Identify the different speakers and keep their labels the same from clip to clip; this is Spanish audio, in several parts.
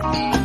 Speaker 1: Bye.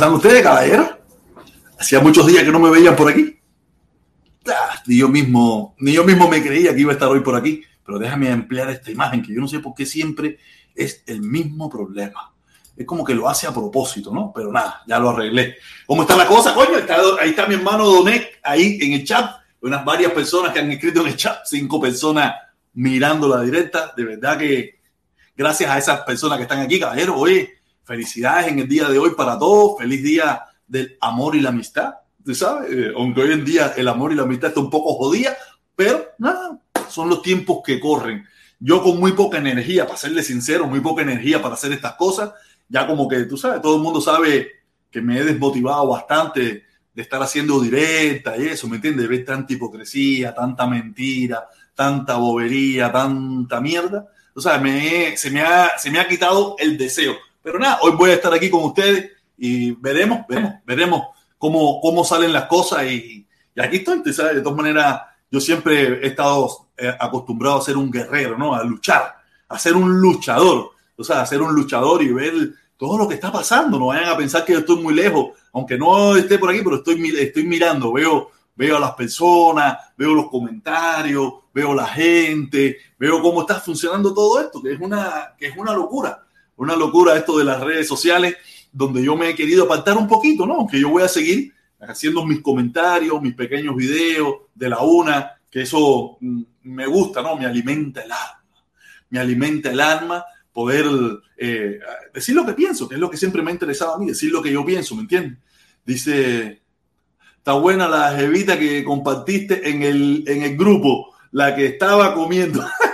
Speaker 1: ¿Cómo están ustedes, caballeros? Hacía muchos días que no me veían por aquí. Ah, ni yo mismo, ni yo mismo me creía que iba a estar hoy por aquí. Pero déjame emplear esta imagen que yo no sé por qué siempre es el mismo problema. Es como que lo hace a propósito, ¿no? Pero nada, ya lo arreglé. ¿Cómo está la cosa, coño? ahí está mi hermano Donek, ahí en el chat. Unas varias personas que han escrito en el chat, cinco personas mirando la directa. De verdad que gracias a esas personas que están aquí, caballeros, oye, felicidades en el día de hoy para todos. Feliz día del amor y la amistad. ¿Tú sabes? Eh, aunque hoy en día el amor y la amistad está un poco jodida, pero nada, son los tiempos que corren. Yo con muy poca energía, para serle sincero, muy poca energía para hacer estas cosas, ya como que tú sabes, todo el mundo sabe que me he desmotivado bastante de estar haciendo directa y eso, ¿me entiendes? De ver tanta hipocresía, tanta mentira, tanta bobería, tanta mierda. O sea, me, se, me ha, se me ha quitado el deseo. Pero nada, hoy voy a estar aquí con ustedes y veremos, veremos, veremos cómo, cómo salen las cosas. Y, y aquí estoy. De todas maneras, yo siempre he estado eh, acostumbrado a ser un guerrero, ¿no? A luchar, a ser un luchador. O sea, a ser un luchador y ver todo lo que está pasando. No vayan a pensar que yo estoy muy lejos, aunque no esté por aquí, pero estoy, estoy mirando, veo, veo a las personas, veo los comentarios, veo la gente, veo cómo está funcionando todo esto, que es una, que es una locura. Una locura esto de las redes sociales, donde yo me he querido apartar un poquito, ¿no? Aunque yo voy a seguir haciendo mis comentarios, mis pequeños videos de la una, que eso mm, me gusta, ¿no? Me alimenta el alma. Me alimenta el alma poder eh, decir lo que pienso, que es lo que siempre me ha interesado a mí, decir lo que yo pienso, ¿me entiendes? Dice, está buena la jevita que compartiste en el, en el grupo, la que estaba comiendo.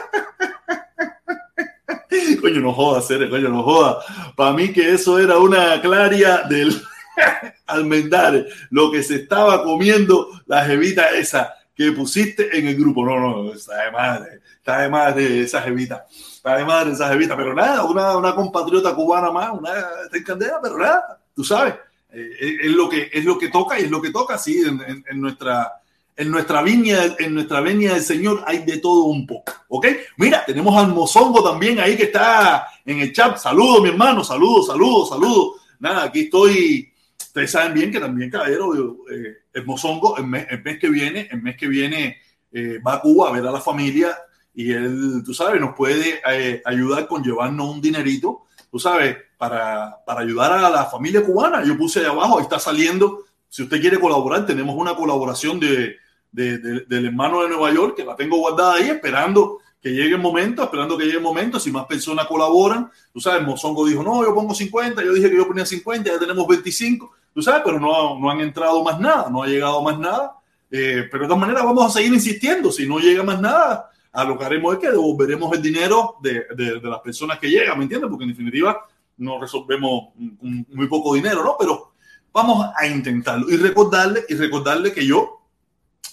Speaker 1: coño, no joda, Cere, coño, no joda. Para mí que eso era una claria del almendar, lo que se estaba comiendo la jevita esa que pusiste en el grupo. No, no, está de madre, está de madre esa jevita de madre esa jevita, pero nada, una, una compatriota cubana más, una encandela, pero nada, tú sabes, eh, es, lo que, es lo que toca y es lo que toca, sí, en, en, nuestra, en nuestra viña, en nuestra viña del Señor hay de todo un poco, ¿ok? Mira, tenemos al Mozongo también ahí que está en el chat, saludos mi hermano, saludos, saludos, saludos, nada, aquí estoy, ustedes saben bien que también, caballero, eh, el Mozongo, el mes, el mes, que viene, el mes que viene eh, va a Cuba a ver a la familia y él, tú sabes, nos puede eh, ayudar con llevarnos un dinerito, tú sabes, para, para, ayudar a la familia cubana. Yo puse ahí abajo, ahí está saliendo. Si usted quiere colaborar, tenemos una colaboración de, de, del hermano de Nueva York, que la tengo guardada ahí, esperando que llegue el momento, esperando que llegue el momento. Si más personas colaboran, tú sabes, Mozongo dijo, no, yo pongo 50, yo dije que yo ponía 50, ya tenemos 25, tú sabes, pero no, no han entrado más nada, no ha llegado más nada. Eh, pero de todas maneras vamos a seguir insistiendo. Si no llega más nada, a lo que haremos es que devolveremos el dinero de, de, las personas que llegan, ¿me entiendes? Porque en definitiva no resolvemos muy poco dinero, ¿no? Pero vamos a intentarlo y recordarle y recordarle que yo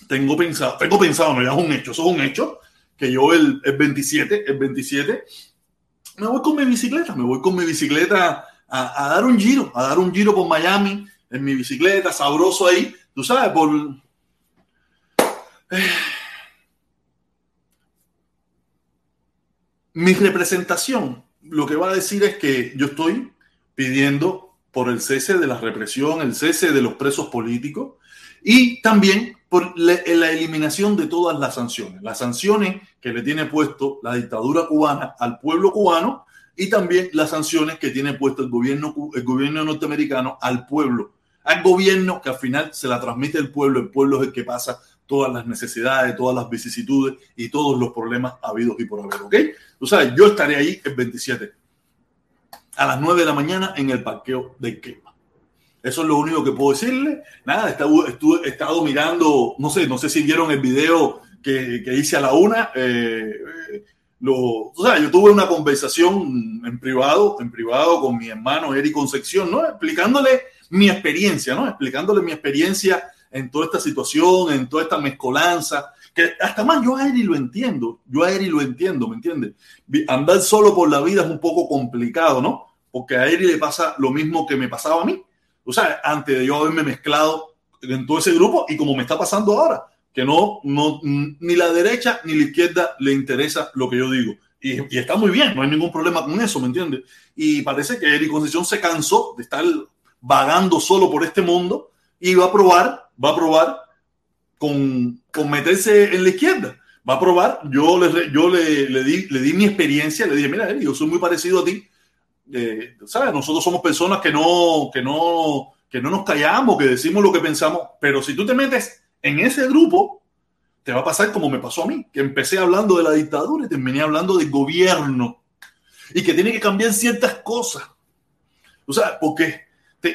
Speaker 1: tengo pensado, tengo pensado, no ya es un hecho, eso es un hecho, que yo el, el 27, el 27, me voy con mi bicicleta, me voy con mi bicicleta a, dar un giro, a dar un giro por Miami en mi bicicleta, sabroso ahí, tú sabes, por... Eh, mi representación lo que va a decir es que yo estoy pidiendo por el cese de la represión, el cese de los presos políticos y también por la, eliminación de todas las sanciones. Las sanciones que le tiene puesto la dictadura cubana al pueblo cubano y también las sanciones que tiene puesto el gobierno, el gobierno norteamericano al pueblo, al gobierno que al final se la transmite el pueblo, el pueblo es el que pasa todas las necesidades, todas las vicisitudes y todos los problemas habidos y por haber, ¿ok? Tú sabes, yo estaré ahí el 27 a las 9 de la mañana en el parqueo de. Eso es lo único que puedo decirle. Nada, he estado mirando, no sé, no sé si vieron el video que, que hice a la una. Eh, lo, o sea, yo tuve una conversación en privado, en privado con mi hermano Eric Concepción, ¿no? Explicándole mi experiencia, ¿no? Explicándole mi experiencia en toda esta situación, en toda esta mezcolanza, que hasta más yo a Eri lo entiendo, yo a Eri lo entiendo, ¿me entiendes? Andar solo por la vida es un poco complicado, ¿no? Porque a Eri le pasa lo mismo que me pasaba a mí. O sea, antes de yo haberme mezclado en todo ese grupo y como me está pasando ahora, que no, no ni la derecha ni la izquierda le interesa lo que yo digo. Y, y está muy bien, no hay ningún problema con eso, ¿me entiendes? Y parece que Eri Concesión se cansó de estar vagando solo por este mundo y va a probar, va a probar con, con meterse en la izquierda. Va a probar, yo le, yo le, le, di, le di mi experiencia, le dije, mira, yo soy muy parecido a ti, eh, ¿sabes? Nosotros somos personas que no, que, no, que no nos callamos, que decimos lo que pensamos, pero si tú te metes en ese grupo, te va a pasar como me pasó a mí, que empecé hablando de la dictadura y terminé hablando del gobierno y que tiene que cambiar ciertas cosas. O sea, porque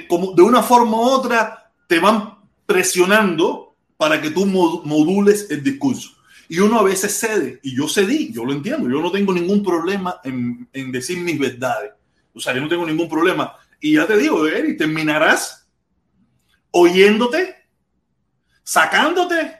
Speaker 1: como de una forma u otra te van presionando para que tú modules el discurso. Y uno a veces cede, y yo cedí, yo lo entiendo, yo no tengo ningún problema en, en decir mis verdades. O sea, yo no tengo ningún problema. Y ya te digo, Eric, terminarás oyéndote, sacándote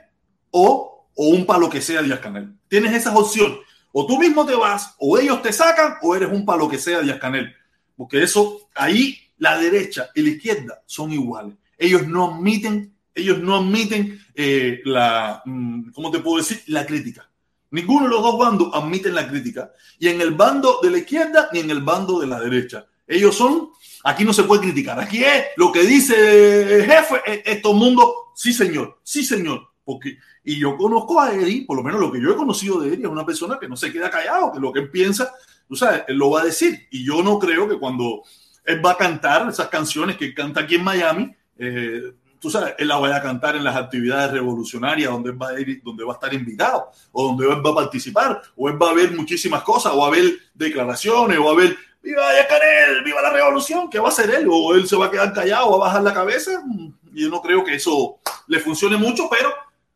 Speaker 1: o, o un palo que sea Díaz Canel. Tienes esas opciones. O tú mismo te vas, o ellos te sacan, o eres un palo que sea Díaz Canel. Porque eso, ahí la derecha y la izquierda son iguales. Ellos no admiten ellos no admiten eh, la, mm, ¿cómo te puedo decir? La crítica. Ninguno de los dos bandos admiten la crítica. Y en el bando de la izquierda ni en el bando de la derecha. Ellos son, aquí no se puede criticar. Aquí es lo que dice el jefe, es, todo el mundo, sí señor, sí señor. Porque, y yo conozco a Eddie, por lo menos lo que yo he conocido de Eddie, es una persona que no se queda callado, que lo que él piensa, tú sabes, él lo va a decir. Y yo no creo que cuando él va a cantar esas canciones que canta aquí en Miami, eh, tú sabes, él la vaya a cantar en las actividades revolucionarias donde va a ir, donde va a estar invitado, o donde él va a participar, o él va a ver muchísimas cosas, o a ver declaraciones, o a ver, viva Yacanel, viva la revolución, ¿qué va a hacer él? O él se va a quedar callado, va a bajar la cabeza. Yo no creo que eso le funcione mucho, pero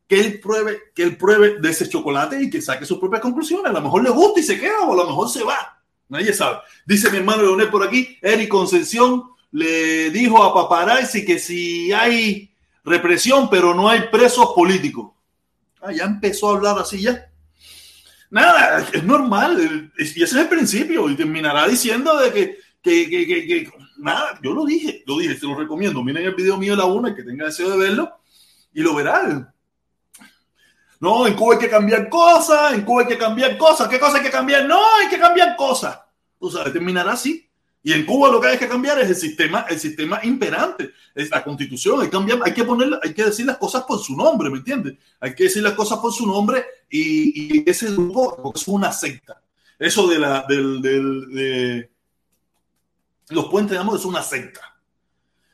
Speaker 1: que él pruebe, que él pruebe de ese chocolate y que saque sus propias conclusiones. A lo mejor le gusta y se queda, o a lo mejor se va. Nadie sabe. Dice mi hermano Leonel por aquí, Eric Concepción, le dijo a Paparazzi que si hay represión, pero no hay presos políticos. Ah, ya empezó a hablar así ya. Nada, es normal. Y ese es el principio. Y terminará diciendo de que, que, que, que, nada, yo lo dije, lo dije, te lo recomiendo. Miren el video mío de la una, que tenga deseo de verlo, y lo verán. No, en Cuba hay que cambiar cosas, en Cuba hay que cambiar cosas. ¿Qué cosas hay que cambiar? No, hay que cambiar cosas. O sea, terminará así. Y en Cuba lo que hay que cambiar es el sistema, el sistema imperante, la constitución. Hay que, cambiar, hay que poner, hay que decir las cosas por su nombre, ¿me entiendes? Hay que decir las cosas por su nombre y, y ese grupo es una secta. Eso de la, del, del de los puentes de es una secta.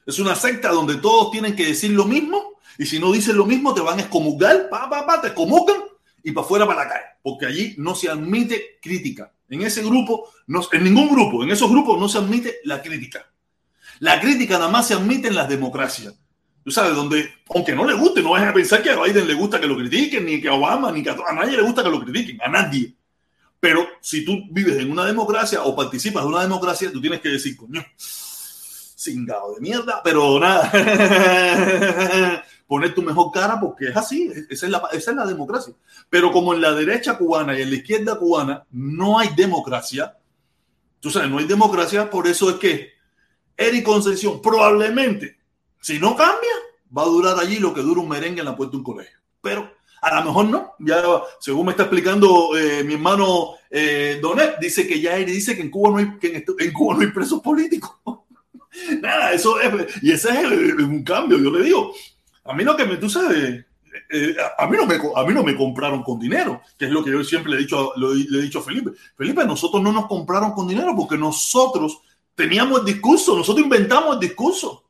Speaker 1: Es una secta donde todos tienen que decir lo mismo y si no dicen lo mismo te van a excomulgar, pa, pa, pa, te excomulgan y para afuera para la calle, porque allí no se admite crítica. En ese grupo, en ningún grupo, en esos grupos no se admite la crítica. La crítica nada más se admite en las democracias. Tú sabes, donde, aunque no le guste, no vayas a pensar que a Biden le gusta que lo critiquen, ni que a Obama, ni que a, a nadie le gusta que lo critiquen, a nadie. Pero si tú vives en una democracia o participas de una democracia, tú tienes que decir, coño, cingado de mierda, pero nada, poner tu mejor cara porque es así, esa es, la, esa es la democracia. Pero como en la derecha cubana y en la izquierda cubana no hay democracia, tú sabes, no hay democracia, por eso es que Eric Concepción probablemente, si no cambia, va a durar allí lo que dura un merengue en la puerta de un colegio. Pero a lo mejor no. Ya, según me está explicando eh, mi hermano eh, Donet, dice que ya Eric dice que en Cuba no hay, que en Cuba no hay presos políticos. Nada, eso es, y ese es un cambio, yo le digo, a mí lo que me, eh, a, mí no me, a mí no me compraron con dinero, que es lo que yo siempre le he dicho, le he dicho a Felipe. Felipe, nosotros no nos compraron con dinero porque nosotros teníamos el discurso, nosotros inventamos el discurso.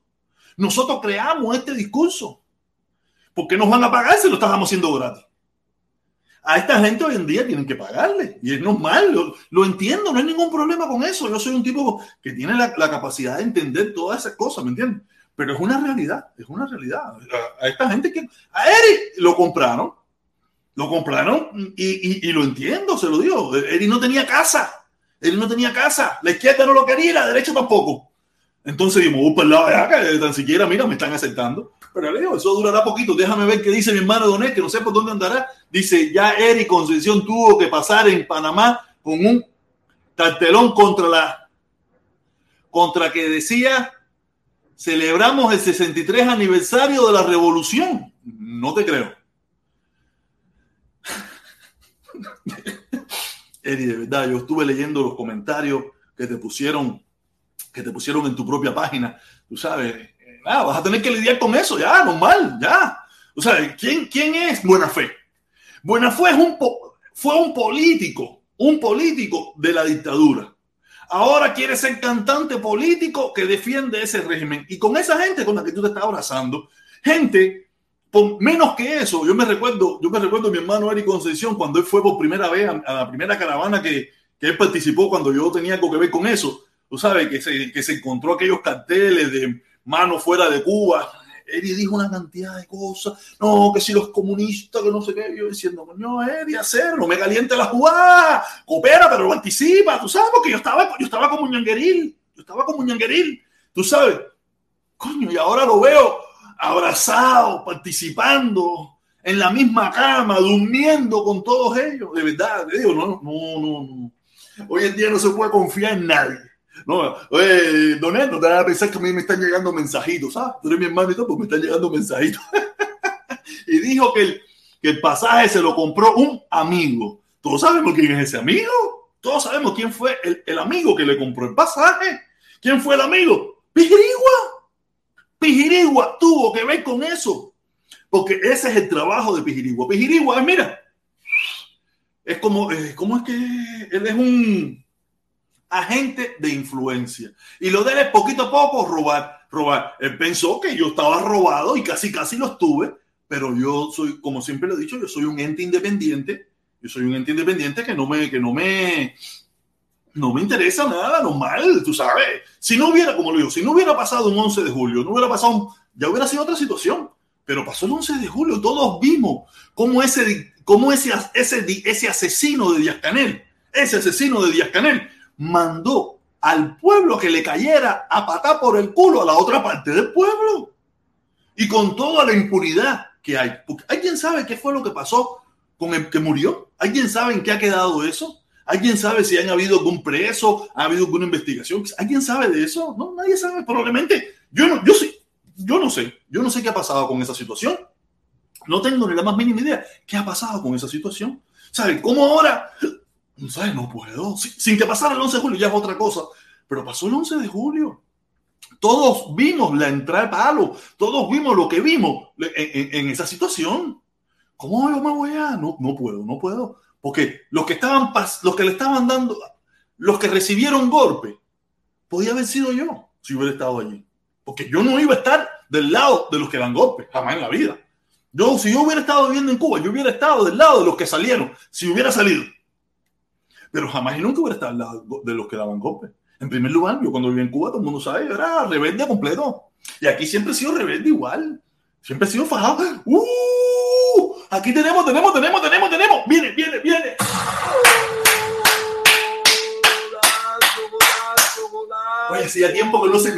Speaker 1: Nosotros creamos este discurso. ¿Por qué nos van a pagar si lo estábamos haciendo gratis? A esta gente hoy en día tienen que pagarle y es normal, lo, lo entiendo, no hay ningún problema con eso. Yo soy un tipo que tiene la, la capacidad de entender todas esas cosas, ¿me entiendes? Pero es una realidad, es una realidad. A, esta gente que, a Eric lo compraron, lo compraron y, y, lo entiendo, se lo digo. Eric no tenía casa, Eric no tenía casa, la izquierda no lo quería la derecha tampoco. Entonces dijimos, el lado de acá, tan siquiera, mira, me están aceptando. Pero le digo, eso durará poquito. Déjame ver qué dice mi hermano Donet, que no sé por dónde andará. Dice, ya Eric Concepción tuvo que pasar en Panamá con un cartelón contra la, contra que decía celebramos el 63 aniversario de la revolución. No te creo. Eri, de verdad, yo estuve leyendo los comentarios que te pusieron que te pusieron en tu propia página, tú sabes, ah, vas a tener que lidiar con eso, ya, normal, ya. O sea, ¿quién, quién es Buena Fe? Buena Fe es un fue un político, un político de la dictadura. Ahora quiere ser cantante político que defiende ese régimen. Y con esa gente con la que tú te estás abrazando, gente, por menos que eso, yo me recuerdo, yo me recuerdo a mi hermano Eric Concepción cuando él fue por primera vez a, la primera caravana que, que, él participó cuando yo tenía algo que ver con eso. Tú sabes, que se, que se encontró aquellos carteles de mano fuera de Cuba, Eri dijo una cantidad de cosas. No, que si los comunistas, que no sé qué. Yo diciendo, coño, Eri, hacerlo, me caliente la jugada. Coopera, pero lo anticipa. Tú sabes, porque yo estaba, yo estaba como ñangueril. Yo estaba como ñangueril. Tú sabes, coño, y ahora lo veo abrazado, participando en la misma cama, durmiendo con todos ellos. De verdad, digo, no, no, no, no. Hoy en día no se puede confiar en nadie. No, oye, Donet, no te vas a pensar que a mí me están llegando mensajitos, ¿sabes? Tú eres mi hermano y todo, pues me están llegando mensajitos. y dijo que el, que el pasaje se lo compró un amigo. Todos sabemos quién es ese amigo. Todos sabemos quién fue el, el amigo que le compró el pasaje. ¿Quién fue el amigo? Pijirigua. Pijirigua tuvo que ver con eso. Porque ese es el trabajo de Pijirigua. Pijirigua, mira, es como, eh, ¿cómo es que él es un agente de influencia. Y lo de él poquito a poco robar, robar. Él pensó que yo estaba robado y casi casi lo estuve, pero yo soy, como siempre lo he dicho, yo soy un ente independiente. Yo soy un ente independiente que no me, que no me, no me interesa nada, normal, tú sabes. Si no hubiera, como lo digo, si no hubiera pasado un 11 de julio, no hubiera pasado, ya hubiera sido otra situación. Pero pasó el 11 de julio, todos vimos cómo ese, cómo ese, ese, ese asesino de Díaz Canel, ese asesino de Díaz Canel, mandó al pueblo que le cayera a patar por el culo a la otra parte del pueblo. Y con toda la impunidad que hay. ¿Alguien sabe qué fue lo que pasó con el que murió? ¿Alguien sabe en qué ha quedado eso? ¿Alguien sabe si han habido algún preso? ¿Ha habido alguna investigación? ¿Alguien sabe de eso? No, nadie sabe. Probablemente. Yo no, yo sí, yo no sé. Yo no sé qué ha pasado con esa situación. No tengo ni la más mínima idea qué ha pasado con esa situación. ¿Saben cómo ahora ¿sabes? No puedo. Sin que pasara el 11 de julio ya es otra cosa. Pero pasó el 11 de julio. Todos vimos la entrada de palo. Todos vimos lo que vimos en, esa situación. ¿Cómo yo me voy a.? No, no puedo, no puedo. Porque los que estaban, los que le estaban dando, los que recibieron golpe, podía haber sido yo si hubiera estado allí. Porque yo no iba a estar del lado de los que dan golpe, jamás en la vida. Yo, si yo hubiera estado viviendo en Cuba, yo hubiera estado del lado de los que salieron, si hubiera salido pero jamás y nunca hubiera estado al lado de los que daban golpes. En primer lugar, yo cuando vivía en Cuba, todo el mundo sabe, era rebelde completo. Y aquí siempre he sido rebelde igual. Siempre he sido fajado. ¡Uh! Aquí tenemos, tenemos, tenemos, tenemos, tenemos. Viene, viene, viene. Oye, hacía tiempo que no se,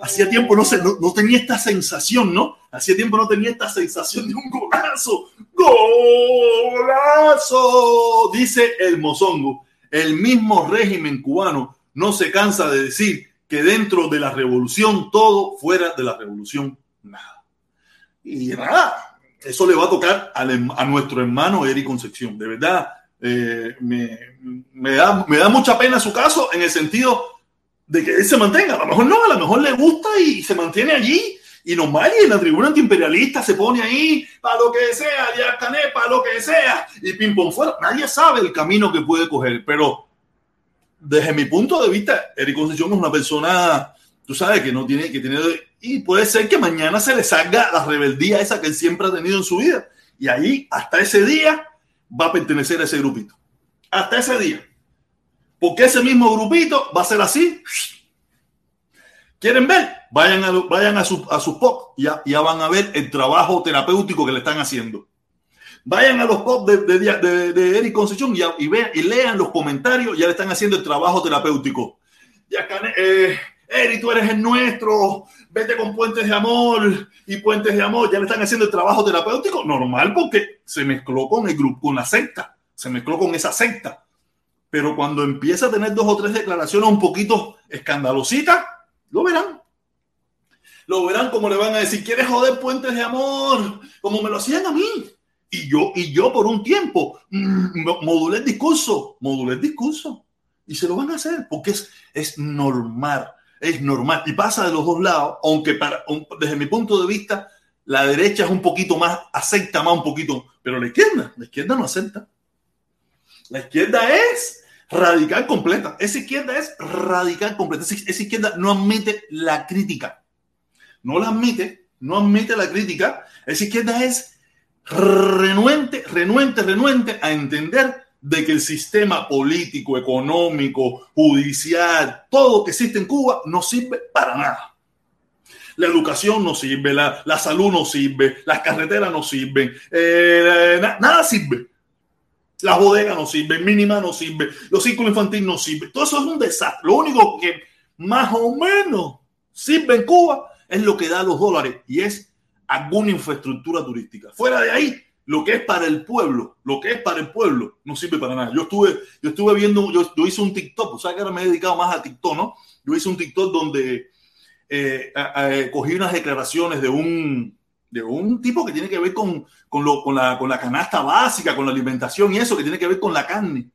Speaker 1: hacía tiempo no se, no, tenía esta sensación, ¿no? Hacía tiempo no tenía esta sensación de un golazo. ¡Golazo! Dice el mozongo el mismo régimen cubano no se cansa de decir que dentro de la revolución todo, fuera de la revolución nada. Y nada, eso le va a tocar a nuestro hermano Eric Concepción. De verdad, eh, me, da, me da mucha pena su caso en el sentido de que él se mantenga. A lo mejor no, a lo mejor le gusta y se mantiene allí. Y normal, y en la tribuna antiimperialista se pone ahí para lo que sea, ya cané, para lo que sea, y ping pong fuera. Nadie sabe el camino que puede coger, pero desde mi punto de vista, Eric Concepción es una persona, tú sabes, que no tiene que tener, y puede ser que mañana se le salga la rebeldía esa que él siempre ha tenido en su vida. Y ahí, hasta ese día, va a pertenecer a ese grupito. Hasta ese día. Porque ese mismo grupito va a ser así ¿Quieren ver? Vayan a, vayan a su, a sus pop y ya, ya, van a ver el trabajo terapéutico que le están haciendo. Vayan a los pop de, de, Eric Concepción y, y, vean, y lean los comentarios, ya le están haciendo el trabajo terapéutico. Ya, eh, Eric, tú eres el nuestro, vete con puentes de amor y puentes de amor, ya le están haciendo el trabajo terapéutico normal porque se mezcló con el grupo, con la secta, se mezcló con esa secta. Pero cuando empieza a tener dos o tres declaraciones un poquito escandalositas, lo verán. Lo verán como le van a decir, ¿quieres joder puentes de amor? Como me lo hacían a mí. Y yo, y yo por un tiempo mm, el discurso, modulé el discurso. Y se lo van a hacer porque es, es normal. es normal y pasa de los dos lados, aunque desde mi punto de vista la derecha es un poquito más, acepta más un poquito, pero la izquierda, la izquierda no acepta. La izquierda es radical completa. Esa izquierda es radical completa. Esa, izquierda no admite la crítica. No la admite, no admite la crítica. Esa izquierda es renuente, renuente, renuente a entender de que el sistema político, económico, judicial, todo que existe en Cuba no sirve para nada. La educación no sirve, la, salud no sirve, las carreteras no sirven, eh, nada sirve. Las bodegas no sirven, mínima no sirve, los círculos infantiles no sirven. Todo eso es un desastre. Lo único que más o menos sirve en Cuba es lo que da los dólares y es alguna infraestructura turística. Fuera de ahí, lo que es para el pueblo, lo que es para el pueblo, no sirve para nada. Yo estuve, yo estuve viendo, yo, hice un TikTok, o sea que ahora me he dedicado más a TikTok, ¿no? Yo hice un TikTok donde eh, cogí unas declaraciones de un, de un tipo que tiene que ver con, con, lo, con, la, con la canasta básica, con la alimentación y eso, que tiene que ver con la carne.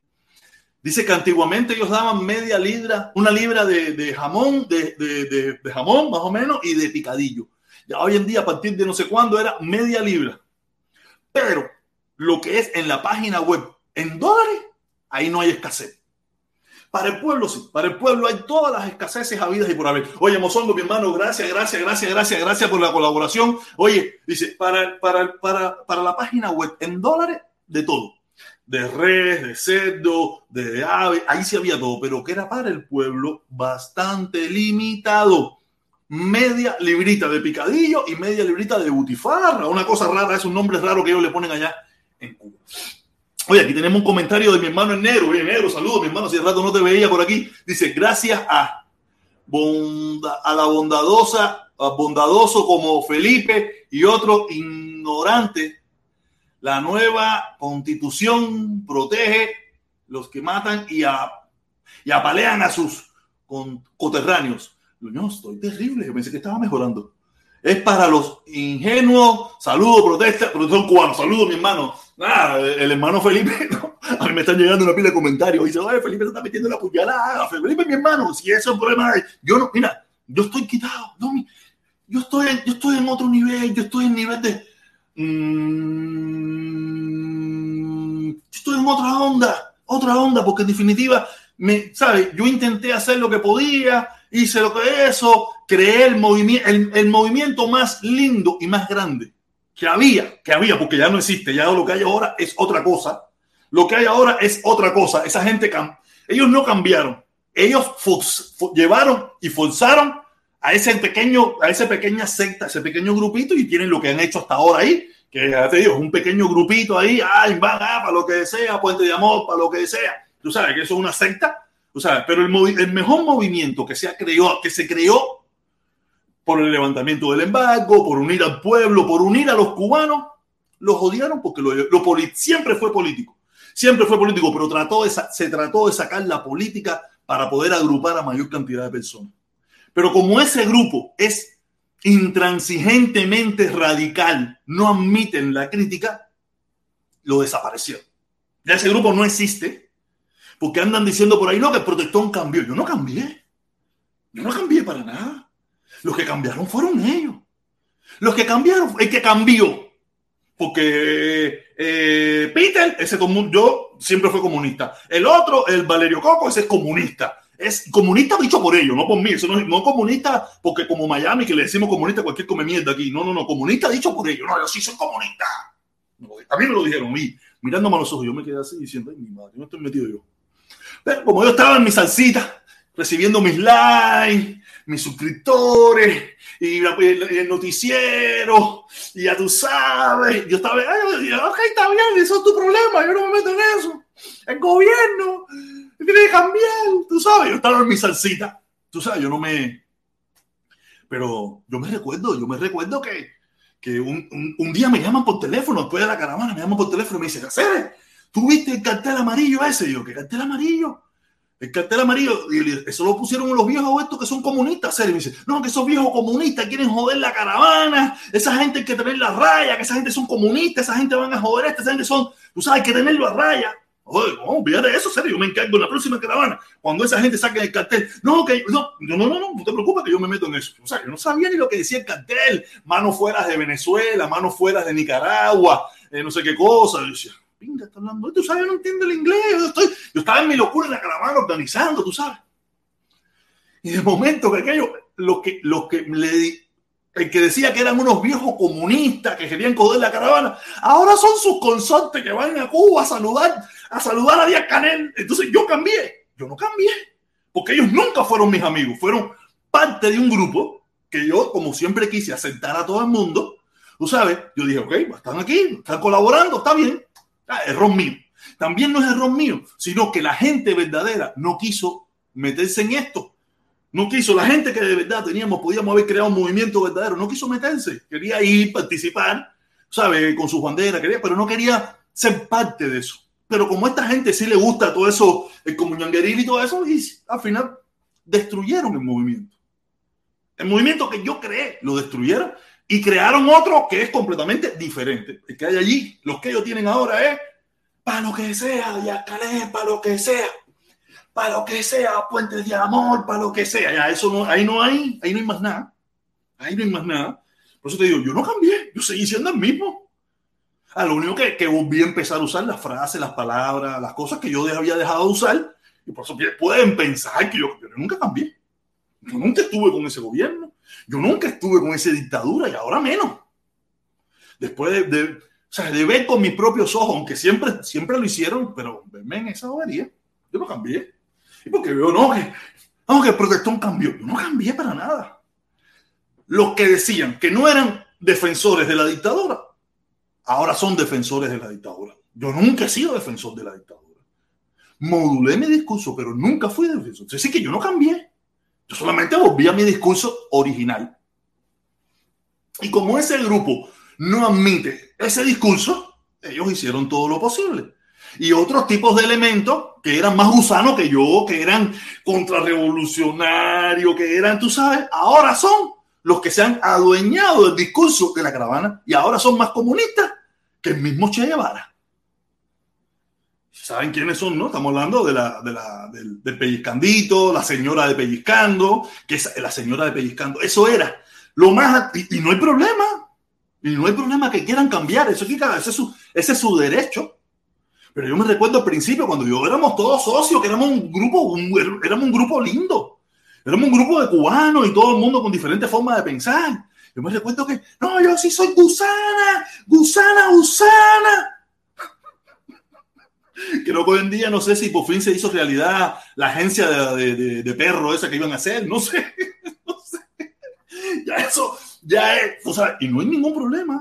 Speaker 1: Dice que antiguamente ellos daban media libra, una libra de, de jamón, de, de, de, jamón más o menos, y de picadillo. Ya hoy en día, a partir de no sé cuándo, era media libra. Pero lo que es en la página web en dólares, ahí no hay escasez. Para el pueblo sí, para el pueblo hay todas las escaseces habidas y por haber. Oye, Mozongo, mi hermano, gracias, gracias, gracias, gracias, gracias por la colaboración. Oye, dice, para, para, para, para la página web en dólares, de todo. De res, de cerdo, de ave, ahí sí había todo, pero que era para el pueblo bastante limitado media librita de picadillo y media librita de butifarra. Una cosa rara, es un nombre raro que ellos le ponen allá en Cuba. Oye, aquí tenemos un comentario de mi hermano en negro. Saludos, mi hermano. Si de rato no te veía por aquí. Dice, gracias a, a la bondadosa, bondadoso como Felipe y otros ignorantes, la nueva constitución protege los que matan y, y apalean a sus coterráneos no, estoy terrible. Pensé que estaba mejorando. Es para los ingenuos. Saludos, protesta, protección cubano. Saludos, mi hermano. Nada, el hermano Felipe, a mí me están llegando una pila de comentarios. Dice, oye, Felipe se está metiendo la puñalada. Felipe, mi hermano, si eso es un problema, yo no, mira, yo estoy quitado. Yo estoy, yo estoy en otro nivel. Yo estoy en nivel de. Mmm, estoy en otra onda, otra onda, porque en definitiva, me, ¿sabes? Yo intenté hacer lo que podía hice lo que eso, creé el, movimiento, el, movimiento más lindo y más grande que había, que había, porque ya no existe, ya lo que hay ahora es otra cosa. Lo que hay ahora es otra cosa. Esa gente, ellos no cambiaron, ellos llevaron y forzaron a ese pequeño, a esa pequeña secta, ese pequeño grupito y tienen lo que han hecho hasta ahora ahí, que ya te digo, es un pequeño grupito ahí, ay, van, ah, para lo que sea, puente de amor, para lo que sea. Tú sabes que eso es una secta o sea, pero el, mejor movimiento que se, creó, que se creó por el levantamiento del embargo, por unir al pueblo, por unir a los cubanos, los odiaron porque lo, lo siempre fue político. Siempre fue político, pero trató de, se trató de sacar la política para poder agrupar a mayor cantidad de personas. Pero como ese grupo es intransigentemente radical, no admiten la crítica, lo desapareció. Ya ese grupo no existe, porque andan diciendo por ahí, no, que el protestón cambió. Yo no cambié. Yo no cambié para nada. Los que cambiaron fueron ellos. Los que cambiaron, el que cambió. Porque eh, Peter, ese yo siempre fue comunista. El otro, el Valerio Coco, ese es comunista. Es comunista dicho por ellos, no por mí. Eso no, no comunista porque como Miami, que le decimos comunista cualquier come mierda aquí. No, no, no, comunista dicho por ellos. No, yo sí soy comunista. A mí me lo dijeron, y mirándome a los ojos, yo me quedé así diciendo, ay, mi madre, no estoy metido yo. Pero como yo estaba en mi salsita, recibiendo mis likes, mis suscriptores y, el noticiero, y ya tú sabes, yo estaba, ok, está bien, eso es tu problema, yo no me meto en eso. El gobierno tiene que cambiar, tú sabes, yo estaba en mi salsita, tú sabes, yo no me... Pero yo me recuerdo, yo me recuerdo que, que un, un, día me llaman por teléfono, después de la caravana, me llaman por teléfono y me dicen, Caceres, ¿Tú viste el cartel amarillo ese? Y yo, ¿qué cartel amarillo? El cartel amarillo, y eso lo pusieron los viejos estos que son comunistas. Y me dice, no, que esos viejos comunistas quieren joder la caravana, esa gente hay que tener la raya, que esa gente son comunistas, esa gente van a joder esta, gente son, tú sabes, hay que tenerlo a raya. Oye, no, olvídate de eso, serio, yo me encargo en la próxima caravana. Cuando esa gente saque el cartel, no, que no, no, no, no, no te preocupes que yo me meto en eso. O sea, yo no sabía ni lo que decía el cartel, manos fuera de Venezuela, manos fuera de Nicaragua, eh, no sé qué cosa. Yo decía, pinga, está hablando, tú sabes, yo no entiendo el inglés, yo, estoy, yo estaba en mi locura en la caravana organizando, tú sabes. Y de momento que aquello, lo que, lo que le el que decía que eran unos viejos comunistas que querían coger la caravana, ahora son sus consortes que van a Cuba a saludar, a saludar a Díaz Canel. Entonces yo cambié, yo no cambié, porque ellos nunca fueron mis amigos, fueron parte de un grupo que yo, como siempre quise aceptar a todo el mundo, tú sabes, yo dije, ok, están aquí, están colaborando, está bien, ah, error mío. También no es error mío, sino que la gente verdadera no quiso meterse en esto no quiso, la gente que de verdad teníamos, podíamos haber creado un movimiento verdadero, no quiso meterse, quería ir, participar, ¿sabe? Con sus banderas, quería, pero no quería ser parte de eso. Pero como a esta gente sí le gusta todo eso, el comunangueril y todo eso, y al final destruyeron el movimiento. El movimiento que yo creé, lo destruyeron y crearon otro que es completamente diferente. El que hay allí, los que ellos tienen ahora es para lo que sea, ya para lo que sea para lo que sea, puentes de amor, para lo que sea. Ya, eso no, ahí no hay, ahí no hay más nada. Ahí no hay más nada. Por eso te digo, yo no cambié, yo seguí siendo el mismo. Ah, lo único que, que volví a empezar a usar las frases, las palabras, las cosas que yo había dejado de usar. Y por eso pueden pensar que yo, yo nunca cambié. Yo nunca estuve con ese gobierno. Yo nunca estuve con esa dictadura y ahora menos. Después de, de, o sea, de ver con mis propios ojos, aunque siempre, siempre lo hicieron, pero verme en esa bobería, yo no cambié. Y porque veo, no, que, no, que el protestón cambió. Yo no cambié para nada. Los que decían que no eran defensores de la dictadura, ahora son defensores de la dictadura. Yo nunca he sido defensor de la dictadura. Modulé mi discurso, pero nunca fui defensor. Decir, que yo no cambié. Yo solamente volví a mi discurso original. Y como ese grupo no admite ese discurso, ellos hicieron todo lo posible y otros tipos de elementos que eran más gusanos que yo, que eran contrarrevolucionarios, que eran, tú sabes, ahora son los que se han adueñado del discurso de la caravana y ahora son más comunistas que el mismo Che Guevara. ¿Saben quiénes son? No? Estamos hablando de la, de la, del, pellizcandito, la señora de pellizcando, que es la señora de pellizcando. Eso era lo más... Y, no hay problema. Y no hay problema que quieran cambiar. Eso aquí, ese es su, es su derecho. Pero yo me recuerdo al principio cuando yo éramos todos socios, que éramos un grupo, éramos un grupo lindo. Éramos un grupo de cubanos y todo el mundo con diferentes formas de pensar. Yo me recuerdo que, no, yo sí soy gusana, gusana, gusana. Creo que hoy en día no sé si por fin se hizo realidad la agencia de, de, de perro esa que iban a hacer, no sé, no sé. Ya eso, ya es, o sea, y no hay ningún problema.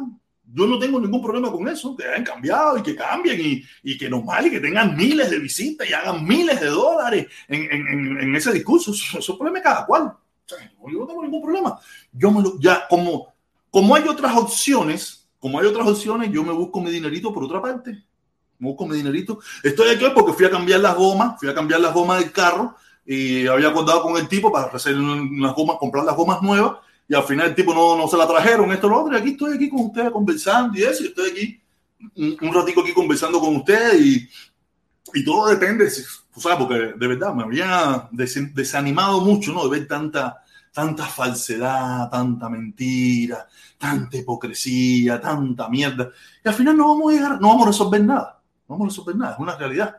Speaker 1: Yo no tengo ningún problema con eso, que hayan cambiado y que cambien y, y que normal y que tengan miles de visitas y hagan miles de dólares en, en, en ese discurso. Eso, es problema cada cual. O yo no tengo ningún problema. Yo me lo, ya, como, como hay otras opciones, como hay otras opciones, yo me busco mi dinerito por otra parte. Me busco mi dinerito. Estoy aquí porque fui a cambiar las gomas, fui a cambiar las gomas del carro y había acordado con el tipo para hacer unas gomas, comprar las gomas nuevas y al final el tipo no, no se la trajeron, esto, lo otro, y aquí estoy aquí con ustedes conversando y eso, y estoy aquí un, un ratico aquí conversando con ustedes y, y todo depende, o sea, porque de verdad me había des, desanimado mucho, ¿no? De ver tanta, tanta falsedad, tanta mentira, tanta hipocresía, tanta mierda. Y al final no vamos a llegar, no vamos a resolver nada, no vamos a resolver nada, es una realidad.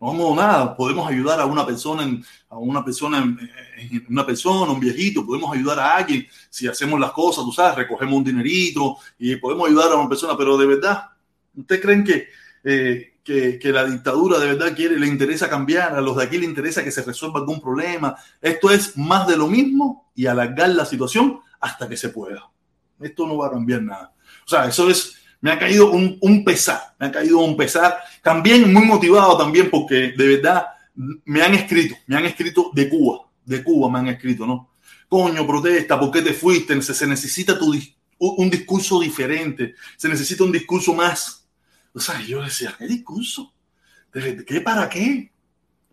Speaker 1: No vamos nada, podemos ayudar a una persona, en, a una persona, en una persona, un viejito, podemos ayudar a alguien si hacemos las cosas, tú sabes, recogemos un dinerito y podemos ayudar a una persona, pero de verdad, ¿ustedes creen que, eh, que, que, la dictadura de verdad quiere, le interesa cambiar, a los de aquí le interesa que se resuelva algún problema? Esto es más de lo mismo y alargar la situación hasta que se pueda. Esto no va a cambiar nada. O sea, eso es me ha caído un, un, pesar, me ha caído un pesar. También muy motivado también porque de verdad me han escrito, me han escrito de Cuba, de Cuba me han escrito, ¿no? Coño, protesta, ¿por qué te fuiste? Se, se necesita tu, un discurso diferente, se necesita un discurso más. O sea, yo decía, ¿qué discurso? ¿Qué para qué?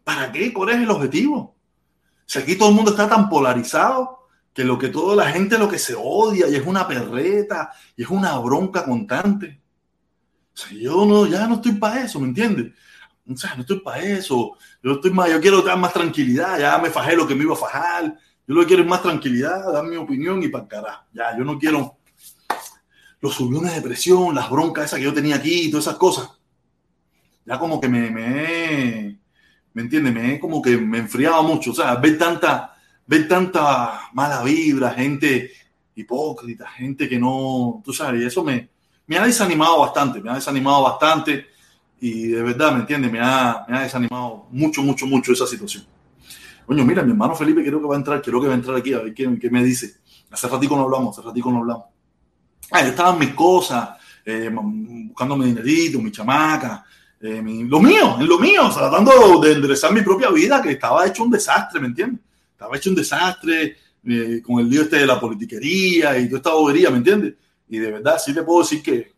Speaker 1: ¿Para qué? ¿Cuál es el objetivo? Si aquí todo el mundo está tan polarizado, que lo que toda la gente lo que se odia y es una perreta y es una bronca constante. O sea, yo no, ya no estoy para eso, ¿me entiendes? o sea, no estoy para eso. Yo estoy más, yo quiero dar más tranquilidad. Ya me fajé lo que me iba a fajar. Yo lo que quiero es más tranquilidad, dar mi opinión y para carajo. Ya, yo no quiero los subiones de presión, las broncas esas que yo tenía aquí y todas esas cosas. Ya como que me, me, me entiende, me como que me enfriaba mucho. O sea, ver tanta, ver tanta mala vibra, gente hipócrita, gente que no, tú sabes, y eso me, me ha desanimado bastante, me ha desanimado bastante y de verdad, ¿me entiendes? Me ha, me ha desanimado mucho, mucho, mucho esa situación. Coño, mira, mi hermano Felipe creo que va a entrar, creo que va a entrar aquí a ver qué, qué me dice. Hace ratico no hablamos, hace ratico no hablamos. Ah, yo estaba en mis cosas, eh, buscando mi dinerito, mi chamaca, eh, lo mío, en lo mío, tratando de enderezar mi propia vida, que estaba hecho un desastre, ¿me entiendes? Estaba hecho un desastre eh, con el lío este de la politiquería y toda esta bobería, ¿me entiendes? Y de verdad, sí te puedo decir que,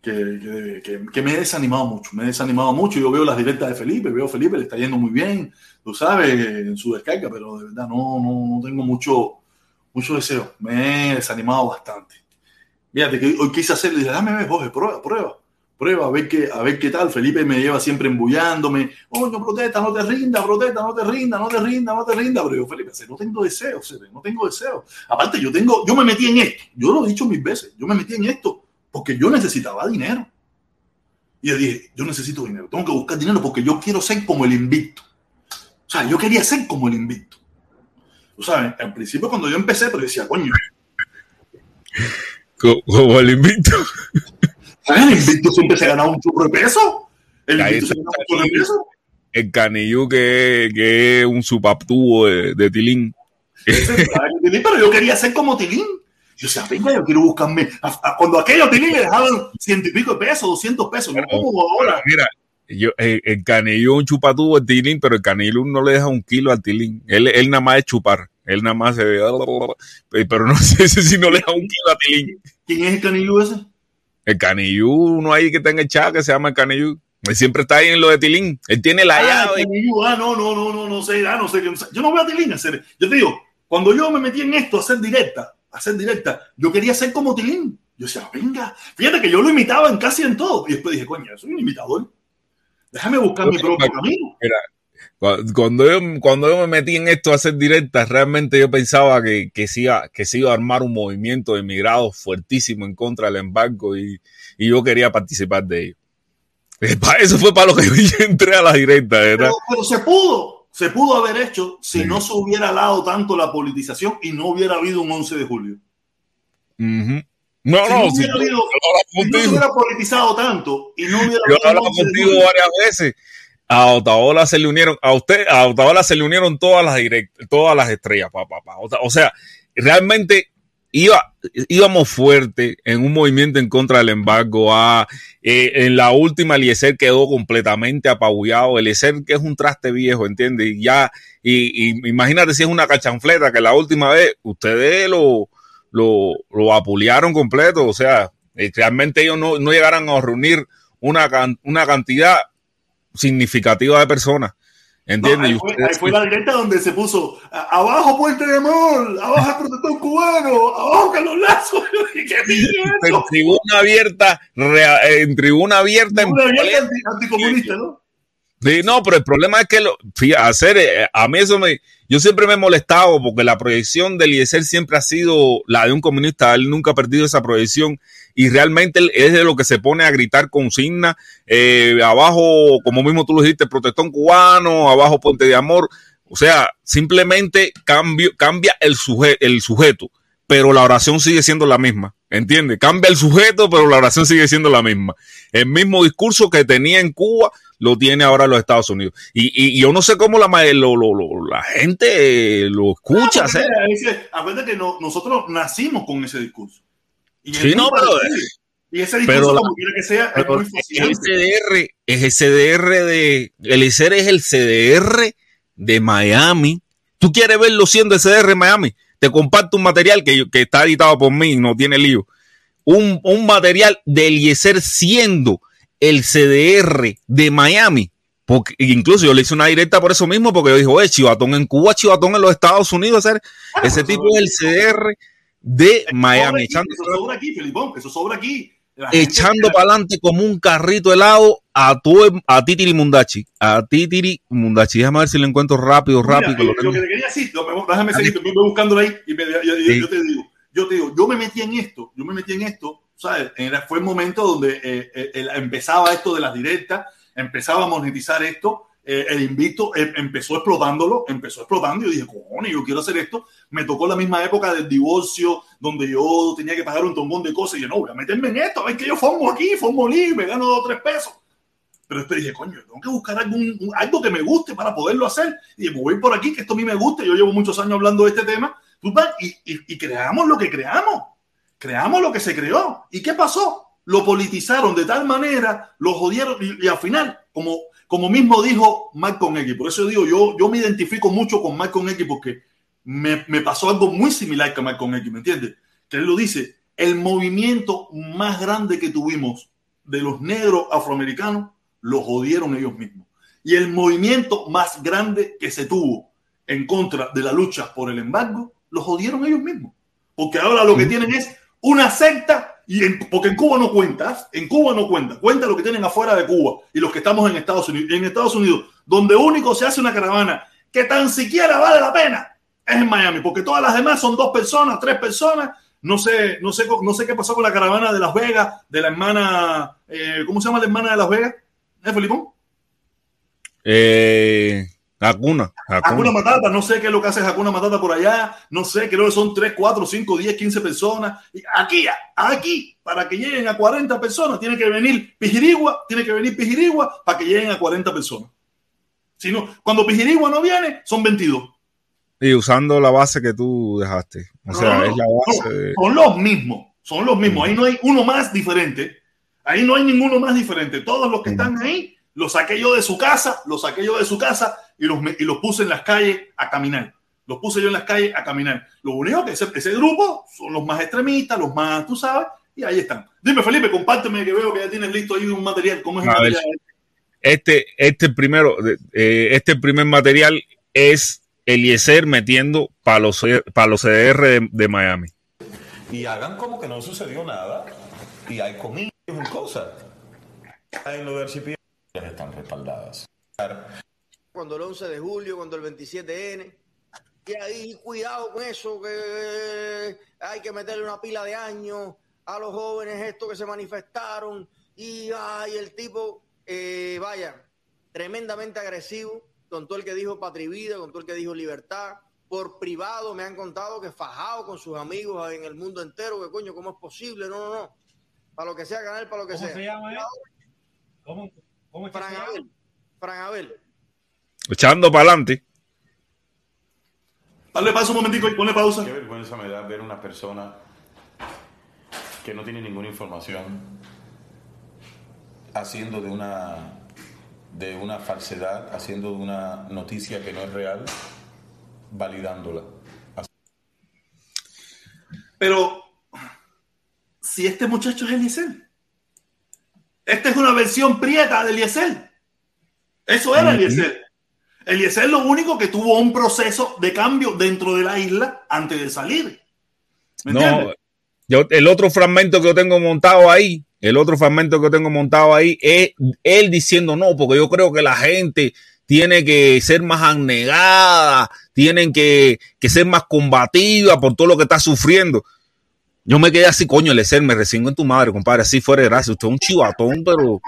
Speaker 1: que, que, me he desanimado mucho, me he desanimado mucho. Yo veo las directas de Felipe, veo a Felipe, le está yendo muy bien, tú sabes, en su descarga, pero de verdad no, no, no tengo mucho, mucho deseo. Me he desanimado bastante. Fíjate que hoy quise hacerle, dije, dame Jorge, prueba, prueba, prueba, a ver qué, a ver qué tal. Felipe me lleva siempre embullándome. Oh, no protesta, no te rinda, protesta, no te rinda, no te rinda, no te rinda. Pero yo, Felipe, no tengo deseo, no tengo deseo. Aparte, yo tengo, yo me metí en esto. Yo lo he dicho mil veces. Yo me metí en esto porque yo necesitaba dinero. Y yo dije, yo necesito dinero, tengo que buscar dinero porque yo quiero ser como el invicto. O sea, yo quería ser como el invicto. Tú sabes, al principio cuando yo empecé, pero decía, coño.
Speaker 2: Como el invicto.
Speaker 1: El invicto siempre se ganaba un churro de peso. El invicto se ganaba un churro de peso.
Speaker 2: El canillú que, que es un supaptubo de, de Tilín.
Speaker 1: Pero yo quería ser como Tilín. Yo decía, venga, yo quiero buscarme. cuando aquello tenía me dejaban ciento y pico de pesos, doscientos pesos, no como ahora.
Speaker 2: Mira, yo, el canillo es un chupatubo el tilín, pero el canillo no le deja un kilo al tilín. Él, él nada más es chupar. Él nada más se ve. Pero no sé si no le deja un kilo a tilín.
Speaker 1: ¿Quién es el canillo ese?
Speaker 2: El canillo, uno ahí que tenga echado que se llama el canillo. Él siempre está ahí en lo de Tilín. Él tiene la
Speaker 1: ah,
Speaker 2: llave.
Speaker 1: Ah, no, no, no, no, no sé, ah, no sé. Yo no veo a Tilín hacer. Yo te digo, cuando yo me metí en esto a hacer directa, hacer directa. Yo quería ser como Tilín. Yo decía, venga, fíjate que yo lo imitaba en casi en todo. Y después dije, coño, soy un imitador. Déjame buscar mi propio camino.
Speaker 2: Cuando yo, cuando yo me metí en esto a hacer directas, realmente yo pensaba que, que, se iba, que se iba a armar un movimiento de emigrados fuertísimo en contra del embargo y, y yo quería participar de ello. Eso fue para lo que yo entré a la directa, ¿verdad?
Speaker 1: Pero, pero se pudo se pudo haber hecho si no se hubiera dado tanto la politización y no hubiera habido un 11 de julio.
Speaker 2: No, no,
Speaker 1: si no, hubiera, no se hubiera politizado tanto y no hubiera
Speaker 2: Yo hablaba contigo varias veces. A Otaola se le unieron, a usted, a Otaola se le unieron todas las direct, todas las estrellas, papá. Pa, pa. O sea, realmente iba, íbamos fuerte en un movimiento en contra del embargo. A, eh, en la última, Eliezer quedó completamente apabullado. Eliezer, que es un traste viejo, ¿entiendes? Y ya, y, y, imagínate si es una cachanfleta, que la última vez ustedes lo, lo, lo apulearon completo. O sea, eh, realmente ellos no, no llegaran a reunir una, una cantidad significativa de personas. ¿Entiendes?
Speaker 1: No, ahí, fue, ahí, fue, la directa donde se puso abajo Puente de Mol, abajo el protector cubano, abajo Carlos Lazo. ¿Qué
Speaker 2: en tribuna abierta, en tribuna abierta.
Speaker 1: Tribuna en abierta anticomunista, ¿no?
Speaker 2: Sí, no, pero el problema es que lo, fíjate, hacer, eh, a mí eso me, yo siempre me he molestado porque la proyección de Eliezer siempre ha sido la de un comunista, él nunca ha perdido esa proyección y realmente es de lo que se pone a gritar consigna, eh, abajo, como mismo tú lo dijiste, protestón cubano, abajo Puente de Amor, o sea, simplemente cambio, cambia el, el sujeto, pero la oración sigue siendo la misma, ¿entiendes? Cambia el sujeto, pero la oración sigue siendo la misma. El mismo discurso que tenía en Cuba lo tiene ahora los Estados Unidos. Y, y, y yo no sé cómo la, lo, lo, lo, la gente lo escucha.
Speaker 1: Ah, acuérdate que no, nosotros nacimos con ese discurso.
Speaker 2: Y sí, no, pero,
Speaker 1: y ese discurso, pero, como quiera que sea, es muy
Speaker 2: El CDR, es el CDR de. El ICER es el CDR de Miami. ¿Tú quieres verlo siendo el CDR de Miami? Te comparto un material que, que está editado por mí, no tiene lío. Un, un material del IESER siendo el CDR de Miami. Porque incluso yo le hice una directa por eso mismo, porque yo dije, oye, Chivatón en Cuba, Chivatón en los Estados Unidos, hacer ese tipo es el CDR de Miami.
Speaker 1: Eso sobra aquí, Felipón, eso sobra aquí.
Speaker 2: echando para adelante como un carrito helado a, tu, a Titiri Mundachi. A Titiri Mundachi. Déjame ver si lo encuentro rápido, rápido.
Speaker 1: lo, que te quería decir, déjame seguir, me voy buscándolo ahí y me, yo, te digo, yo te digo, yo me metí en esto, yo me metí en esto, ¿sabes? fue el momento donde eh, eh, empezaba esto de las directas, empezaba a monetizar esto eh, el invito eh, empezó explotándolo, empezó explotando y yo dije, cojones, yo quiero hacer esto. Me tocó la misma época del divorcio, donde yo tenía que pagar un tombón de cosas y yo, no, voy a meterme en esto, a ver que yo formo aquí, formo y me gano dos o tres pesos. Pero después dije, coño, tengo que buscar algún, algo que me guste para poderlo hacer. Y me voy por aquí, que esto a mí me gusta. Yo llevo muchos años hablando de este tema. Y, y, y creamos lo que creamos. Creamos lo que se creó. ¿Y qué pasó? Lo politizaron de tal manera, lo jodieron y, y al final, como como mismo dijo Malcolm X, por eso digo, yo, yo me identifico mucho con Malcolm X porque me, me pasó algo muy similar que Malcolm X, ¿me entiendes? Que él lo dice, el movimiento más grande que tuvimos de los negros afroamericanos lo jodieron ellos mismos. Y el movimiento más grande que se tuvo en contra de la lucha por el embargo, lo jodieron ellos mismos. Porque ahora lo que tienen es una secta y porque en Cuba no cuentas, en Cuba no cuenta, cuenta lo que tienen afuera de Cuba y los que estamos en Estados Unidos. En Estados Unidos, donde único se hace una caravana que tan siquiera vale la pena, es en Miami, porque todas las demás son dos personas, tres personas. No sé, no sé, no sé qué pasó con la caravana de Las Vegas, de la hermana, eh, ¿cómo se llama la hermana de Las Vegas? ¿Eh, Felipón?
Speaker 2: Eh, Hakuna,
Speaker 1: Hakuna. Matata, no sé qué es lo que hace Hakuna Matata por allá, no sé, creo que son 3, 4, 5, 10, 15 personas. Y aquí, aquí, para que lleguen a 40 personas, tiene que venir Pijirigua, tiene que venir Pijirigua para que lleguen a 40 personas. Si no, cuando Pijirigua no viene, son 22.
Speaker 2: Y usando la base que tú dejaste. O sea, es la base.
Speaker 1: Son los mismos, son los mismos. Ahí no hay uno más diferente. Ahí no hay ninguno más diferente. Todos los que están ahí, los saqué yo de su casa, los saqué yo de su casa y los, y los puse en las calles a caminar. Los puse yo en las calles a caminar. Lo único que ese, ese grupo son los más extremistas, los más, tú sabes, y ahí están. Dime, Felipe, compárteme que veo que ya tienes listo ahí un material. ¿Cómo es el material?
Speaker 2: Este, este primero, eh, este primer material es Eliezer metiendo para los CDR de, de, Miami.
Speaker 3: Y hagan como que no sucedió nada. Y hay comillas y cosas. En los están respaldadas
Speaker 4: cuando el 11 de julio, cuando el 27N. Y ahí, cuidado con eso, que hay que meterle una pila de años a los jóvenes estos que se manifestaron. Y ay, el tipo, eh, vaya, tremendamente agresivo con todo el que dijo Patria Vida, con todo el que dijo Libertad. Por privado me han contado que fajado con sus amigos en el mundo entero, que coño, ¿cómo es posible? No, no, no. Para lo que sea, ganar, para lo que
Speaker 5: ¿Cómo
Speaker 4: sea.
Speaker 5: Se llama, ¿Cómo, cómo
Speaker 4: Fran? Abel. Fran Abel.
Speaker 2: Echando para adelante.
Speaker 1: Dale pausa un momentico y ponle pausa.
Speaker 3: Qué vergüenza me da ver una persona que no tiene ninguna información haciendo de una de una falsedad, haciendo de una noticia que no es real, validándola.
Speaker 1: Pero si este muchacho es Eliezer, esta es una versión prieta de Eliezer. Eso era Eliezer. Eliezer lo único que tuvo un proceso de cambio dentro de la isla antes de salir. ¿Me
Speaker 2: No,
Speaker 1: entiendes?
Speaker 2: yo, el otro fragmento que yo tengo montado ahí, el otro fragmento que yo tengo montado ahí es él diciendo no, porque yo creo que la gente tiene que ser más abnegada, tienen que, que ser más combativa por todo lo que está sufriendo. Yo me quedé así, coño, Eliezer, me resingo en tu madre, compadre, así fuera de gracia. Usted es un chivatón, pero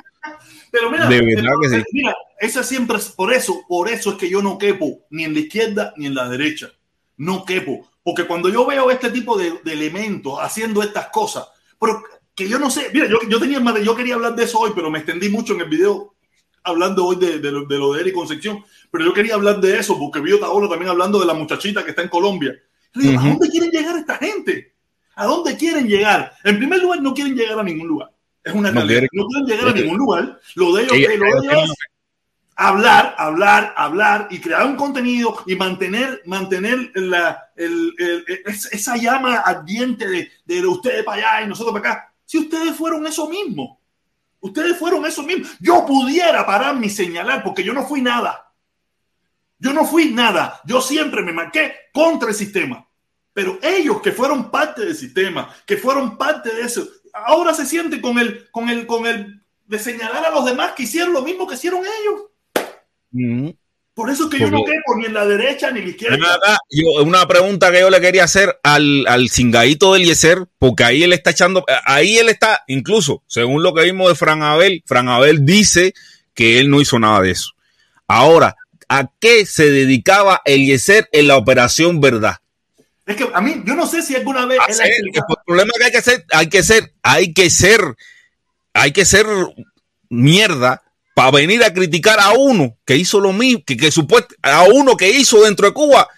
Speaker 1: Pero mira,
Speaker 2: De verdad que sí.
Speaker 1: mira, esa siempre es por eso, por eso es que yo no quepo ni en la izquierda ni en la derecha. No quepo. Porque cuando yo veo este tipo de, de elementos haciendo estas cosas, pero que yo no sé, mira, yo, yo tenía yo quería hablar de eso hoy, pero me extendí mucho en el video hablando hoy de, de lo, de lo de Eric Concepción, pero yo quería hablar de eso porque vi a Taolo también hablando de la muchachita que está en Colombia. Digo. ¿A dónde quieren llegar esta gente? ¿A dónde quieren llegar? En primer lugar, no quieren llegar a ningún lugar. Es una
Speaker 2: No
Speaker 1: realidad.
Speaker 2: quieren-
Speaker 1: No quieren llegar a ningún lugar. Lo de ellos, lo de ellos es hablar, hablar, hablar y crear un contenido y mantener, mantener la, el- el- es- esa llama ardiente de, de ustedes para allá y nosotros para acá. Si ustedes fueron eso mismo, ustedes fueron eso mismo. Yo pudiera pararme y señalar porque yo no fui nada. Yo no fui nada. Yo siempre me marqué contra el sistema. Pero ellos que fueron parte del sistema, que fueron parte de eso, ahora se sienten con el, con el, con el de señalar a los demás que hicieron lo mismo que hicieron ellos. Por eso es que yo no quepo ni en la derecha ni en la izquierda.
Speaker 2: Nada, yo- una pregunta que yo le quería hacer al, al cingadito del Yeser, porque ahí él está echando, ahí él está, incluso, según lo que vimos de Fran Abel, Fran Abel dice que él no hizo nada de eso. Ahora, ¿a qué se dedicaba el Yeser en la operación verdad?
Speaker 1: Es que a mí, yo no sé si alguna vez
Speaker 2: Hacer-
Speaker 1: explicado-
Speaker 2: el problema que hay que ser, hay que ser, hay que ser, hay que ser mierda para venir a criticar a uno que hizo lo mismo, que, que supuesto, a uno que hizo dentro de Cuba,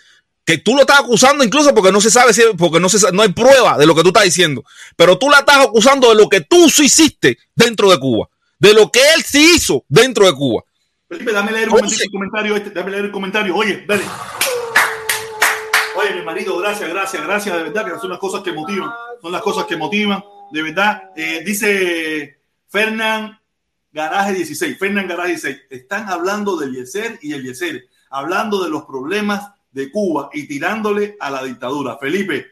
Speaker 2: que tú lo estás acusando incluso porque no se sabe si, porque no se no hay prueba de lo que tú estás diciendo, pero tú la estás acusando de lo que tú sí hiciste dentro de Cuba, de lo que él sí hizo dentro de Cuba.
Speaker 1: Felipe, dame leer un
Speaker 2: Entonces-
Speaker 1: momentito el comentario este, dame leer el comentario. Oye, dale. Mi marido, gracias, gracias, gracias, de verdad que son las cosas que motivan, son las cosas que motivan, de verdad. Eh, dice Fernán Garaje 16, Fernán Garaje 16, están hablando del Yeser y el Yeser, hablando de los problemas de Cuba y tirándole a la dictadura. Felipe,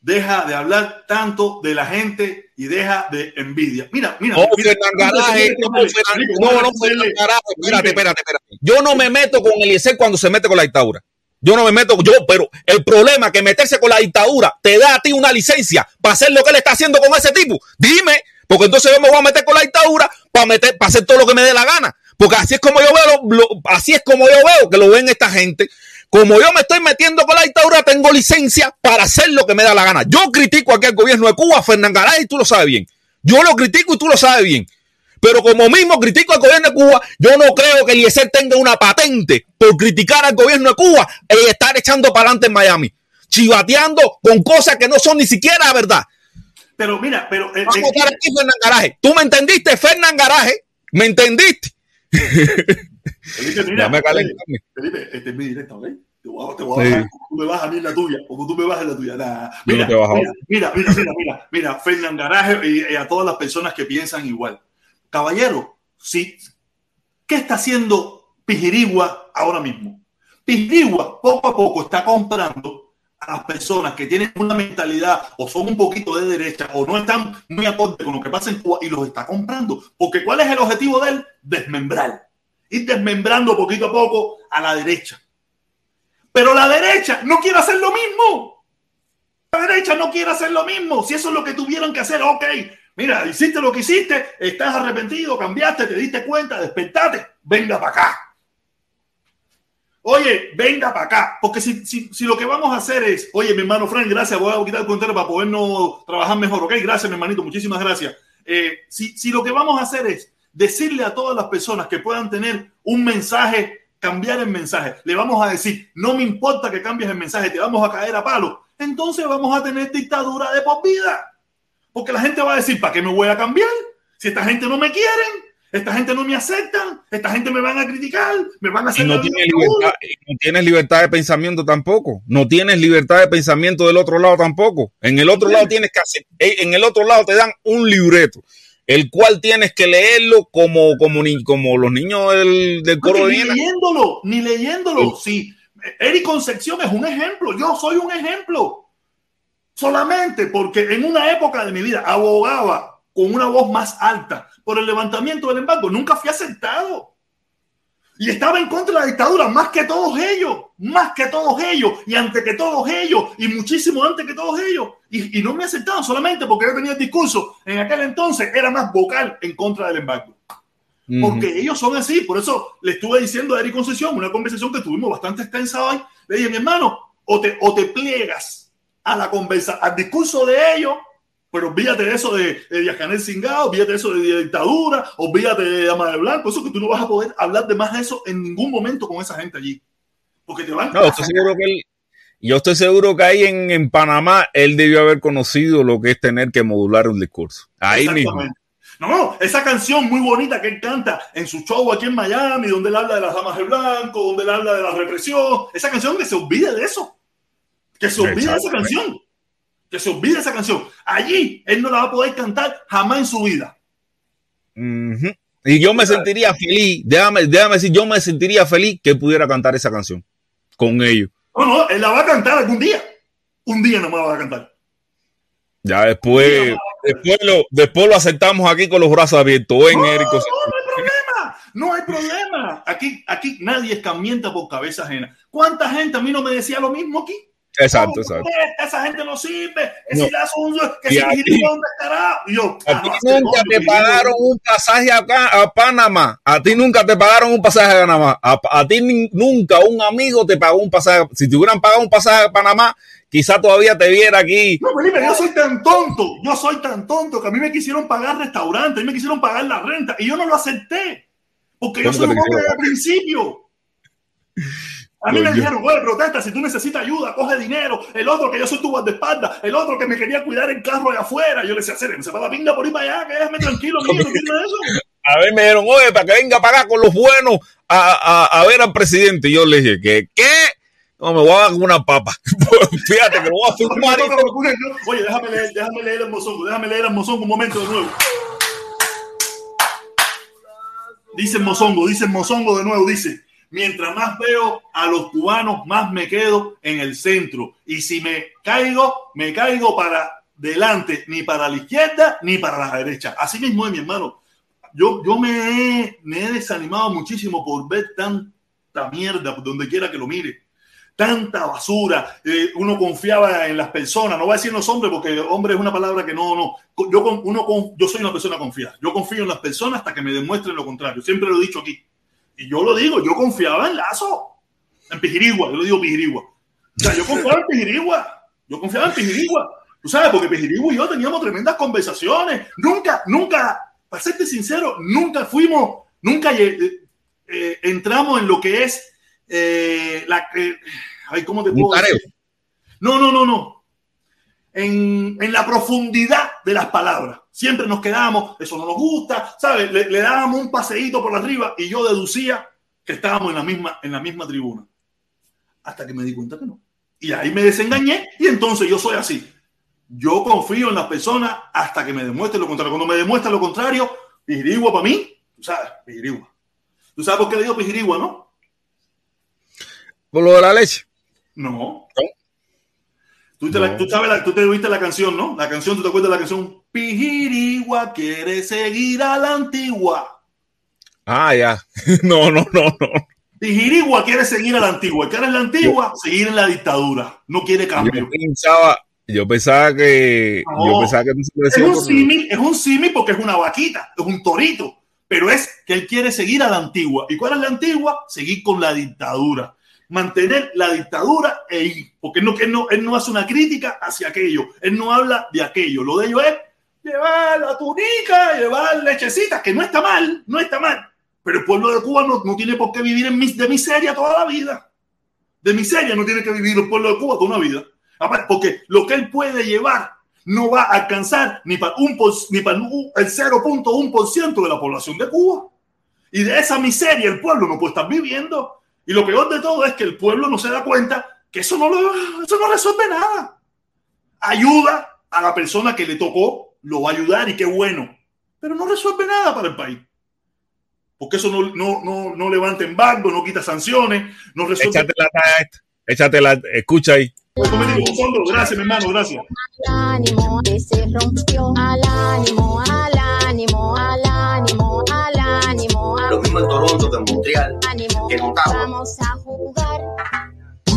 Speaker 1: deja de hablar tanto de la gente y deja de envidia. Mira, mira.
Speaker 2: No,
Speaker 1: mira,
Speaker 2: Fernán Garaje, no, espérate, espérate, espérate. Yo no me meto con Eliezer cuando se mete con la dictadura. Yo no me meto, yo, pero el problema es que meterse con la dictadura te da a ti una licencia para hacer lo que él está haciendo con ese tipo. Dime, porque entonces yo me voy a meter con la dictadura para meter, para hacer todo lo que me dé la gana. Porque así es como yo veo, lo- así es como yo veo que lo ven esta gente. Como yo me estoy metiendo con la dictadura, tengo licencia para hacer lo que me da la gana. Yo critico aquí al gobierno de Cuba, Fernán Garay, y tú lo sabes bien. Yo lo critico y tú lo sabes bien. Pero como mismo critico al gobierno de Cuba, yo no creo que Eliezer tenga una patente por criticar al gobierno de Cuba y estar echando para adelante en Miami, chivateando con cosas que no son ni siquiera verdad.
Speaker 1: Pero mira, pero eh,
Speaker 2: Vamos
Speaker 1: eh,
Speaker 2: a estar aquí, Fernán Garaje. ¿Tú me entendiste, Fernán Garaje? ¿Me entendiste?
Speaker 1: Felipe, mira,
Speaker 2: Ya me.
Speaker 1: Felipe, este es mi directa, ¿ok? Te voy a, te voy a
Speaker 2: Sí.
Speaker 1: bajar como tú me vas a mí en la tuya, como tú me en la tuya. Nah. Mira,
Speaker 2: no
Speaker 1: mira, mira, mira, mira, mira, mira, Fernán Garaje y, y a todas las personas que piensan igual. Caballero, sí, ¿qué está haciendo Pijirigua ahora mismo? Pijirigua poco a poco está comprando a las personas que tienen una mentalidad o son un poquito de derecha o no están muy acorde con lo que pasa en Cuba y los está comprando. Porque ¿cuál es el objetivo de él? Desmembrar. Ir desmembrando poquito a poco a la derecha. Pero la derecha no quiere hacer lo mismo. La derecha no quiere hacer lo mismo. Si eso es lo que tuvieron que hacer, ok. Mira, hiciste lo que hiciste, estás arrepentido, cambiaste, te diste cuenta, despertate, venga para acá. Oye, venga para acá, porque si, si, si lo que vamos a hacer es, oye, mi hermano Frank, gracias, voy a quitar el contero para podernos trabajar mejor, ok, gracias, mi hermanito, muchísimas gracias. Eh, si, si lo que vamos a hacer es decirle a todas las personas que puedan tener un mensaje, cambiar el mensaje, le vamos a decir, no me importa que cambies el mensaje, te vamos a caer a palo, entonces vamos a tener dictadura de por vida. Porque la gente va a decir, ¿para qué me voy a cambiar? Si esta gente no me quieren, esta gente no me aceptan, esta gente me van a criticar, me van a
Speaker 2: Y
Speaker 1: hacer
Speaker 2: no tienes, libertad, y no tienes libertad de pensamiento tampoco. No tienes libertad de pensamiento del otro lado tampoco. En el otro lado tienes que hacer, eh, en el otro lado te dan un libreto, el cual tienes que leerlo como, como, ni- como los niños del, del coro de
Speaker 1: ni leyéndolo, ni leyéndolo. Sí, Eric Concepción es un ejemplo. Yo soy un ejemplo. Solamente porque en una época de mi vida abogaba con una voz más alta por el levantamiento del embargo. Nunca fui aceptado. Y estaba en contra de la dictadura más que todos ellos, más que todos ellos, y antes que todos ellos, y muchísimo antes que todos ellos. Y, y no me aceptaban solamente porque yo tenía el discurso. En aquel entonces era más vocal en contra del embargo porque ellos son así. Por eso le estuve diciendo a Eric Concesión, una conversación que tuvimos bastante extensa hoy. Le dije, mi hermano, o te, o te pliegas a la conversa, al discurso de ellos, pero olvídate de eso de, de Díaz-Canel Cingado, olvídate de eso de, de dictadura, olvídate de Ama de Blanco, eso que tú no vas a poder hablar de más de eso en ningún momento con esa gente allí. Porque te van
Speaker 2: No, estoy seguro que él, yo estoy seguro que ahí en, en Panamá él debió haber conocido lo que es tener que modular un discurso. Ahí mismo.
Speaker 1: Exactamente. No, esa canción muy bonita que él canta en su show aquí en Miami, donde él habla de las damas de blanco, donde él habla de la represión, esa canción que se olvide de eso. Que se olvide de esa canción. Que se olvide de esa canción. Allí él no la va a poder cantar jamás en su vida.
Speaker 2: Y yo me sentiría feliz, déjame, déjame decir, yo me sentiría feliz que pudiera cantar esa canción con ellos.
Speaker 1: No, no, él la va a cantar algún día. Un día no me vas a cantar.
Speaker 2: Ya después, después lo, después lo aceptamos aquí con los brazos abiertos. Ven,
Speaker 1: no, no hay problema. No hay problema. Aquí, aquí nadie escamienta por cabeza ajena. ¿Cuánta gente a mí no me decía lo mismo aquí?
Speaker 2: Exacto, exacto.
Speaker 1: Esa gente no sirve. Que
Speaker 2: No.
Speaker 1: son, que
Speaker 2: Y
Speaker 1: si
Speaker 2: ti-
Speaker 1: ¿dónde estará? Y yo,
Speaker 2: A ti nunca te pagaron un pasaje acá a Panamá. A ti nunca te pagaron un pasaje a Panamá. A, a ti nunca un amigo te pagó un pasaje. Si te hubieran pagado un pasaje a Panamá, quizá todavía te viera aquí.
Speaker 1: No, Felipe, yo soy tan tonto, yo soy tan tonto que a mí me quisieron pagar restaurante, a mí me quisieron pagar la renta y yo no lo acepté. Porque yo
Speaker 2: ¿Cómo
Speaker 1: soy un hombre
Speaker 2: quisieron
Speaker 1: de principio. A mí me dijeron, oye, protesta, si tú necesitas ayuda, coge dinero. El otro que yo soy tu guardaespaldas, el otro que me quería cuidar el carro de afuera. Yo le decía, se va la pinga por ir para allá, que déjame tranquilo, mío, no quiero eso.
Speaker 2: A ver, me dijeron, oye, para que venga a pagar con los buenos a, a, a ver al presidente. Y yo le dije, ¿qué? ¿Qué? No, me voy a dar con una papa. Fíjate que lo voy a firmar. y.
Speaker 1: Oye, déjame leer, déjame leer el mozongo, déjame leer el mozongo un momento de nuevo. Dice el mozongo, dice el mozongo de nuevo, dice, mientras más veo a los cubanos, más me quedo en el centro. Y si me caigo, me caigo para delante, ni para la izquierda, ni para la derecha. Así mismo es, mi hermano. Yo, yo me, he, me he desanimado muchísimo por ver tanta mierda donde quiera que lo mire tanta basura. Eh, uno confiaba en las personas, no voy a decir los hombres porque hombre es una palabra que no, no. Yo, uno, yo soy una persona confiada. Yo confío en las personas hasta que me demuestren lo contrario. Siempre lo he dicho aquí. Y yo lo digo, yo confiaba en Lazo, en Pijirigua, yo lo digo Pijirigua. O sea, yo confiaba en Pijirigua. Yo confiaba en Pijirigua. Tú sabes, porque Pijirigua y yo teníamos tremendas conversaciones. Nunca, nunca, para serte sincero, nunca fuimos, nunca eh, eh, entramos en lo que es eh, la. eh, ay, ¿cómo te puedo decir? No, no, no, no. En, en la profundidad de las palabras. Siempre nos quedábamos, eso no nos gusta, ¿sabes? Le, le dábamos un paseíto por arriba y yo deducía que estábamos en la misma, en la misma tribuna. Hasta que me di cuenta que no. Y ahí me desengañé y entonces yo soy así. Yo confío en las personas hasta que me demuestren lo contrario. Cuando me demuestran lo contrario, Pijirigua para mí, tú sabes, Pijirigua. ¿Tú sabes por qué le digo Pijirigua, no?
Speaker 2: Por lo de la leche.
Speaker 1: No. ¿Tú te, la-
Speaker 2: No.
Speaker 1: tú sabes la- tú te oíste la canción, ¿no? La canción, ¿tú te acuerdas de la canción? Pijirigua quiere seguir a la antigua.
Speaker 2: Ah, ya. No, no, no, no.
Speaker 1: Pijirigua quiere seguir a la antigua. ¿Qué es la antigua? Seguir en la dictadura. No quiere
Speaker 2: Yo
Speaker 1: cambio.
Speaker 2: pensaba, yo pensaba que,
Speaker 1: No.
Speaker 2: yo pensaba que
Speaker 1: Es un símil, es un símil porque es una vaquita, es un torito. Pero es que él quiere seguir a la antigua. ¿Y cuál es la antigua? Seguir con la dictadura. Mantener la dictadura e ir. Porque no, él no, él no hace una crítica hacia aquello. Él no habla de aquello. Lo de ellos es llevar la tunica, llevar lechecitas, que no está mal, no está mal. Pero el pueblo de Cuba no, no tiene por qué vivir en mis- de miseria toda la vida. De miseria no tiene que vivir el pueblo de Cuba toda una vida. Aparte, Porque lo que él puede llevar no va a alcanzar ni para, un ni para el 0.1% de la población de Cuba. Y de esa miseria el pueblo no puede estar viviendo. Y lo peor de todo es que el pueblo no se da cuenta que eso no, lo- eso no resuelve nada. Ayuda a la persona que le tocó, lo va a ayudar y qué bueno. Pero no resuelve nada para el país. Porque eso no, no, no, no levanta embargo, no quita sanciones, no resuelve.
Speaker 2: Échate la. Échate la, escucha ahí.
Speaker 1: Fondo, Gracias, mi hermano, gracias.
Speaker 6: al ánimo que se rompió, al ánimo, al ánimo, al ánimo, al ánimo,
Speaker 7: Lo mismo en Toronto que en Montreal.
Speaker 6: ánimo.
Speaker 7: en Ottawa.
Speaker 6: Vamos a jugar.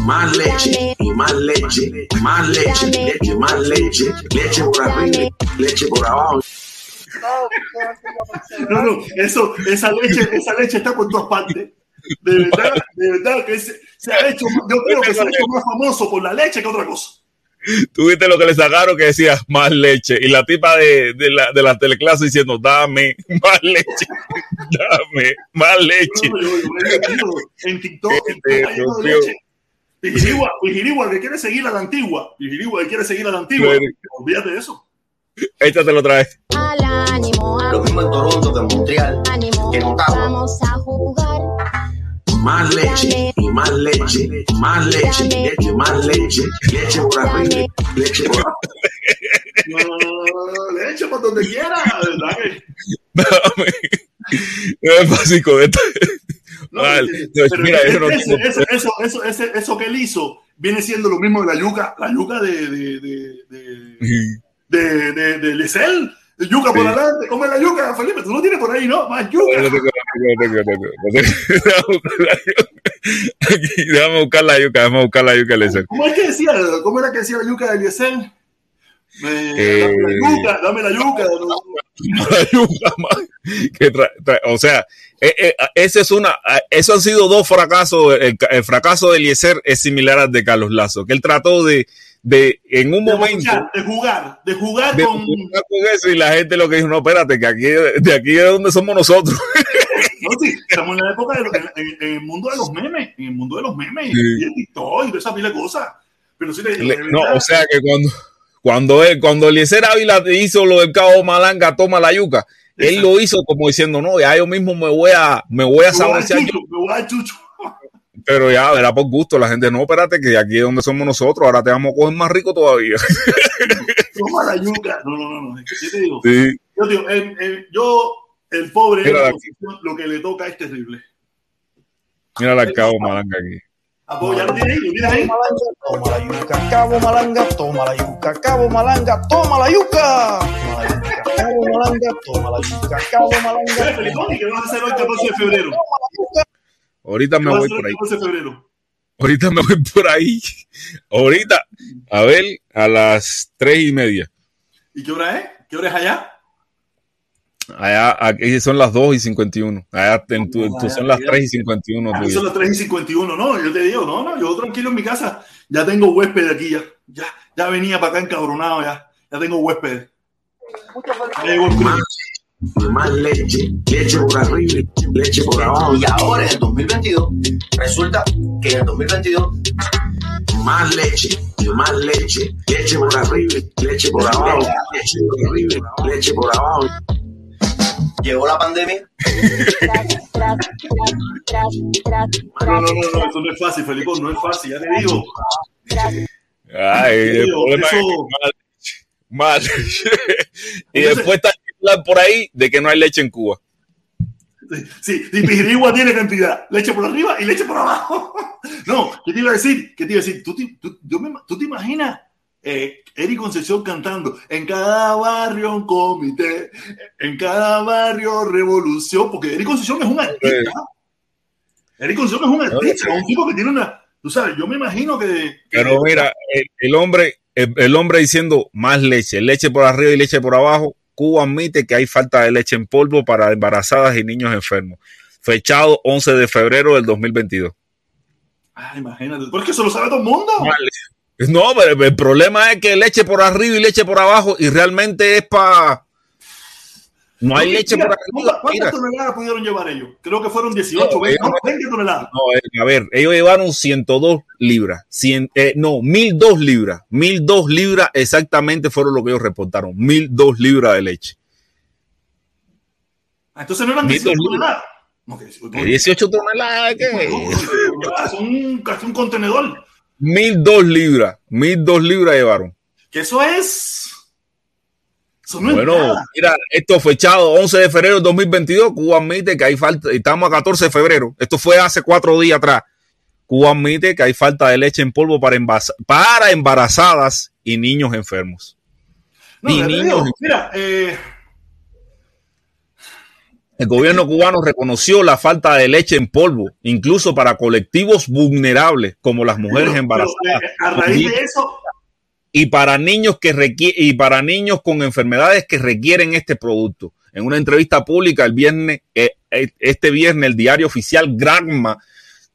Speaker 8: Más leche y más leche, más leche, leche, más leche, leche por arriba, leche por abajo.
Speaker 1: No, no, eso, esa leche, esa leche está por todas partes. De verdad, de verdad que se, se ha hecho, yo creo que se ha hecho más famoso por la leche que otra cosa.
Speaker 2: Tuviste lo que le sacaron que decía más leche. Y la tipa de, de la, de la teleclase diciendo, dame más leche. Dame más leche.
Speaker 1: En TikTok, en
Speaker 2: Este,
Speaker 1: Pijirigua, que quiere seguir a la antigua. Pijirigua, que quiere seguir a la antigua. Olvídate de eso.
Speaker 2: Échatelo otra vez.
Speaker 6: Al ánimo,
Speaker 7: Lo mismo en Toronto que en Montreal.
Speaker 6: ánimo.
Speaker 7: en Ottawa.
Speaker 6: Vamos a jugar.
Speaker 8: Más leche y más leche, más leche, leche, más leche, leche por arriba, leche por abajo.
Speaker 1: No, no, no, no, no, leche por donde quiera. ¿Verdad que?
Speaker 2: Dame. Es básico de.
Speaker 1: No,
Speaker 2: Vale. mira, eso no
Speaker 1: ese-
Speaker 2: tengo-
Speaker 1: eso, eso, eso, ese- eso que él hizo viene siendo lo mismo de la yuca, la yuca de, de, de, de, de, de, de Lisel. De yuca por adelante, come la yuca, Felipe, tú no tienes por ahí, ¿no? Más yuca.
Speaker 2: No buscar la yuca. Déjame buscar la yuca, Eliezer.
Speaker 1: ¿Cómo es que decía? ¿Cómo era que decía la yuca de
Speaker 2: Eh,
Speaker 1: dame la yuca, dame la yuca.
Speaker 2: o sea, eh, eh, ese es una, eh, eso han sido dos fracasos. El, el fracaso de Eliezer es similar al de Carlos Lazo, que él trató de, de en un momento,
Speaker 1: de jugar, de jugar
Speaker 2: de
Speaker 1: con.
Speaker 2: jugar con eso y la gente lo que dijo, no, espérate, que aquí, de aquí es donde somos nosotros.
Speaker 1: No, sí, estamos en la época de en- en el mundo de los memes, en el mundo de los memes,
Speaker 2: Sí.
Speaker 1: y el TikTok y esa pila de cosas. Pero sí, de-
Speaker 2: Le-
Speaker 1: de
Speaker 2: no, o sea que cuando, cuando él, cuando Eliezer Ávila hizo lo del cabo Malanga, toma la yuca, él
Speaker 1: Exacto.
Speaker 2: lo hizo como diciendo, no, ya yo mismo me voy a, me voy a saborear yo,
Speaker 1: chucho, me voy a dar chucho.
Speaker 2: pero ya verá por gusto, la gente, no, espérate, que aquí es donde somos nosotros, ahora te vamos a coger más rico todavía.
Speaker 1: Toma la yuca. No, no, no, no. ¿Qué te digo?
Speaker 2: Sí.
Speaker 1: Yo digo, yo, el pobre,
Speaker 2: Mira
Speaker 1: la lo que le toca es terrible.
Speaker 2: Mira al cabo Malanga aquí.
Speaker 1: Ya lo tienes ahí.
Speaker 4: Toma la yuca, cabo malanga, toma la yuca, cabo malanga, toma la yuca. Toma la yuca, cabo malanga, toma la yuca, cabo malanga.
Speaker 1: Felipón, ¿qué vas a hacer hoy 14 de febrero?
Speaker 2: Ahorita
Speaker 1: ¿Qué
Speaker 2: me voy por ahí.
Speaker 1: 14 de febrero?
Speaker 2: Ahorita me voy por ahí. Ahorita, a ver, a las tres y media.
Speaker 1: ¿Y qué hora es? ¿Qué hora es allá?
Speaker 2: Allá, aquí son las 2 y 51. Allá en tu, tú son las 3 y 51
Speaker 1: Aquí
Speaker 2: tuyas.
Speaker 1: son las 3 y 51, no, yo te digo, no, no, yo tranquilo en mi casa, ya tengo huésped aquí, ya, ya, ya venía para acá encabronado, ya, ya tengo huésped.
Speaker 8: Más, más leche, leche por arriba, leche por abajo,
Speaker 7: Y ahora en el 2022, resulta que en el 2022
Speaker 8: más leche, más leche, leche por arriba, leche por abajo, leche por arriba, leche por abajo.
Speaker 7: Llegó la pandemia.
Speaker 1: No, no, no, no, eso no es fácil, Felipe, no es fácil, ya te digo.
Speaker 2: Ay, el
Speaker 1: Digo,
Speaker 2: problema es que leche. y
Speaker 1: Entonces-
Speaker 2: después está el titular por ahí de que no hay leche en Cuba.
Speaker 1: Sí, sí, Pijirigua tiene cantidad, leche por arriba y leche por abajo. No, ¿qué te iba a decir? ¿Qué te iba a decir? ¿Tú te, tú- yo me- ¿tú te imaginas eh, Eric Concepción cantando en cada barrio un comité, en cada barrio revolución? Porque Eric Concepción es un artista. Eric Concepción es un artista, un tipo que tiene una... Tú sabes, yo me imagino que...
Speaker 2: Pero mira, el, el hombre, el, el hombre diciendo más leche, leche por arriba y leche por abajo, Cuba admite que hay falta de leche en polvo para embarazadas y niños enfermos. Fechado 11 de febrero del 2022.
Speaker 1: Ah, imagínate, porque eso lo sabe todo el mundo.
Speaker 2: No, pero el problema es que leche por arriba y leche por abajo y realmente es para... No hay leche
Speaker 1: mira,
Speaker 2: por
Speaker 1: ¿cuántas-
Speaker 2: arriba.
Speaker 1: ¿Cuántas toneladas pudieron llevar ellos? Creo que fueron 18,
Speaker 2: No,
Speaker 1: 20,
Speaker 2: ellos
Speaker 1: no, 20 toneladas.
Speaker 2: No, eh, a ver, ellos llevaron 102 libras. 100, eh, no, 1002 libras. 1002 libras exactamente fueron lo que ellos reportaron. 1002 libras de leche.
Speaker 1: Ah, Entonces no eran
Speaker 2: Mil
Speaker 1: 18
Speaker 2: dos libras.
Speaker 1: toneladas. No, que 18
Speaker 2: ¿Qué 18 toneladas, ¿qué?
Speaker 1: un, casi un contenedor.
Speaker 2: 1002 libras. 1002 libras llevaron.
Speaker 1: Que eso es. Eso no es
Speaker 2: Bueno, mira, esto fechado 11 de febrero de 2022. Cuba admite que hay falta, estamos a 14 de febrero. Esto fue hace cuatro días atrás. Cuba admite que hay falta de leche en polvo para, embaraza- para embarazadas y niños enfermos.
Speaker 1: No,
Speaker 2: y niños
Speaker 1: digo,
Speaker 2: enfermos.
Speaker 1: mira, eh,
Speaker 2: El gobierno cubano reconoció la falta de leche en polvo, incluso para colectivos vulnerables como las mujeres
Speaker 1: pero-
Speaker 2: embarazadas
Speaker 1: pero, eh, a raíz de eso,
Speaker 2: y para niños que requiere, y para niños con enfermedades que requieren este producto. En una entrevista pública el viernes, eh, eh, este viernes, el diario oficial Granma,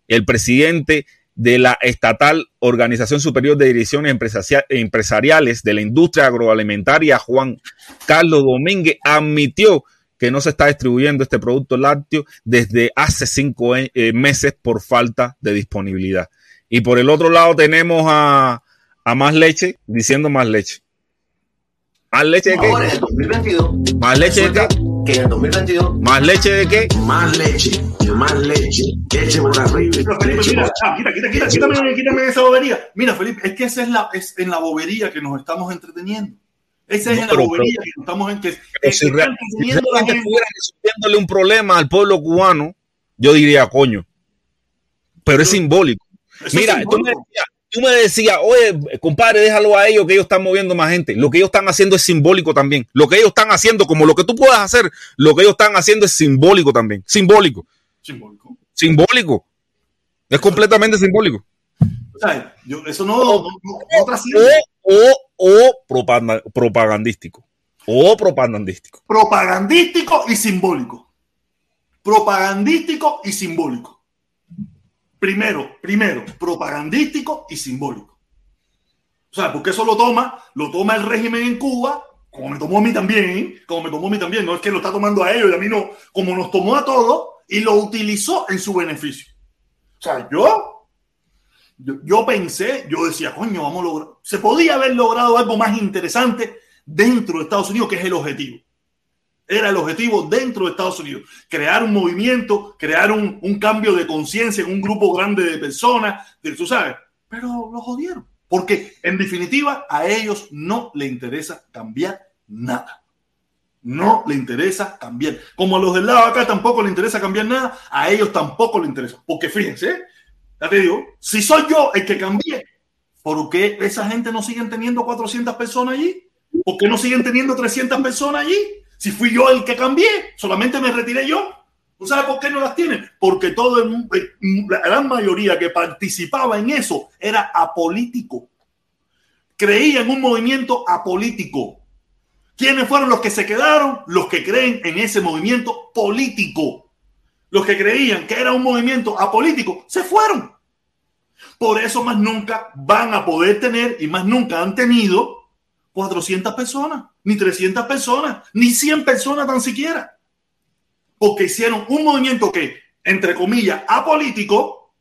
Speaker 2: el presidente de la estatal Organización Superior de Direcciones Empresaria- Empresariales de la Industria Agroalimentaria, Juan Carlos Domínguez, admitió que no se está distribuyendo este producto lácteo desde hace cinco eh, meses por falta de disponibilidad. Y por el otro lado tenemos a, a más leche diciendo más leche. ¿Más leche de
Speaker 7: Ahora en
Speaker 2: qué?
Speaker 7: el 2022,
Speaker 2: ¿Más leche de qué?
Speaker 7: que en el 2022
Speaker 2: ¿Más leche de qué?
Speaker 8: Más leche, más leche, leche por arriba,
Speaker 1: pero Felipe,
Speaker 8: leche
Speaker 1: mira,
Speaker 8: por
Speaker 1: ah, quita, quita, quita, quítame, quítame esa bobería. Mira, Felipe, es que esa es la, es en la bobería que nos estamos entreteniendo. Esa es
Speaker 2: No, pero-
Speaker 1: la bobería que estamos en que, que
Speaker 2: si,
Speaker 1: la
Speaker 2: realmente
Speaker 1: gente.
Speaker 2: estuviera resolviéndole un problema al pueblo cubano, yo diría coño. Pero es simbólico.
Speaker 1: Es
Speaker 2: Mira, tú me, decías, tú me decías, oye, compadre, déjalo a ellos que ellos están moviendo más gente. Lo que ellos están haciendo es simbólico también. Lo que ellos están haciendo, como lo que tú puedas hacer, lo que ellos están haciendo es simbólico también. Simbólico.
Speaker 1: Simbólico.
Speaker 2: Simbólico. Es completamente simbólico.
Speaker 1: Sea, yo, eso no, no, no- no
Speaker 2: o, o propaganda- propagandístico. O propagandístico.
Speaker 1: propagandístico y simbólico. Propagandístico y simbólico. Primero, primero, propagandístico y simbólico. O sea, porque eso lo toma, lo toma el régimen en Cuba, como me tomó a mí también, como me tomó a mí también, no es que lo está tomando a ellos y a mí no, como nos tomó a todos y lo utilizó en su beneficio. O sea, yo, yo, pensé, yo decía, coño, vamos a lograr, se podía haber logrado algo más interesante dentro de Estados Unidos, que es el objetivo. Era el objetivo dentro de Estados Unidos. Crear un movimiento, crear un, un cambio de conciencia en un grupo grande de personas, tú sabes. Pero lo jodieron. Porque en definitiva a ellos no le interesa cambiar nada. No le interesa cambiar. Como a los del lado acá tampoco le interesa cambiar nada, a ellos tampoco le interesa. Porque fíjense, si soy yo el que cambié, ¿por qué esa gente no siguen teniendo 400 personas allí? ¿Por qué no siguen teniendo 300 personas allí? Si fui yo el que cambié, solamente me retiré yo. ¿Tú sabes por qué no las tienen? Porque todo el la gran mayoría que participaba en eso era apolítico. Creía en un movimiento apolítico. ¿Quiénes fueron los que se quedaron? Los que creen en ese movimiento político. Los que creían que era un movimiento apolítico, se fueron. Por eso más nunca van a poder tener y más nunca han tenido 400 personas, ni 300 personas, ni 100 personas tan siquiera. Porque hicieron un movimiento que, entre comillas, apolítico,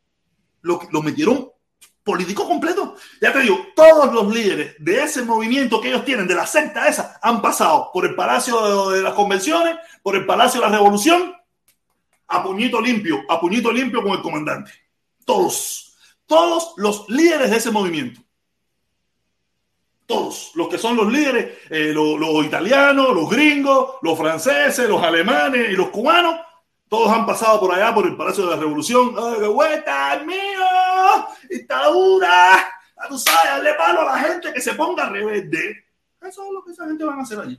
Speaker 1: lo, lo metieron político completo. Ya te digo, todos los líderes de ese movimiento que ellos tienen, de la secta esa, han pasado por el Palacio de, de las Convenciones, por el Palacio de la Revolución, a puñito limpio, a puñito limpio con el comandante. Todos, todos los líderes de ese movimiento todos los que son los líderes, eh, los, los italianos, los gringos, los franceses, los alemanes y los cubanos, todos han pasado por allá por el Palacio de la Revolución. ¡Ay, qué vuelta, es mío! ¡Dictadura! Ya tú sabes, darle palo a la gente que se ponga rebelde. Eso es lo que esa gente van a hacer allí.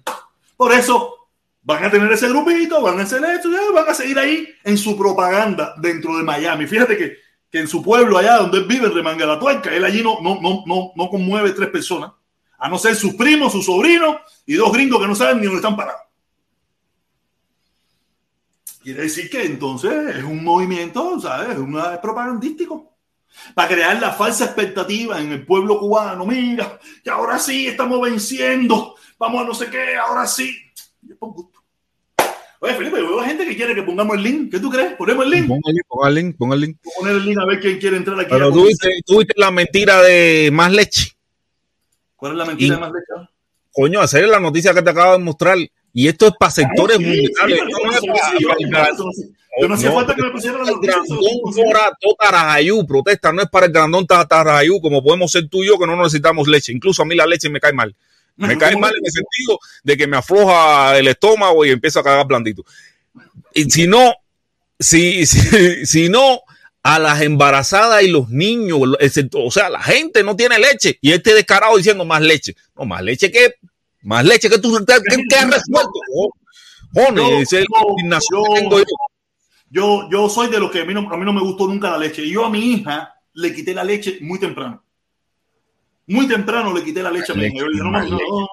Speaker 1: Por eso van a tener ese grupito, van a hacer esto, van a seguir ahí en su propaganda dentro de Miami. Fíjate que, que en su pueblo allá donde él vive, Remanga la Tuerca, él allí no, no, no, no, no conmueve tres personas a no ser sus primos, sus sobrinos y dos gringos que no saben ni dónde están parados. Quiere decir que entonces es un movimiento, ¿sabes? Es un propagandístico. Para crear la falsa expectativa en el pueblo cubano. Mira, que ahora sí estamos venciendo. Vamos a no sé qué, ahora sí. Yo pongo gusto. Oye, Felipe, yo veo gente que quiere que pongamos el link. ¿Qué tú crees? Ponemos el link.
Speaker 2: Ponga el link, ponga el link, ponga el link.
Speaker 1: Poner el link a ver quién quiere entrar aquí.
Speaker 2: Pero tú viste, tú viste la mentira de más leche.
Speaker 1: ¿Cuál es la mentira
Speaker 2: Y-
Speaker 1: más leche?
Speaker 2: Coño, hacer la noticia que te acabo de mostrar. Y esto es para sectores
Speaker 1: Sí, sí,
Speaker 2: no
Speaker 1: sí, yo-
Speaker 2: para-
Speaker 1: yo no. Yo no hacía
Speaker 2: No,
Speaker 1: falta que me pusieran noticia.
Speaker 2: grandón Fora Totarajayú, protesta, no es para el grandón Tatarajayú, como podemos ser tú y yo, que no necesitamos leche. Incluso a mí la leche me cae mal. Me cae mal en el sentido de que me afloja el estómago y empiezo a cagar blandito. Y si no, si, si, si no, a las embarazadas y los niños, o sea, la gente no tiene leche y este descarado diciendo más leche. No, más leche que, más leche que tú, que, que has resuelto. Oh, Joder,
Speaker 1: Yo-
Speaker 2: indignación
Speaker 1: yo-
Speaker 2: tengo. Yo,
Speaker 1: yo soy de los que a mí, no, a mí no me gustó nunca la leche. Y yo a mi hija le quité la leche muy temprano. Muy temprano le quité la leche a mi hija. Yo le dije, no,
Speaker 2: Más
Speaker 1: no,
Speaker 2: leche.
Speaker 1: no.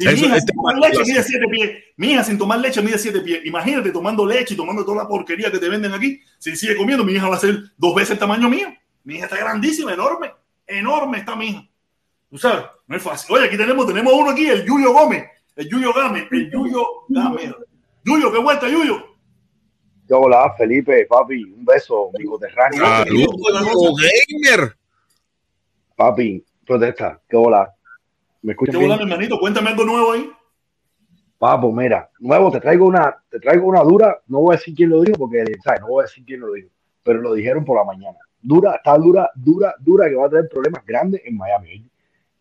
Speaker 1: Y
Speaker 2: Eso-
Speaker 1: mi hija
Speaker 2: este
Speaker 1: sin tomar leche mide siete pies. Mi hija sin tomar leche mide siete pies. Imagínate tomando leche y tomando toda la porquería que te venden aquí. Si sigue comiendo, mi hija va a ser dos veces el tamaño mío. Mi hija está grandísima, enorme. Enorme está mi hija. Tú sabes, no es fácil. Oye, aquí tenemos, tenemos uno aquí, el Yuyo Gómez. El Yuyo Gómez. El Yuyo Gómez. Yuyo, qué vuelta, Yuyo.
Speaker 9: Yo, hola, Felipe, papi, un beso, mi coterráneo.
Speaker 2: Saludos, gamer.
Speaker 9: Papi, protesta, qué hola. ¿Me escuchas
Speaker 1: ¿Qué bola, mi hermanito? Cuéntame algo nuevo ahí.
Speaker 9: Papo, mira, nuevo, te traigo una, te traigo una dura, no voy a decir quién lo dijo, porque, ¿sabes? No voy a decir quién lo dijo, pero lo dijeron por la mañana. Dura, está dura, dura, dura, que va a tener problemas grandes en Miami.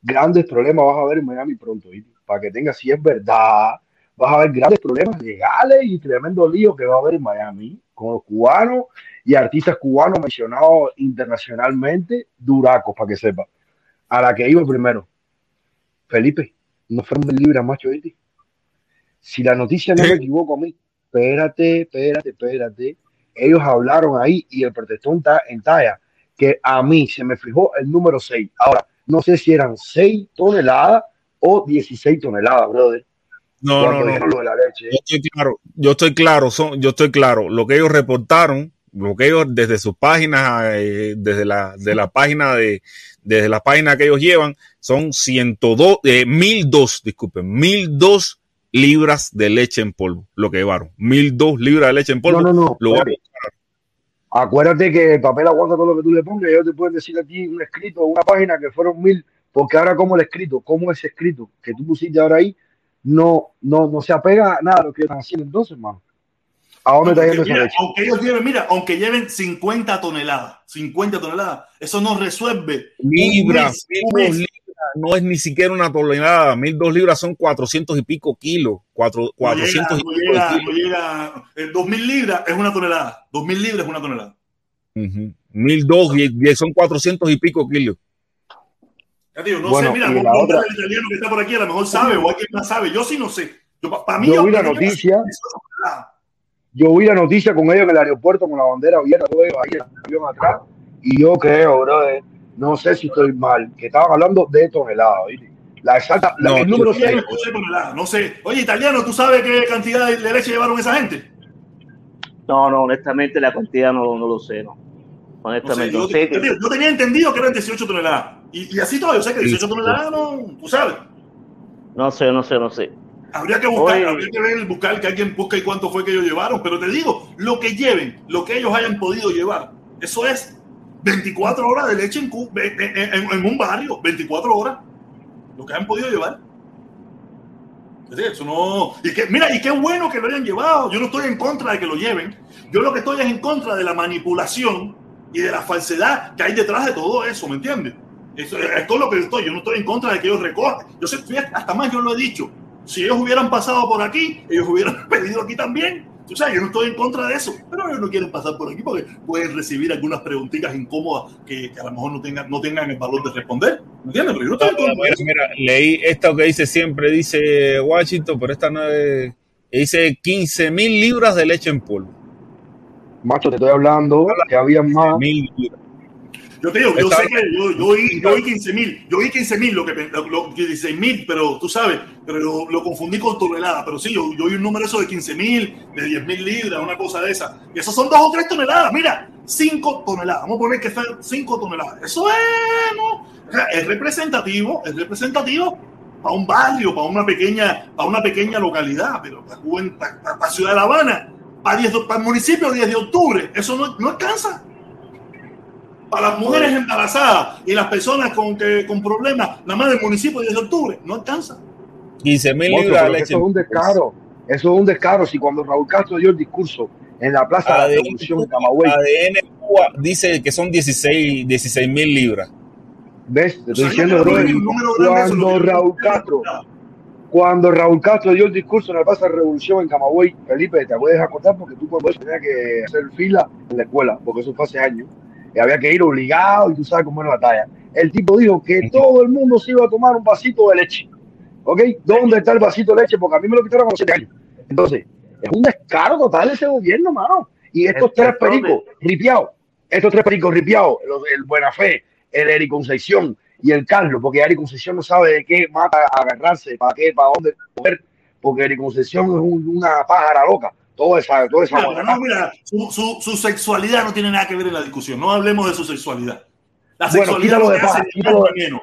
Speaker 9: Grandes problemas vas a ver en Miami pronto, ¿oíste? para que tengas, si es verdad, vas a ver grandes problemas legales y tremendo lío que va a haber en Miami con los cubanos y artistas cubanos mencionados internacionalmente, duracos, para que sepa. A la que iba primero. Felipe, no fueron libras, macho, ¿viste? Si la noticia no me equivoco a mí, espérate, espérate, espérate. Ellos hablaron ahí y el protestón está en talla, que a mí se me fijó el número 6. Ahora, no sé si eran 6 toneladas o 16 toneladas, brother.
Speaker 2: No, no, no. Yo estoy claro, yo estoy claro, son, yo estoy claro. Lo que ellos reportaron, lo que ellos desde sus páginas, eh, desde la, de la página de, desde la página que ellos llevan, son 102, eh, 1002, disculpen, 1002 libras de leche en polvo, lo que llevaron. 1002 libras de leche en polvo.
Speaker 9: No, no, no.
Speaker 2: Lo.
Speaker 9: Acuérdate que el papel aguanta todo lo que tú le pongas. Ellos te pueden decir aquí un escrito, una página que fueron mil, porque ahora como el escrito, como ese escrito que tú pusiste ahora ahí, no, no, no se apega a nada a lo que están haciendo entonces, mano. ¿A dónde está
Speaker 1: Aunque,
Speaker 9: yendo
Speaker 1: mira, aunque ellos lleven, mira, aunque lleven 50 toneladas, 50 toneladas, eso no resuelve
Speaker 2: libras,
Speaker 1: mes, un
Speaker 2: 1002
Speaker 1: mes.
Speaker 2: libras, no es ni siquiera una tonelada, 1002 libras son 400 y pico kilos, cuatro,
Speaker 1: No
Speaker 2: 400
Speaker 1: llega,
Speaker 2: y
Speaker 1: no
Speaker 2: pico
Speaker 1: llega,
Speaker 2: kilos.
Speaker 1: no llega. eh, 2000 libras es una tonelada. 2000 libras es una tonelada.
Speaker 2: Ujú. 1002 y, y son 400 y pico kilos.
Speaker 1: Ya digo, no
Speaker 9: Bueno,
Speaker 1: sé, mira,
Speaker 9: la otra-
Speaker 1: al italiano que está por aquí, a lo mejor sabe, o alguien más sabe. Yo sí no sé. Yo, para mí,
Speaker 9: Yo vi la noticia.
Speaker 1: 18 toneladas.
Speaker 9: Yo vi la noticia con ellos en el aeropuerto con la bandera abierta, todo ellos ahí el avión atrás, y yo creo, brother, no sé si estoy mal, que estaban hablando de toneladas, ¿viste? La exacta, la-
Speaker 2: No,
Speaker 9: el número
Speaker 1: Yo ya
Speaker 9: 6.
Speaker 1: no sé. Oye, italiano, ¿tú sabes qué cantidad de leche llevaron esa gente?
Speaker 10: No, no, honestamente la cantidad no, no lo sé, no.
Speaker 1: No sé,
Speaker 10: Honestamente,
Speaker 1: yo,
Speaker 10: no sé.
Speaker 1: yo- yo tenía entendido que eran 18 toneladas. Y, y así todo, yo sé que 18 toneladas no, tú sabes.
Speaker 10: No sé, no sé, no sé.
Speaker 1: Habría que buscar, habría que ver, buscar que alguien busque cuánto fue que ellos llevaron. Pero te digo, lo que lleven, lo que ellos hayan podido llevar, eso es 24 horas de leche en, un barrio, 24 horas. Lo que hayan podido llevar. Eso no. Y que, mira, y qué bueno que lo hayan llevado. Yo no estoy en contra de que lo lleven. Yo lo que estoy es en contra de la manipulación y de la falsedad que hay detrás de todo eso, ¿me entiendes? Eso es, todo lo que estoy. Yo no estoy en contra de que ellos recojan. Yo sé, hasta más yo lo he dicho. Si ellos hubieran pasado por aquí, ellos hubieran pedido aquí también. O sea, yo no estoy en contra de eso, pero ellos no quieren pasar por aquí porque pueden recibir algunas preguntitas incómodas que, que a lo mejor no tengan, no tengan el valor de responder. ¿Me entiendes? Pero yo no estoy en contra de
Speaker 2: Mira,
Speaker 1: eso.
Speaker 2: mira, leí esto que dice siempre, dice Washington, pero esta no es. Dice 15 mil libras de leche en polvo.
Speaker 9: Macho, te estoy hablando que había más.
Speaker 2: Mil libras.
Speaker 1: Yo te digo, yo
Speaker 2: Está-
Speaker 1: sé que yo, yo oí, yo oí 15 mil, yo oí 15 mil, lo que lo, 16 mil, pero tú sabes, pero lo, lo confundí con toneladas. Pero sí, yo, yo oí un número eso de 15 mil, de 10 mil libras, una cosa de esa. Y eso son dos o tres toneladas. Mira, 5 toneladas. Vamos a poner que sean 5 toneladas. Eso es, ¿no? O sea, es representativo, es representativo para un barrio, para una pequeña, para una pequeña localidad, pero para, Cuba- para, para- Ciudad de La Habana, para, 10 de- para el municipio 10 de octubre, eso no, no alcanza para las mujeres embarazadas y las personas con, que, con problemas, nada más del municipio de 10 de octubre, no alcanza.
Speaker 2: 15 mil libras de leche.
Speaker 9: eso es un descaro. Eso es un descaro. Si cuando Raúl Castro dio el discurso en la Plaza de la Revolución en Camagüey,
Speaker 2: ADN Cuba dice que son 16 mil libras.
Speaker 9: ¿ves? Te
Speaker 1: O sea,
Speaker 9: estoy diciendo,
Speaker 1: lo
Speaker 9: cuando Raúl Castro Cuando Raúl Castro dio el discurso en la Plaza de Revolución en Camagüey, Felipe, te voy a dejar contar porque tú cuando eso tenías que hacer fila en la escuela, porque eso fue hace años, y había que ir obligado y tú sabes cómo era la talla. El tipo dijo que todo el mundo se iba a tomar un vasito de leche. ¿Ok? ¿Dónde está el vasito de leche? Porque a mí me lo quitaron a los 7 años. Entonces, es un descaro total ese gobierno, mano. Y estos tres pericos ripiados, estos tres pericos ripiados, el Buena Fe, el Eric Concepción y el Carlos, porque Eric Concepción no sabe de qué mata agarrarse, para qué, para dónde coger, porque Eric Concepción es un- una pájara loca. Todo esa, toda esa
Speaker 1: pero no, mira, su, su, su sexualidad no tiene nada que ver en la discusión. No hablemos de su sexualidad. La
Speaker 9: Bueno,
Speaker 1: sexualidad
Speaker 9: quítalo
Speaker 1: no
Speaker 9: de
Speaker 1: ni
Speaker 9: quítalo de-
Speaker 1: menos.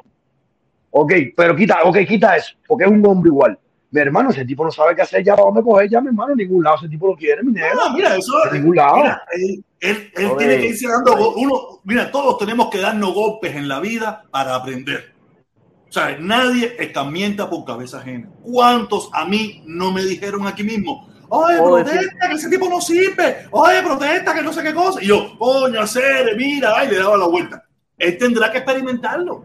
Speaker 9: Ok, pero quita, ok, quita eso, porque es un hombre igual. Mi hermano, ese tipo no sabe qué hacer ya, para dónde coger ya, mi hermano, en ningún lado. Ese tipo lo quiere, mi negro.
Speaker 1: No, mira, eso.
Speaker 9: Ningún lado.
Speaker 1: Mira, él, él- tiene que irse dando. Uno, mira, todos tenemos que darnos golpes en la vida para aprender. O sea, nadie escamienta por cabeza ajena. ¿Cuántos a mí no me dijeron aquí mismo? Oye, protesta, que ese tipo no sirve. Oye, protesta, que no sé qué cosa. Y yo, coño, hacer, mira, ay, le daba la vuelta. Él tendrá que experimentarlo.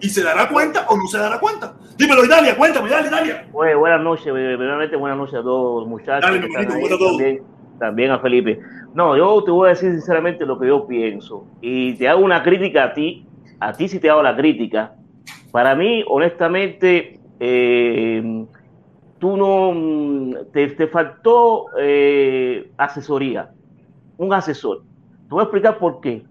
Speaker 1: Y se dará cuenta o no se dará cuenta. Dímelo, Italia, cuéntame, dale, Italia.
Speaker 10: Oye, buenas noches, primeramente buenas noches a todos los muchachos
Speaker 1: Dale,
Speaker 10: que
Speaker 1: mi
Speaker 10: están
Speaker 1: hermanito,
Speaker 10: ahí,
Speaker 1: buenas a todos.
Speaker 10: también, también a Felipe. No, yo te voy a decir sinceramente lo que yo pienso y te hago una crítica a ti, a ti sí te hago la crítica, Para mí, honestamente, eh, tú no mm, te, te faltó eh, asesoría, un asesor. Te voy a explicar por qué.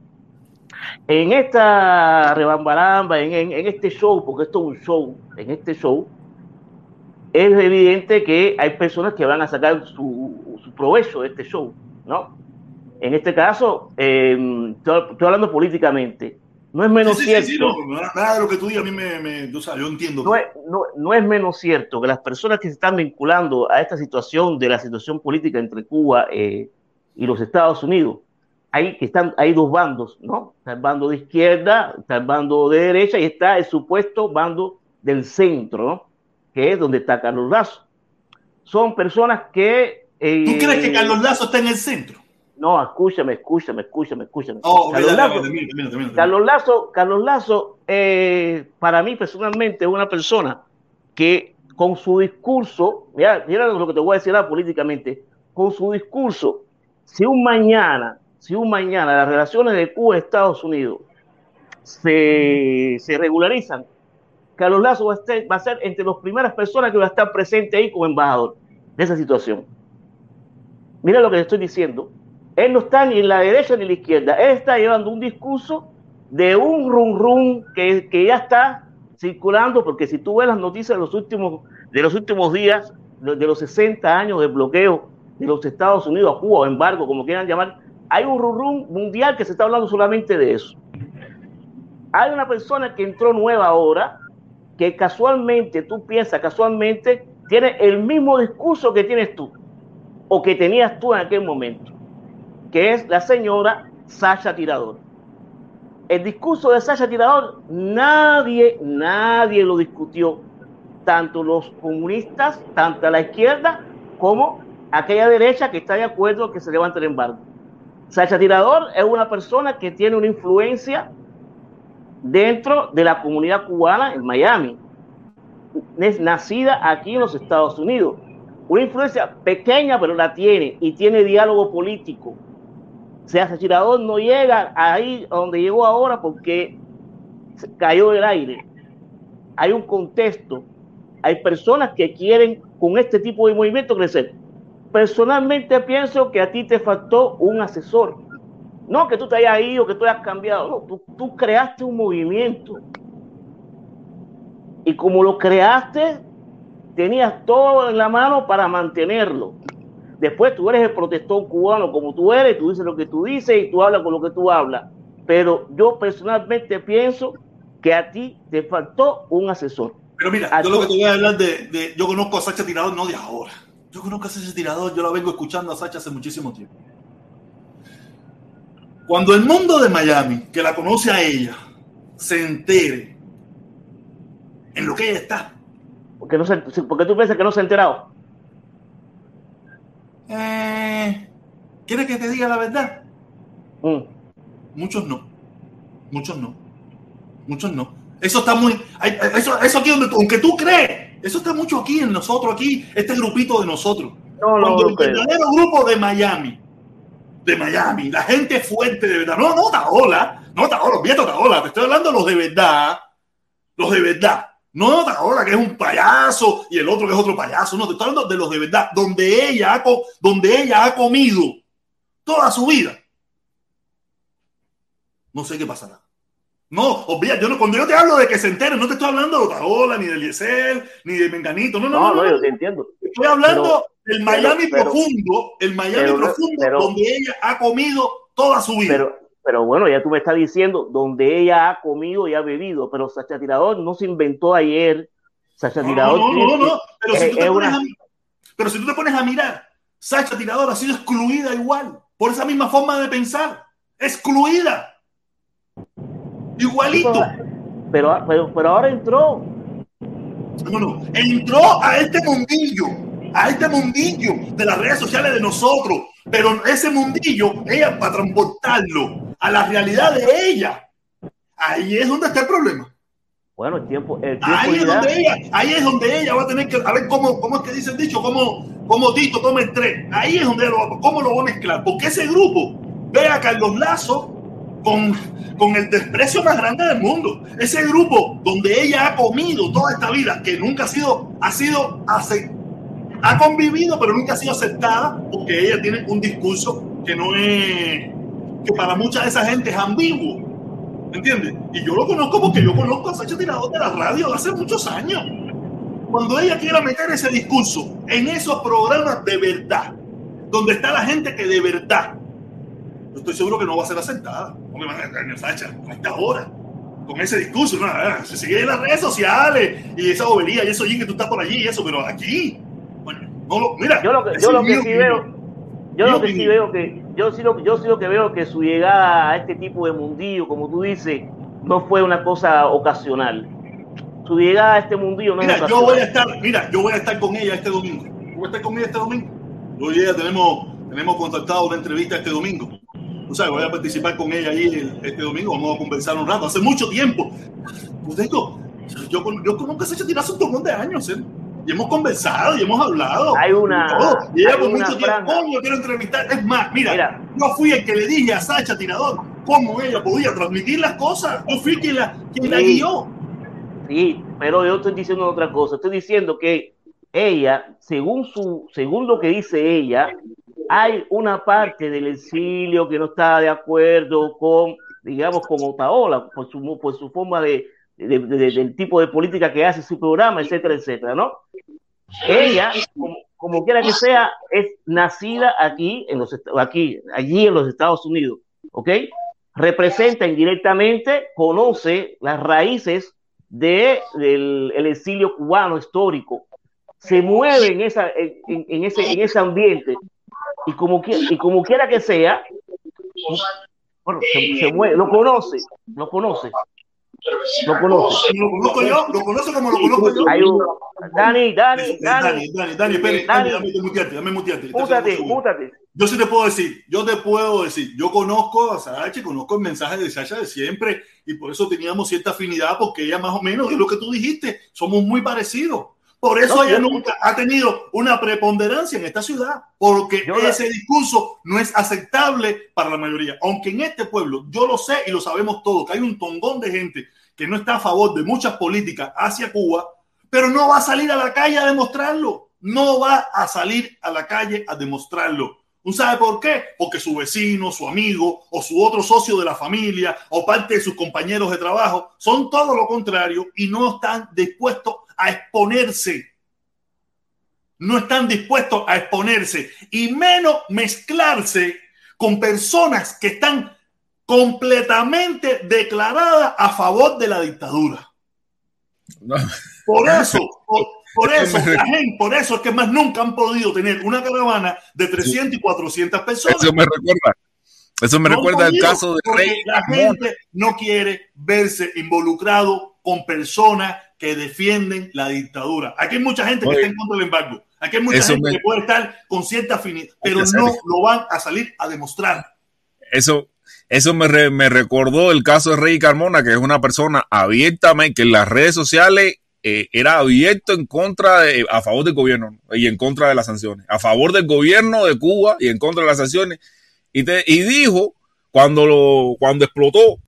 Speaker 10: En esta rebambaramba, en, en- en este show, porque esto es un show, en este show, es evidente que hay personas que van a sacar su, su provecho de este show, ¿no? En este caso, eh, estoy, estoy hablando políticamente. No es menos
Speaker 1: Sí, sí, sí,
Speaker 10: cierto.
Speaker 1: sí, no, nada de lo que tú digas a mí me, me yo, o sea, yo entiendo.
Speaker 10: No es, no, no es menos cierto que las personas que se están vinculando a esta situación de la situación política entre Cuba eh, y los Estados Unidos, hay, que están, hay dos bandos, ¿no? Está el bando de izquierda, está el bando de derecha y está el supuesto bando del centro, ¿no? Que es donde está Carlos Lazo. Son personas que... eh,
Speaker 1: ¿Tú crees que Carlos Lazo está en el centro?
Speaker 10: No, escúchame, escúchame, escúchame, escúchame.
Speaker 1: Oh,
Speaker 10: Carlos
Speaker 1: mira,
Speaker 10: Lazo-
Speaker 1: mira, mira.
Speaker 10: Carlos Lazo, Carlos Lazo eh, para mí personalmente es una persona que con su discurso, mira, mira lo que te voy a decir ahora políticamente, con su discurso, si un mañana, si un mañana las relaciones de Cuba y Estados Unidos se, se regularizan, Carlos Lazo va a, estar- va a ser entre las primeras personas que va a estar presente ahí como embajador de esa situación. Mira lo que le estoy diciendo. Él no está ni en la derecha ni en la izquierda. Él está llevando un discurso de un rum rum que, que ya está circulando, porque si tú ves las noticias de los últimos, de los últimos días, de, de los 60 años de bloqueo de los Estados Unidos a Cuba, embargo, como quieran llamar, hay un rum rum mundial que se está hablando solamente de eso. Hay una persona que entró nueva ahora, que casualmente, tú piensas, casualmente, tiene el mismo discurso que tienes tú, o que tenías tú en aquel momento, que es la señora Sasha Tirador. El discurso de Sasha Tirador, nadie, nadie lo discutió, tanto los comunistas, tanto la izquierda, como aquella derecha que está de acuerdo que se levante el embargo. Sasha Tirador es una persona que tiene una influencia dentro de la comunidad cubana en Miami. Es nacida aquí en los Estados Unidos. Una influencia pequeña, pero la tiene y tiene diálogo político. Sea, Sasha Tirador no llega ahí donde llegó ahora porque cayó del aire. Hay un contexto. Hay personas que quieren con este tipo de movimiento crecer. Personalmente pienso que a ti te faltó un asesor. No que tú te hayas ido, que tú hayas cambiado. Tú creaste un movimiento. Y como lo creaste, tenías todo en la mano para mantenerlo. Después tú eres el protector cubano como tú eres, tú dices lo que tú dices y tú hablas con lo que tú hablas. Pero yo personalmente pienso que a ti te faltó un asesor.
Speaker 1: Pero mira, yo lo que te voy a hablar de, de- yo conozco a Sacha Tirador no de ahora. Yo conozco a Sacha Tirador, yo la vengo escuchando a Sacha hace muchísimo tiempo. Cuando el mundo de Miami, que la conoce a ella, se entere en lo que ella está,
Speaker 10: Porque, no se, porque tú piensas que no se ha enterado.
Speaker 1: Eh, ¿quieres que te diga la verdad?
Speaker 10: Mm.
Speaker 1: Muchos no. Muchos no. Muchos no. Eso está muy. Eso, eso aquí donde tú- aunque tú crees, eso está mucho aquí en nosotros, aquí, este grupito de nosotros.
Speaker 10: No, no,
Speaker 1: Cuando
Speaker 10: no
Speaker 1: el verdadero grupo de Miami, de Miami, la gente fuerte de verdad, no, no Taola, no Taola, olvídate Taola, te estoy hablando de los de verdad, los de verdad, no Taola que es un payaso y el otro que es otro payaso, no, te estoy hablando de los de verdad, donde ella ha, donde ella ha comido toda su vida. No sé qué pasará. No, yo no, cuando yo te hablo de que se enteren, no te estoy hablando de Otaola, ni de Eliezer, ni de Menganito, no, no,
Speaker 10: No,
Speaker 1: no,
Speaker 10: no, yo te entiendo.
Speaker 1: Estoy hablando
Speaker 10: Pero-
Speaker 1: del Miami
Speaker 10: pero-
Speaker 1: profundo, el Miami
Speaker 10: pero
Speaker 1: profundo, donde ella ha comido toda su vida.
Speaker 10: Pero, pero bueno, ya tú me estás diciendo donde ella ha comido y ha bebido, pero Sacha Tirador no se inventó ayer. Sacha
Speaker 1: no,
Speaker 10: Tirador
Speaker 1: no, no, no, no, pero si, tú te
Speaker 10: es
Speaker 1: pones
Speaker 10: una-
Speaker 1: a, pero si tú te pones a mirar, Sacha Tirador ha sido excluida igual, por esa misma forma de pensar, excluida. Igualito.
Speaker 10: pero, pero, pero ahora entró.
Speaker 1: No, no, entró a este mundillo, a este mundillo de las redes sociales de nosotros, pero ese mundillo, ella para transportarlo a la realidad de ella, ahí es donde está el problema.
Speaker 10: Bueno, el tiempo, el tiempo
Speaker 1: Ahí es donde ella, ahí es donde ella va a tener que, a ver cómo, cómo es que dice el dicho, cómo, cómo Tito toma el tren. Ahí es donde lo cómo lo va a mezclar. Porque ese grupo ve a Carlos Lazo con, con el desprecio más grande del mundo. Ese grupo donde ella ha comido toda esta vida, que nunca ha sido, ha sido, ace- ha convivido, pero nunca ha sido aceptada, porque ella tiene un discurso que no es, que para mucha de esa gente es ambiguo. ¿Entiendes? Y yo lo conozco porque yo conozco a Sacha Tirador de la radio de hace muchos años. Cuando ella quiera meter ese discurso en esos programas de verdad, donde está la gente que de verdad, yo estoy seguro que no va a ser aceptada. No me van a engañar, Sacha, a esta hora, con ese discurso. No, ah, se sigue en las redes sociales y esa bobería y eso allí que tú estás por allí y eso, pero aquí, bueno, no lo, mira,
Speaker 10: Yo lo que, yo lo que sí veo, yo
Speaker 1: Mi
Speaker 10: lo que sí veo que, yo sí lo, yo sí lo que veo que su llegada a este tipo de mundillo, como tú dices, no fue una cosa ocasional. Su llegada a este mundillo no es
Speaker 1: Mira, yo
Speaker 10: ocasional.
Speaker 1: voy a estar, mira, yo voy a estar con ella este domingo. Yo voy a estar con ella este domingo. Yo y ella tenemos, tenemos contactado una entrevista este domingo. Tú sabes, voy a participar con ella ahí este domingo. Vamos a conversar un rato. Hace mucho tiempo. Pues digo, yo, yo conozco a chatina hace un montón de años. ¿eh? Y hemos conversado y hemos hablado.
Speaker 10: Hay una-
Speaker 1: y. Y ella por mucho tiempo,
Speaker 10: franja.
Speaker 1: "Oh, yo quiero entrevistar. Es más, mira,
Speaker 10: Mira.
Speaker 1: yo fui el que le dije a Sacha Tirador cómo ella podía transmitir las cosas. Yo fui quien la, quien la
Speaker 10: Sí.
Speaker 1: guió.
Speaker 10: Sí, pero yo estoy diciendo otra cosa. Estoy diciendo que ella, según su, según lo que dice ella, hay una parte del exilio que no está de acuerdo con, digamos, con Otaola, por su, por su forma de, de- de- del tipo de política que hace su programa, etcétera, etcétera, ¿no? Ella, como, como quiera que sea, es nacida aquí, en los, aquí, allí en los Estados Unidos, ¿ok? Representa indirectamente, conoce las raíces de, del el exilio cubano histórico, se mueve en, esa, en, en- ese, en ese ambiente y como, y como quiera que sea, bueno, se, se mueve, lo conoce, lo conoce, lo conoce.
Speaker 1: Lo conozco yo, lo conozco como lo conozco yo.
Speaker 10: Hay un, Dani, Dani, Dani,
Speaker 1: Dani, Dani, Dani, espere,
Speaker 10: Dani.
Speaker 1: Dani, dame mutearte, dame mutearte.
Speaker 10: mútate, mútate.
Speaker 1: Yo sí te puedo decir, yo te puedo decir, yo conozco a Sacha, conozco el mensaje de Sacha de siempre y por eso teníamos cierta afinidad porque ella más o menos es lo que tú dijiste, somos muy parecidos. Por eso
Speaker 10: No,
Speaker 1: ella
Speaker 10: yo-
Speaker 1: nunca ha tenido una preponderancia en esta ciudad, porque
Speaker 10: la-
Speaker 1: ese discurso no es aceptable para la mayoría. Aunque en este pueblo, yo lo sé y lo sabemos todos, que hay un tongón de gente que no está a favor de muchas políticas hacia Cuba, pero no va a salir a la calle a demostrarlo. No va a salir a la calle a demostrarlo. ¿Un sabe por qué? Porque su vecino, su amigo o su otro socio de la familia o parte de sus compañeros de trabajo son todo lo contrario y no están dispuestos a exponerse. No están dispuestos a exponerse y menos mezclarse con personas que están completamente declaradas a favor de la dictadura. Por eso, por, por eso, la gente, por eso es que más nunca han podido tener una caravana de 300 y 400 personas.
Speaker 2: Eso me recuerda. Eso me
Speaker 1: No
Speaker 2: recuerda el caso de Rey.
Speaker 1: La gente no quiere verse involucrado con personas que defienden la dictadura. Aquí hay mucha gente que está en contra del embargo. Aquí hay mucha
Speaker 2: eso
Speaker 1: gente
Speaker 2: me-
Speaker 1: que puede estar con cierta afinidad, pero no lo van a salir a demostrar.
Speaker 2: Eso, eso me, re- me recordó el caso de Rey Carmona, que es una persona abiertamente, que en las redes sociales eh, era abierto en contra de, a favor del gobierno y en contra de las sanciones, a favor del gobierno de Cuba y en contra de las sanciones. Y, te- y dijo, cuando, lo, cuando explotó,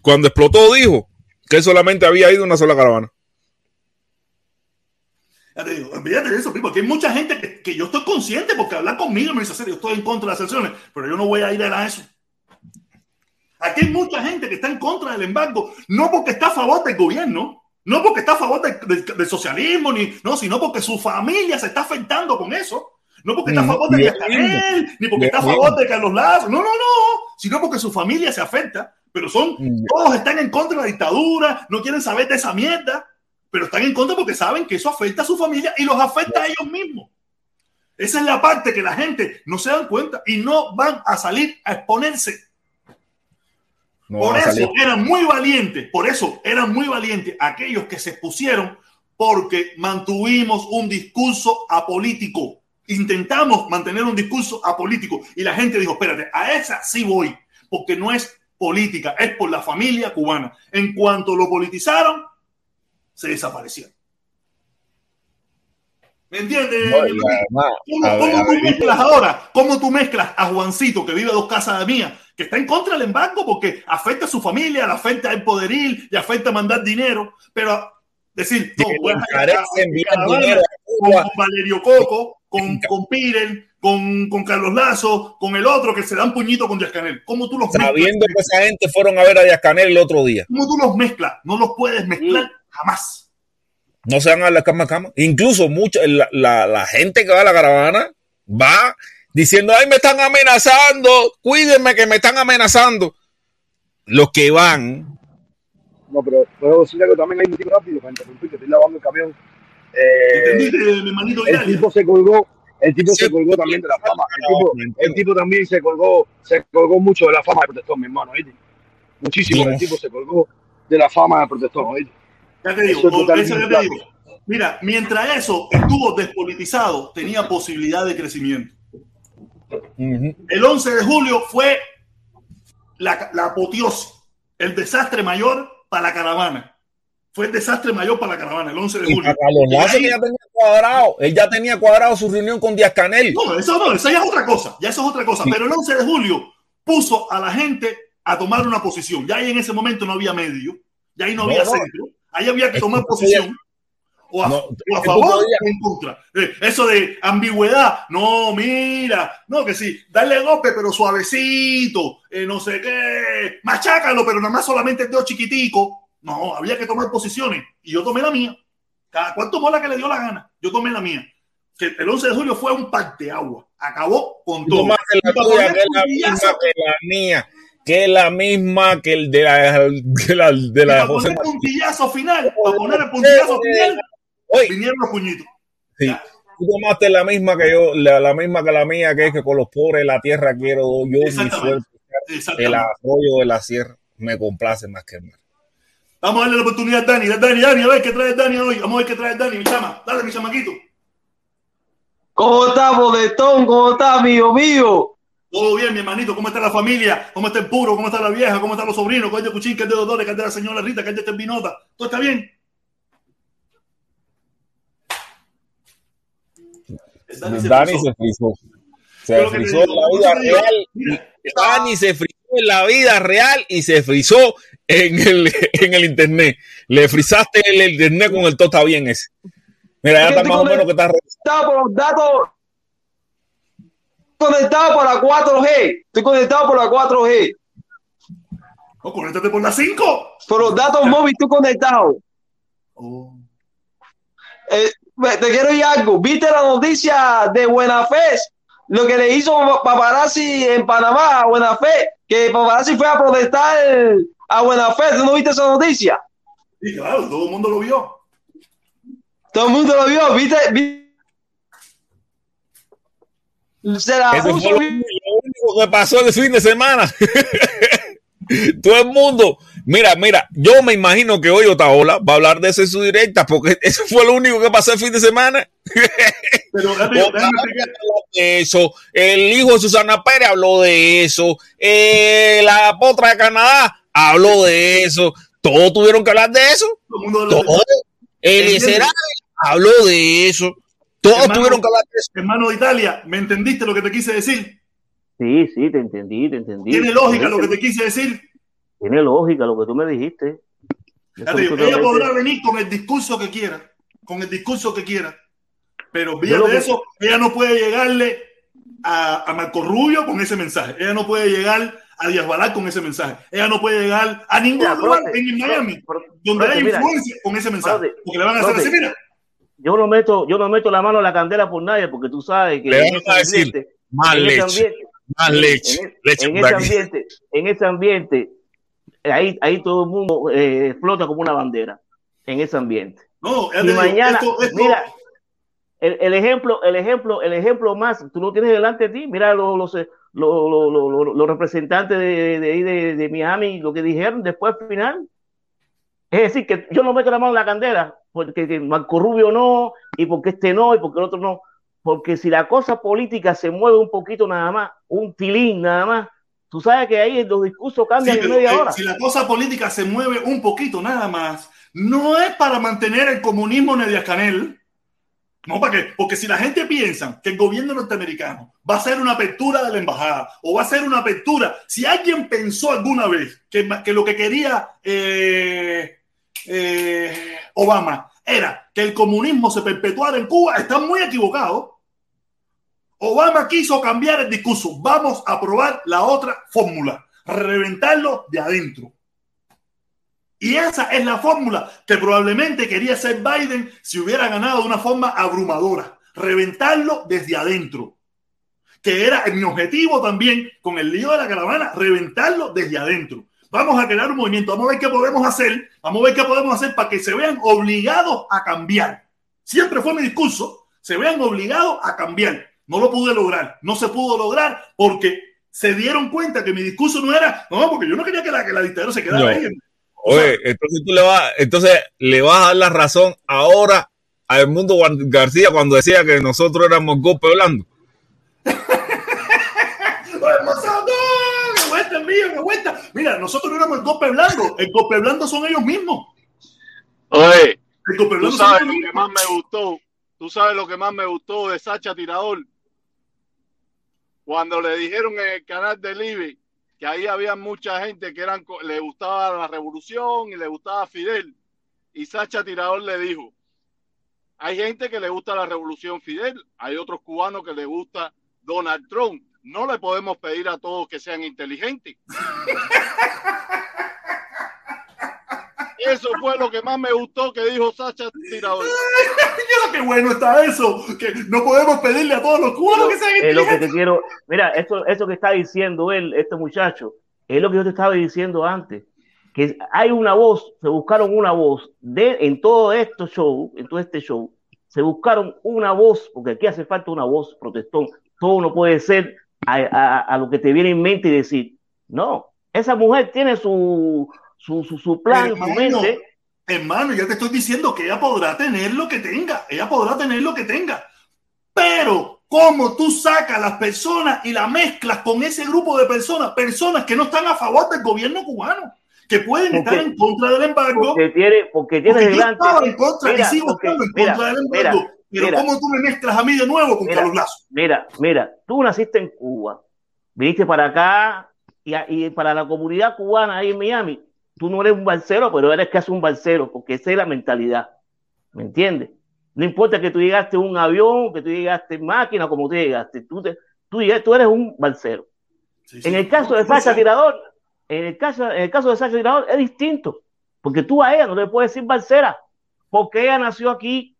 Speaker 2: cuando explotó, dijo que solamente había ido una sola caravana.
Speaker 1: Ya te digo, olvídate de eso, primo, que hay mucha gente que, que yo estoy consciente porque hablar conmigo me dice, "Serio, yo estoy en contra de las sanciones, pero yo no voy a ir a eso. Aquí hay mucha gente que está en contra del embargo, no porque está a favor del gobierno, no porque está a favor del, socialismo, ni, no, sino porque su familia se está afectando con eso. No porque está a favor de
Speaker 2: bien,
Speaker 1: Díaz Canel, ni porque está a favor de Carlos Lazo. No, no, no. Sino porque su familia se afecta. Pero son, todos están en contra de la dictadura, no quieren saber de esa mierda, pero están en contra porque saben que eso afecta a su familia y los afecta a ellos mismos. Esa es la parte que la gente no se dan cuenta y no van a salir a exponerse.
Speaker 2: No
Speaker 1: por eso
Speaker 2: salir.
Speaker 1: eran muy valientes, por eso eran muy valientes aquellos que se expusieron porque mantuvimos un discurso apolítico. Intentamos mantener un discurso apolítico y la gente dijo, espérate, a esa sí voy, porque no es política, es por la familia cubana. En cuanto lo politizaron, se desaparecieron. ¿Me entiendes? ¿Cómo,
Speaker 2: ver,
Speaker 1: tú mezclas ahora? ¿Cómo tú mezclas a Juancito, que vive a dos casas de mía, que está en contra del embargo porque afecta a su familia, le afecta el poderil y afecta a mandar dinero? Pero decir, no,
Speaker 2: le
Speaker 1: a con, Valerio Coco, con, con Piren, con, con Carlos Lazo, con el otro que se dan puñito con Díaz Canel. ¿Cómo tú los
Speaker 2: sabiendo que esa gente fueron a ver a Díaz Canel el otro día.
Speaker 1: ¿Cómo tú los mezclas? No los puedes mezclar jamás.
Speaker 2: No se van a la cama cama. Incluso mucho, la, la- la gente que va a la caravana va diciendo, ay, me están amenazando, cuídenme que me están amenazando. Los que van,
Speaker 9: No, pero puedo decir algo también ahí muy rápido para interrumpir, que estoy lavando el camión. Eh,
Speaker 1: ¿Entendiste, mi manito
Speaker 9: el tipo se colgó, el tipo
Speaker 2: Sí,
Speaker 9: se colgó también de la fama. El tipo, el tipo también se colgó, se colgó mucho de la fama de protestón, mi hermano, ¿oíste? Muchísimo,
Speaker 2: Dios.
Speaker 9: el tipo se colgó de la fama de protestón, ¿oíste?
Speaker 1: Ya te digo,
Speaker 9: Eso es
Speaker 1: ya te digo. Mira, mientras eso estuvo despolitizado, tenía posibilidad de crecimiento. El 11 de julio fue la, la apoteosis, el desastre mayor para la caravana. Fue el desastre mayor para la caravana, el 11 de julio.
Speaker 2: que ya tenía cuadrado, él ya tenía cuadrado su reunión con Díaz Canel.
Speaker 1: No, eso no, eso ya es otra cosa, ya eso es otra cosa.
Speaker 2: Sí.
Speaker 1: Pero el 11 de julio puso a la gente a tomar una posición. Ya ahí en ese momento no había medio, ya ahí no,
Speaker 2: No,
Speaker 1: había
Speaker 2: no.
Speaker 1: centro, ahí había que tomar posición. O a,
Speaker 2: No,
Speaker 1: o a
Speaker 2: es que tú
Speaker 1: favor o en contra. Eh, eso de ambigüedad, no, mira, no, que sí, darle golpe, pero suavecito, eh, no sé qué, machácalo, pero nada más solamente el dedo chiquitico. No, había que tomar posiciones. Y yo tomé la mía. Cada cual tomó la que le dio la gana. Yo tomé la mía. Que el 11 de julio fue un par de agua. Acabó con todo.
Speaker 2: tomaste la
Speaker 1: Y para
Speaker 2: tuya,
Speaker 1: poner
Speaker 2: que es la
Speaker 1: puntillazo-
Speaker 2: misma que la mía, que es la misma que el de la, de la, de la
Speaker 1: para
Speaker 2: José
Speaker 1: poner
Speaker 2: María.
Speaker 1: puntillazo final, para poner el puntillazo final,
Speaker 2: Oye,
Speaker 1: vinieron los puñitos.
Speaker 2: Sí. Tú tomaste la misma que yo, la, la misma que la mía, que es que con los pobres de la tierra quiero yo mi suerte. El arroyo de la sierra me complace más que el mar.
Speaker 1: Vamos a darle la oportunidad a Dani. Dani, Dani, a ver qué trae Dani hoy. Vamos a ver qué trae Dani, mi chama. Dale, mi chamaquito.
Speaker 11: ¿Cómo está, Bodetón? ¿Cómo está, amigo mío?
Speaker 1: Todo bien, mi hermanito. ¿Cómo está la familia? ¿Cómo está el puro? ¿Cómo está la vieja? ¿Cómo están los sobrinos? ¿Cuál es de Cuchín? ¿Qué es de Dolores? ¿Qué es de la señora Rita? ¿Qué es de Terminota? ¿Todo está bien? Dani se
Speaker 2: Dani
Speaker 1: puso.
Speaker 2: se frizó. Se frizó en la vida real.
Speaker 1: mira,
Speaker 2: Dani se frizó en la vida real y se frizó en el, en el internet. Le frizaste el internet con el todo está bien ese. Mira, ya está más o menos que está.
Speaker 11: Conectado por los datos. Conectado por la 4G. Estoy conectado por la 4G.
Speaker 1: No, conéctate por las 5.
Speaker 11: Por los datos móviles estoy conectado.
Speaker 1: Oh.
Speaker 11: Eh, te quiero decir algo. ¿Viste la noticia de Buenafé? Lo que le hizo Paparazzi en Panamá a Buenafé. Que Paparazzi fue a protestar a Buenafé. ¿Tú no viste esa noticia?
Speaker 1: Sí, claro, todo el mundo lo vio.
Speaker 11: Todo el mundo lo vio. ¿Viste? ¿Viste? Se la
Speaker 2: Eso
Speaker 11: puso
Speaker 2: fue lo,
Speaker 11: bien.
Speaker 2: lo único que pasó el fin de semana. Todo el mundo. Mira, mira, yo me imagino que hoy Otaola va a hablar de eso en su directa, porque eso fue lo único que pasó el fin de semana.
Speaker 1: Pero
Speaker 2: de eso, el hijo de Susana Pérez habló de eso, eh, la potra de Canadá habló de eso, todos tuvieron que hablar de eso.
Speaker 1: Todo el mundo
Speaker 2: habló de eso, todos
Speaker 1: Hermano,
Speaker 2: tuvieron que hablar de eso.
Speaker 1: Hermano de Italia, ¿me entendiste lo que te quise decir?
Speaker 10: Sí, sí, te entendí, te entendí.
Speaker 1: Tiene lógica lo que te quise decir.
Speaker 10: Tiene lógica lo que tú me dijiste. Eso
Speaker 1: ella podrá venir con el discurso que quiera, con el discurso que quiera, pero
Speaker 10: lo
Speaker 1: de
Speaker 10: que-
Speaker 1: eso, ella no puede llegarle a, a Marco Rubio con ese mensaje, ella no puede llegar a Díaz Balart con ese mensaje, ella no puede llegar a ningún
Speaker 10: Mira,
Speaker 1: lugar en Miami donde
Speaker 10: mira,
Speaker 1: influencia con ese mensaje, porque le van a hacer así, mira,
Speaker 10: Yo no meto, yo no meto la mano a la candela por nadie, porque tú sabes que
Speaker 2: Le
Speaker 10: en ese ambiente,
Speaker 2: Más
Speaker 10: en ese
Speaker 2: leche,
Speaker 10: ambiente,
Speaker 2: más
Speaker 10: en-
Speaker 2: leche,
Speaker 10: en,
Speaker 2: leche
Speaker 10: en
Speaker 2: por
Speaker 10: ese ambiente, en ese ambiente, ahí, ahí todo el mundo eh, flota como una bandera, en ese ambiente.
Speaker 1: no,
Speaker 10: Y mañana,
Speaker 1: esto- esto-
Speaker 10: mira, el, el ejemplo, el ejemplo, el ejemplo más, tú lo tienes delante de ti, mira los, los, los, los- los- los representantes de, de, ahí de, de Miami, lo que dijeron después al final. Es decir, que yo no meto la mano en la candela, porque que Marco Rubio no, y porque este no, y porque el otro no. Porque si la cosa política se mueve un poquito nada más, un tilín nada más, tú sabes que ahí los discursos
Speaker 1: Sí,
Speaker 10: cambian en
Speaker 1: pero,
Speaker 10: media
Speaker 1: eh,
Speaker 10: hora.
Speaker 1: si la cosa política se mueve un poquito nada más, no es para mantener el comunismo en el Canel, No, ¿para qué? Porque si la gente piensa que el gobierno norteamericano va a hacer una apertura de la embajada o va a hacer una apertura, si alguien pensó alguna vez que, que lo que quería eh, eh, Obama era que el comunismo se perpetuara en Cuba, están muy equivocados. Obama quiso cambiar el discurso. Vamos a probar la otra fórmula, reventarlo de adentro. Y esa es la fórmula que probablemente quería hacer Biden si hubiera ganado de una forma abrumadora. Reventarlo desde adentro. Que era mi objetivo también con el lío de la caravana, reventarlo desde adentro. Vamos a crear un movimiento, vamos a ver qué podemos hacer, vamos a ver qué podemos hacer para que se vean obligados a cambiar. Siempre fue mi discurso, se vean obligados a cambiar. No lo pude lograr, no se pudo lograr porque se dieron cuenta que mi discurso no era, no, porque yo no quería que la, que la dictadura se quedara
Speaker 2: No.
Speaker 1: ahí.
Speaker 2: Oye, entonces tú le vas, entonces le vas a dar la razón ahora a Edmundo Gar- García cuando decía que nosotros éramos golpe blando.
Speaker 1: ¡Oye, Mozart, no! ¡Que vuelta el mío, que vuelta! Mira, nosotros no éramos el golpe blando, el golpe blando son ellos mismos.
Speaker 12: Oye,
Speaker 1: El golpe
Speaker 12: tú
Speaker 1: blando son
Speaker 12: sabes
Speaker 1: ellos
Speaker 12: lo que más me gustó. Tú sabes lo que más me gustó de Sacha Tirador. Cuando le dijeron en el canal de Libre que ahí había mucha gente que eran, le gustaba la revolución y le gustaba Fidel. Y Sacha Tirador le dijo, hay gente que le gusta la revolución Fidel, hay otros cubanos que le gusta Donald Trump. No le podemos pedir a todos que sean inteligentes. Eso fue lo que más me gustó que dijo Sacha Tirador.
Speaker 1: Mira qué bueno está eso, que no podemos pedirle a todos los cubanos que sean
Speaker 10: Es lo que
Speaker 1: inteligentes.
Speaker 10: te quiero. Mira, eso, eso que está diciendo él, este muchacho, es lo que yo te estaba diciendo antes. Que hay una voz, se buscaron una voz de, en todo este show, en todo este show, se buscaron una voz, porque aquí hace falta una voz protestón. Todo no puede ser a, a- a lo que te viene en mente y decir, no, esa mujer tiene su, su, su, su plan, su
Speaker 1: Hermano,
Speaker 10: mente.
Speaker 1: hermano, ya te estoy diciendo que ella podrá tener lo que tenga, ella podrá tener lo que tenga, pero cómo tú sacas a las personas y las mezclas con ese grupo de personas, personas que no están a favor del gobierno cubano, que pueden
Speaker 10: Porque-
Speaker 1: estar en contra del embargo,
Speaker 10: Porque tiene, porque tiene
Speaker 1: porque yo
Speaker 10: delante.
Speaker 1: estaba en contra
Speaker 10: Mira,
Speaker 1: y sigo
Speaker 10: porque-
Speaker 1: estando en
Speaker 10: mira,
Speaker 1: contra del
Speaker 10: mira,
Speaker 1: embargo, pero
Speaker 10: mira.
Speaker 1: cómo tú me mezclas a mí de nuevo con
Speaker 10: Mira,
Speaker 1: Carlos Lazo.
Speaker 10: Mira, mira, tú naciste en Cuba, viniste para acá y, y para la comunidad cubana ahí en Miami, tú no eres un balsero, pero eres casi un balsero, porque esa es la mentalidad. ¿Me entiendes? No importa que tú llegaste en un avión, que tú llegaste en máquina, como tú llegaste, tú, te- tú, tú eres un balsero. En el caso de Sacha Tirador, en el caso, en el caso de Sacha Tirador es distinto, porque tú a ella no le puedes decir balsera, porque ella nació aquí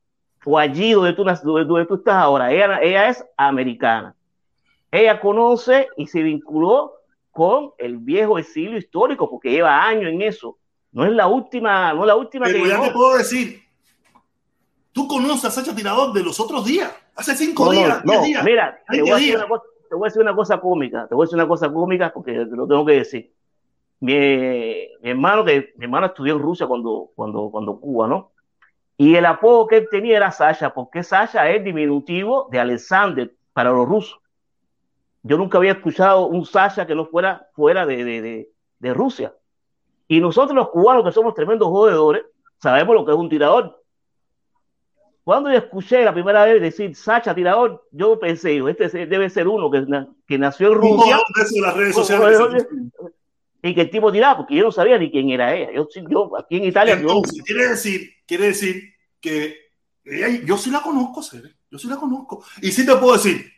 Speaker 10: o allí donde tú, donde, donde tú estás ahora. Ella, ella es americana. Ella conoce y se vinculó con el viejo exilio histórico, porque lleva años en eso. No es la última, no es la última
Speaker 1: Pero
Speaker 10: que
Speaker 1: ya
Speaker 10: llegó.
Speaker 1: te puedo decir, tú conoces a Sacha Tirador de los otros días, hace cinco
Speaker 10: No,
Speaker 1: días,
Speaker 10: no,
Speaker 1: días,
Speaker 10: mira, te
Speaker 1: 20
Speaker 10: voy, a decir una cosa, te voy a decir una cosa cómica, te voy a decir una cosa cómica porque te lo tengo que decir. Mi, mi hermano, que mi hermano estudió en Rusia cuando, cuando, cuando Cuba, ¿no? Y el apodo que él tenía era Sasha, porque Sasha es diminutivo de Alexander para los rusos. Yo nunca había escuchado un Sasha que no fuera fuera de, de, de, de Rusia. Y nosotros los cubanos, que somos tremendos jodedores, sabemos lo que es un tirador. Cuando yo escuché la primera vez decir Sacha tirador, yo pensé, este debe ser uno que, que nació en Rusia
Speaker 1: las redes sociales.
Speaker 10: Y que el tipo tiraba, porque yo no sabía ni quién era ella. Yo, yo aquí en Italia, yo,
Speaker 1: Entonces, quiere decir, quiere decir que ella- yo sí la conozco, Cere, yo sí la conozco. Y sí te puedo decir,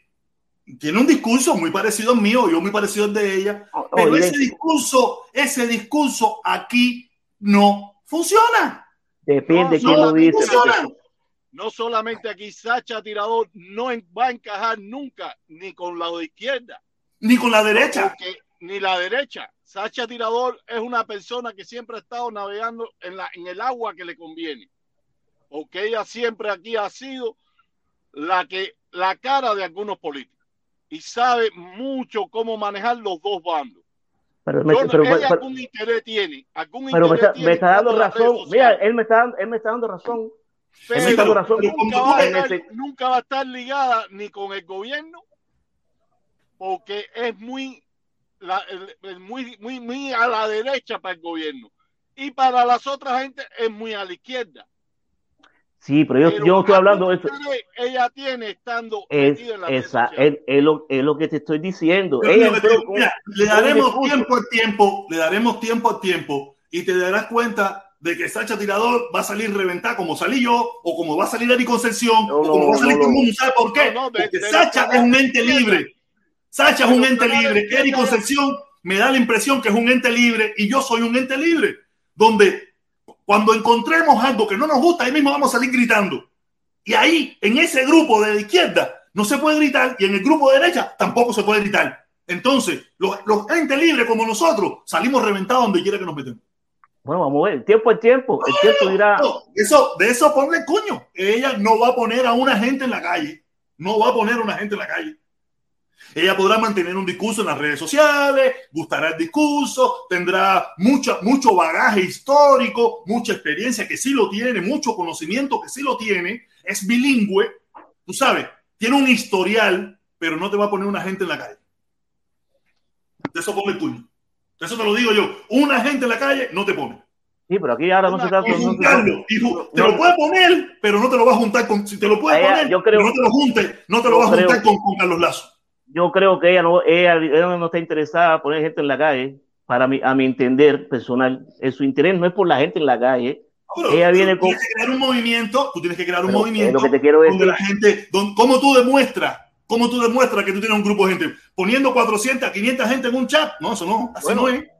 Speaker 1: tiene un discurso muy parecido al mío, yo muy parecido al de ella, pero ese discurso, ese discurso aquí no funciona.
Speaker 10: depende de
Speaker 12: No,
Speaker 10: quién lo dice.
Speaker 1: funciona.
Speaker 12: No solamente aquí, Sacha Tirador no en- va a encajar nunca ni con la izquierda.
Speaker 1: Ni con la derecha.
Speaker 12: Porque- ni la derecha. Sacha Tirador es una persona que siempre ha estado navegando en, la, en el agua que le conviene. Porque ella siempre aquí ha sido la, que, la cara de algunos políticos. Y sabe mucho cómo manejar los dos bandos.
Speaker 10: Pero, me- pero-
Speaker 12: ella
Speaker 10: pero-
Speaker 12: algún interés tiene. Algún
Speaker 10: pero me
Speaker 12: interés
Speaker 10: está,
Speaker 12: tiene
Speaker 10: me está dando razón. Mira, él me está, dando- él me está dando razón. Él me está
Speaker 12: Pero
Speaker 10: dando razón.
Speaker 12: nunca va, a
Speaker 10: En
Speaker 12: estar,
Speaker 10: ese-
Speaker 12: nunca va a estar ligada ni con el gobierno porque es muy, la- el- el muy, muy, muy a la derecha para el gobierno y para las otras gente es muy a la izquierda.
Speaker 10: Sí, pero yo,
Speaker 12: Pero
Speaker 10: yo no estoy hablando de eso.
Speaker 12: ustedes, Ella tiene estando
Speaker 10: Es,
Speaker 12: en la
Speaker 10: esa, es, es lo, es lo que te estoy diciendo.
Speaker 1: Pero
Speaker 10: Ella con-
Speaker 1: mira, le daremos tiempo al tiempo, le daremos tiempo al tiempo y te darás cuenta de que Sacha Tirador va a salir reventada como salí yo o como va a salir Ari Concepción
Speaker 10: No,
Speaker 1: o como
Speaker 10: no,
Speaker 1: va a salir
Speaker 10: no,
Speaker 1: todo el
Speaker 10: no.
Speaker 1: mundo. ¿Sabe por qué?
Speaker 12: No, no, de-
Speaker 1: Porque Sacha es un
Speaker 12: canales
Speaker 1: ente
Speaker 12: izquierda.
Speaker 1: libre. Sacha es un ente libre.
Speaker 12: izquierda.
Speaker 1: Eri Concepción me da la impresión que es un ente libre y yo soy un ente libre. Donde cuando encontremos algo que no nos gusta, ahí mismo vamos a salir gritando. Y ahí, en ese grupo de la izquierda, no se puede gritar y en el grupo de derecha tampoco se puede gritar. Entonces, los, los entes libres como nosotros salimos reventados donde quiera que nos metemos.
Speaker 10: Bueno, vamos a ver. Tiempo al tiempo. El tiempo dirá.
Speaker 1: No, eso, de eso ponle coño. Ella no va a poner a una gente en la calle. No va a poner a una gente en la calle. Ella podrá mantener un discurso en las redes sociales, gustará el discurso, tendrá mucha, mucho bagaje histórico, mucha experiencia que sí lo tiene, mucho conocimiento que sí lo tiene, es bilingüe, tú sabes, tiene un historial, pero no te va a poner una gente en la calle. De eso ponle el tuyo. De eso te lo digo yo. Una gente en la calle no te pone.
Speaker 10: Sí, pero aquí ahora no se trata se
Speaker 1: juntarlo, te lo puede poner, pero no te lo va a juntar con. Si te lo puede poner,
Speaker 10: yo creo-
Speaker 1: no te lo junte, no te lo va a juntar con, con Carlos Lazo.
Speaker 10: Yo creo que ella no, ella, ella no está interesada en poner gente en la calle, para mi, a mi entender personal. En su interés no es por la gente en la calle.
Speaker 1: Pero
Speaker 10: ella
Speaker 1: tú
Speaker 10: viene con.
Speaker 1: tienes que crear un movimiento, tú tienes que crear un
Speaker 10: Pero,
Speaker 1: movimiento
Speaker 10: lo que te quiero
Speaker 1: donde
Speaker 10: decir.
Speaker 1: la gente, don- ¿cómo tú demuestras? ¿Cómo tú demuestras que tú tienes un grupo de gente? Poniendo 400, 500 gente en un chat. No, eso no, así
Speaker 10: Bueno,
Speaker 1: no es.
Speaker 10: Te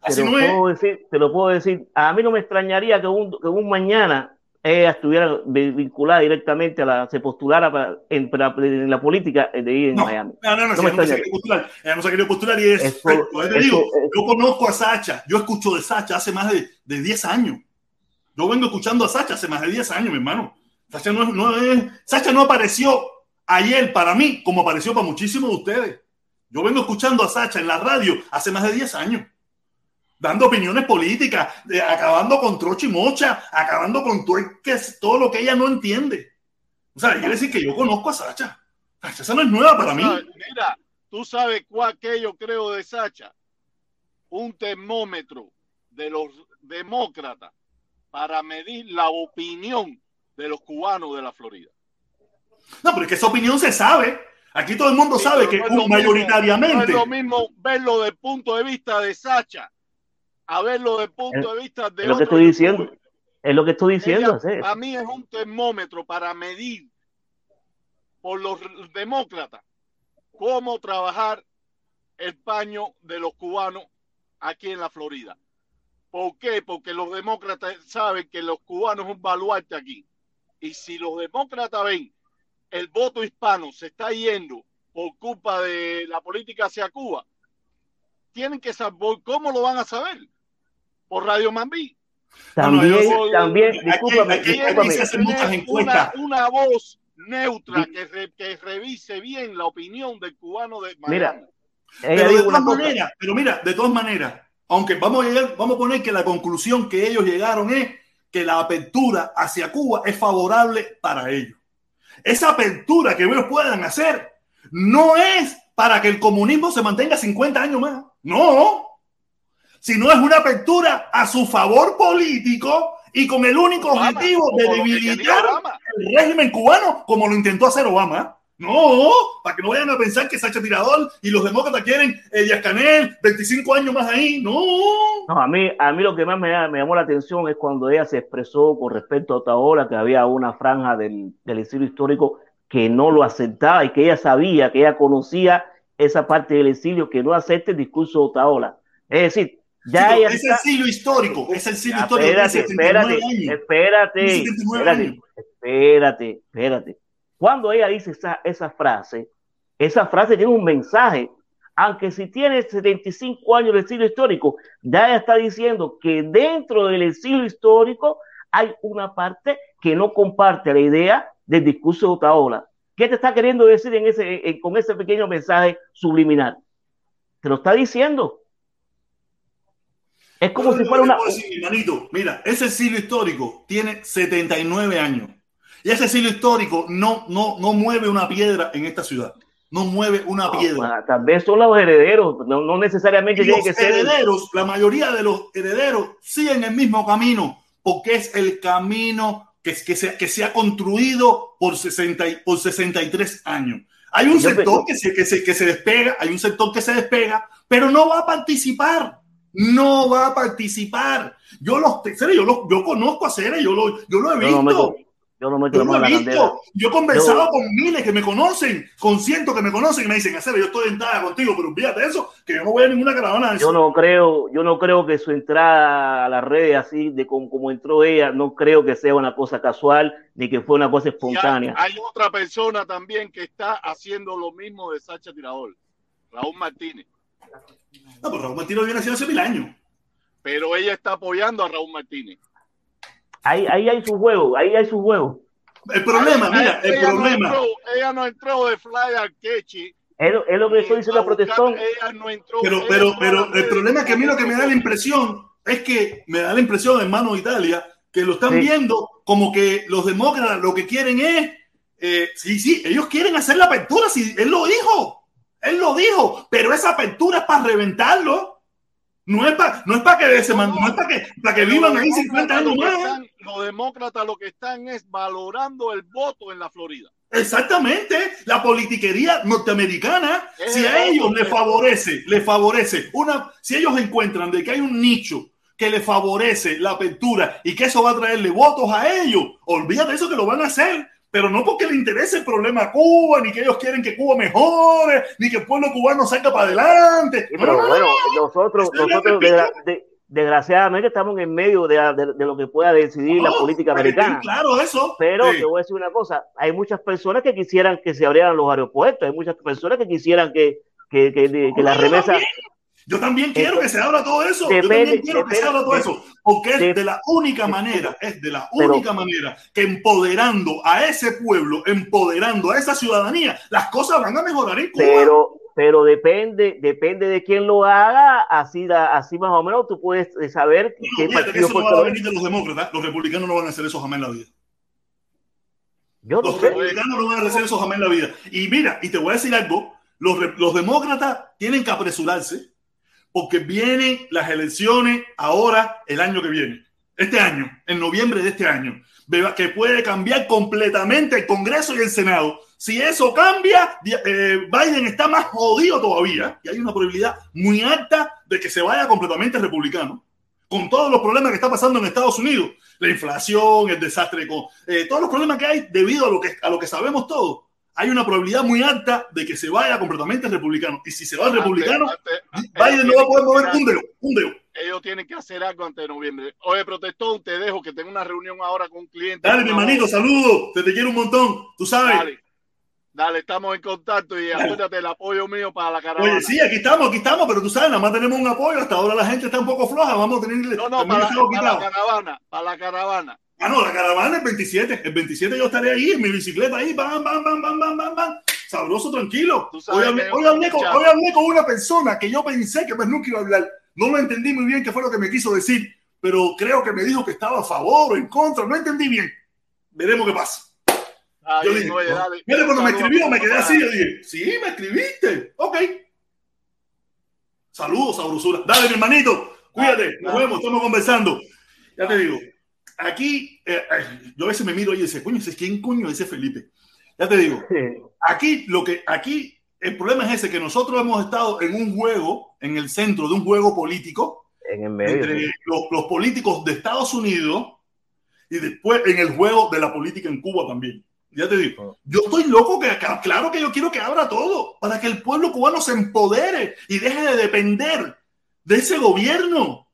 Speaker 1: Así
Speaker 10: lo,
Speaker 1: no es.
Speaker 10: puedo decir, te lo puedo decir. A mí no me extrañaría que un, que un mañana ella estuviera vi- vinculada directamente a la, se postulara para- en, para- en la política de ir en
Speaker 1: No,
Speaker 10: Miami.
Speaker 1: no, no, no,
Speaker 10: No
Speaker 1: no se postular. Ella no se postular y es.
Speaker 10: Eso-
Speaker 1: perfecto. Yo te
Speaker 10: eso-
Speaker 1: digo,
Speaker 10: eso-
Speaker 1: yo conozco a Sacha, yo escucho de Sacha hace más de, de 10 años. Yo vengo escuchando a Sacha hace más de 10 años, mi hermano. Sacha no, es- no es, Sacha no apareció ayer para mí como apareció para muchísimos de ustedes. Yo vengo escuchando a Sacha en la radio hace más de 10 años, dando opiniones políticas, de- acabando con trocho y mocha, acabando con todo, el que es- todo lo que ella no entiende. O sea, quiere decir que yo conozco a Sacha. Sacha, esa no es nueva para mí.
Speaker 12: Mira, tú sabes cuál que yo creo de Sacha. Un termómetro de los demócratas para medir la opinión de los cubanos de la Florida.
Speaker 1: No, pero es que esa opinión se sabe. Aquí todo el mundo
Speaker 12: Sí,
Speaker 1: sabe que
Speaker 12: no mismo-
Speaker 1: mayoritariamente.
Speaker 12: No es lo mismo verlo desde el punto de vista de Sacha a verlo desde el punto de vista de
Speaker 10: Es lo que estoy diciendo. Es lo que estoy diciendo.
Speaker 12: Ella,
Speaker 10: es
Speaker 12: a mí es un termómetro para medir por los demócratas cómo trabajar el paño de los cubanos aquí en la Florida. ¿Por qué? Porque los demócratas saben que los cubanos es un baluarte aquí. Y si los demócratas ven el voto hispano se está yendo por culpa de la política hacia Cuba, tienen que saber cómo lo van a saber. Por Radio Mambí.
Speaker 10: También,
Speaker 1: No, no, yo-
Speaker 10: también, discúlpame,
Speaker 1: aquí- aquí
Speaker 10: discúlpame.
Speaker 1: se hacen muchas encuestas.
Speaker 12: Una, una voz neutra que, re- que revise bien la opinión del cubano de Miami.
Speaker 10: Mira,
Speaker 1: Pero de todas maneras, pero mira, de todas maneras, aunque vamos a llegar, vamos a poner que la conclusión que ellos llegaron es que la apertura hacia Cuba es favorable para ellos. Esa apertura que ellos puedan hacer no es para que el comunismo se mantenga 50 años más. No. Sino es una apertura a su favor político y con el único
Speaker 12: Obama,
Speaker 1: objetivo de debilitar el régimen cubano como lo intentó hacer Obama. No, para que no vayan a pensar que Sacha Tirador y los demócratas quieren eh, Díaz Canel 25 años más ahí. No.
Speaker 10: No, a mí, a mí lo que más me, me llamó la atención es cuando ella se expresó con respecto a Otaola, que había una franja del, del exilio histórico que no lo aceptaba y que ella sabía, que ella conocía esa parte del exilio que no acepta el discurso de Otaola. Es decir, ya
Speaker 1: Sí, es
Speaker 10: está-
Speaker 1: el siglo histórico, es el siglo histórico.
Speaker 10: espérate,
Speaker 1: tiene 79
Speaker 10: espérate,
Speaker 1: años.
Speaker 10: espérate,
Speaker 1: Tiene 79
Speaker 10: espérate,
Speaker 1: años.
Speaker 10: espérate, espérate. Cuando ella dice esa, esa frase, esa frase tiene un mensaje. Aunque si tiene 75 años de exilio histórico, ya ella está diciendo que dentro del exilio histórico hay una parte que no comparte la idea del discurso de Otaola. ¿Qué te está queriendo decir en ese, en- con ese pequeño mensaje subliminal? Te lo está diciendo. Es como
Speaker 1: Pero
Speaker 10: si fuera una,
Speaker 1: decir, mira, ese siglo histórico tiene 79 años. Y ese siglo histórico no, no, no mueve una piedra en esta ciudad. No mueve una piedra.
Speaker 10: Ah, Tal vez son los herederos, no, no necesariamente tiene
Speaker 1: los
Speaker 10: que ser.
Speaker 1: herederos, la mayoría de los herederos siguen el mismo camino, porque es el camino que, que, se, que se ha construido por, 60, y- por 63 años. Hay un
Speaker 10: Yo
Speaker 1: sector que se, que, se, que se despega, hay un sector que se despega, pero no va a participar. No va a participar. Yo los, serio, yo, los, yo conozco a Cere, yo lo, yo lo he
Speaker 10: Yo no
Speaker 1: visto.
Speaker 10: meto, yo no meto
Speaker 1: Yo lo he
Speaker 10: candela.
Speaker 1: visto. Yo he conversado
Speaker 10: Yo-
Speaker 1: con miles que me conocen, con cientos que me conocen y me dicen, Acero, yo estoy dentada contigo, pero olvídate de eso, que yo no voy a ninguna caravana de
Speaker 10: Yo
Speaker 1: eso.
Speaker 10: no creo, yo no creo que su entrada a las redes así de como, como entró ella, no creo que sea una cosa casual ni que fue una cosa
Speaker 12: Y hay,
Speaker 10: espontánea.
Speaker 12: hay otra persona también que está haciendo lo mismo de Sacha Tirador, Raúl Martínez.
Speaker 1: No, pero Raúl Martínez viene haciendo hace mil años.
Speaker 12: Pero ella está apoyando a Raúl Martínez.
Speaker 10: Ahí, ahí hay su juego, ahí hay su juego.
Speaker 1: El problema, mira, el
Speaker 12: ella no
Speaker 1: problema.
Speaker 12: entró- ella no entró de fly al quechi.
Speaker 10: Es, lo- es lo que estoy diciendo a protestón.
Speaker 12: Ella no entró.
Speaker 1: Pero, pero, pero el problema es que a mí lo que me da la impresión es que me da la impresión, hermano Italia, que lo están
Speaker 10: Sí.
Speaker 1: viendo como que los demócratas lo que quieren es, eh, sí, sí, ellos quieren hacer la apertura, sí, él lo dijo, él lo dijo, pero esa apertura es para reventarlo. No es para no es para que se man- no es para que, para que vivan ahí 50 años más.
Speaker 12: están- Los demócratas lo que están es valorando el voto en la Florida.
Speaker 1: Exactamente, la politiquería norteamericana,
Speaker 12: Es
Speaker 1: si a ellos les favorece, les favorece una, si ellos encuentran de que hay un nicho que les favorece la apertura y que eso va a traerle votos a ellos, olvídate de eso que lo van a hacer, pero no porque le interese el problema a Cuba, ni que ellos quieren que Cuba mejore, ni que el pueblo cubano salga para adelante.
Speaker 10: Sí, pero
Speaker 1: No, no,
Speaker 10: bueno,
Speaker 1: no.
Speaker 10: nosotros, nosotros
Speaker 1: que
Speaker 10: desgra- de- desgraciadamente estamos en medio de, de- de lo que pueda decidir la política
Speaker 1: que
Speaker 10: americana.
Speaker 1: Claro, eso.
Speaker 10: Pero
Speaker 1: Sí.
Speaker 10: te voy a decir una cosa, hay muchas personas que quisieran que se abrieran los aeropuertos, hay muchas personas que quisieran que, que, que, que
Speaker 1: No,
Speaker 10: la
Speaker 1: yo
Speaker 10: remesa...
Speaker 1: también. Yo también quiero que se abra todo eso. yo también quiero que se abra todo eso. Porque es
Speaker 10: de-
Speaker 1: de la única manera, es de la
Speaker 10: Pero-
Speaker 1: única manera que empoderando a ese pueblo, empoderando a esa ciudadanía, las cosas van a mejorar en Cuba.
Speaker 10: Pero, pero depende, depende de quién lo haga, así, da- así más o menos tú puedes eh, saber
Speaker 1: No,
Speaker 10: qué
Speaker 1: fíjate que eso no va a venir de los demócratas. Los republicanos no van a hacer eso jamás en la vida.
Speaker 10: Yo
Speaker 1: Los republicanos no van a hacer eso jamás en la vida. Y mira, y te voy a decir algo, los, los demócratas tienen que apresurarse porque vienen las elecciones ahora el año que viene, este año, en noviembre de este año, que puede cambiar completamente el Congreso y el Senado. Si eso cambia, eh, Biden está más jodido todavía y hay una probabilidad muy alta de que se vaya completamente republicano con todos los problemas que está pasando en Estados Unidos, la inflación, el desastre, con eh, todos los problemas que hay debido a lo que, a lo que sabemos todos, hay una probabilidad muy alta de que se vaya completamente republicano. Y si se va republicano,
Speaker 12: Antes-
Speaker 1: Biden no va a poder mover un dedo, un dedo.
Speaker 12: Ellos tienen que hacer algo antes de noviembre. Oye, protestón, te dejo que tengo una reunión ahora con un cliente.
Speaker 1: Dale, mi hermanito, saludos, te te quiero un montón, tú sabes.
Speaker 12: Dale, dale, estamos en contacto y acuérdate del apoyo mío para la caravana.
Speaker 1: Oye, sí, aquí estamos, aquí estamos, pero tú sabes, nada más tenemos un apoyo. Hasta ahora la gente está un poco floja. Vamos a tener
Speaker 12: no, no, para,
Speaker 1: el
Speaker 12: para la caravana, para la caravana.
Speaker 1: Ah, no, la caravana el 27. El 27 yo estaré ahí en mi bicicleta ahí, bam, bam, bam, bam, bam, bam, bam. Sabroso, tranquilo. Hoy hablé, hoy hablé con, hoy hablé con una persona que yo pensé que pues nunca iba a hablar. No lo entendí muy bien qué fue lo que me quiso decir, pero creo que me dijo que estaba a favor o en contra. No entendí bien. Veremos qué pasa.
Speaker 12: Ahí,
Speaker 1: Yo dije,
Speaker 12: oye,
Speaker 1: "Oh".
Speaker 12: dale.
Speaker 1: Mira, cuando me escribió me quedé así. Yo dije, sí, me escribiste. Ok. Saludos, sabrosura. Dale, mi hermanito. Cuídate. Nos
Speaker 12: dale.
Speaker 1: vemos. Estamos conversando. Ya te digo. Aquí, eh, yo a veces me miro y dice, coño, quién coño ese Felipe. Ya te digo. Aquí, lo que, aquí, el problema es ese, que nosotros hemos estado en un juego, en el centro de un juego político,
Speaker 10: En el medio.
Speaker 1: entre
Speaker 10: sí.
Speaker 1: los, los políticos de Estados Unidos y después en el juego de la política en Cuba también. Ya te digo, yo estoy loco que acá, claro que yo quiero que abra todo para que el pueblo cubano se empodere y deje de depender de ese gobierno,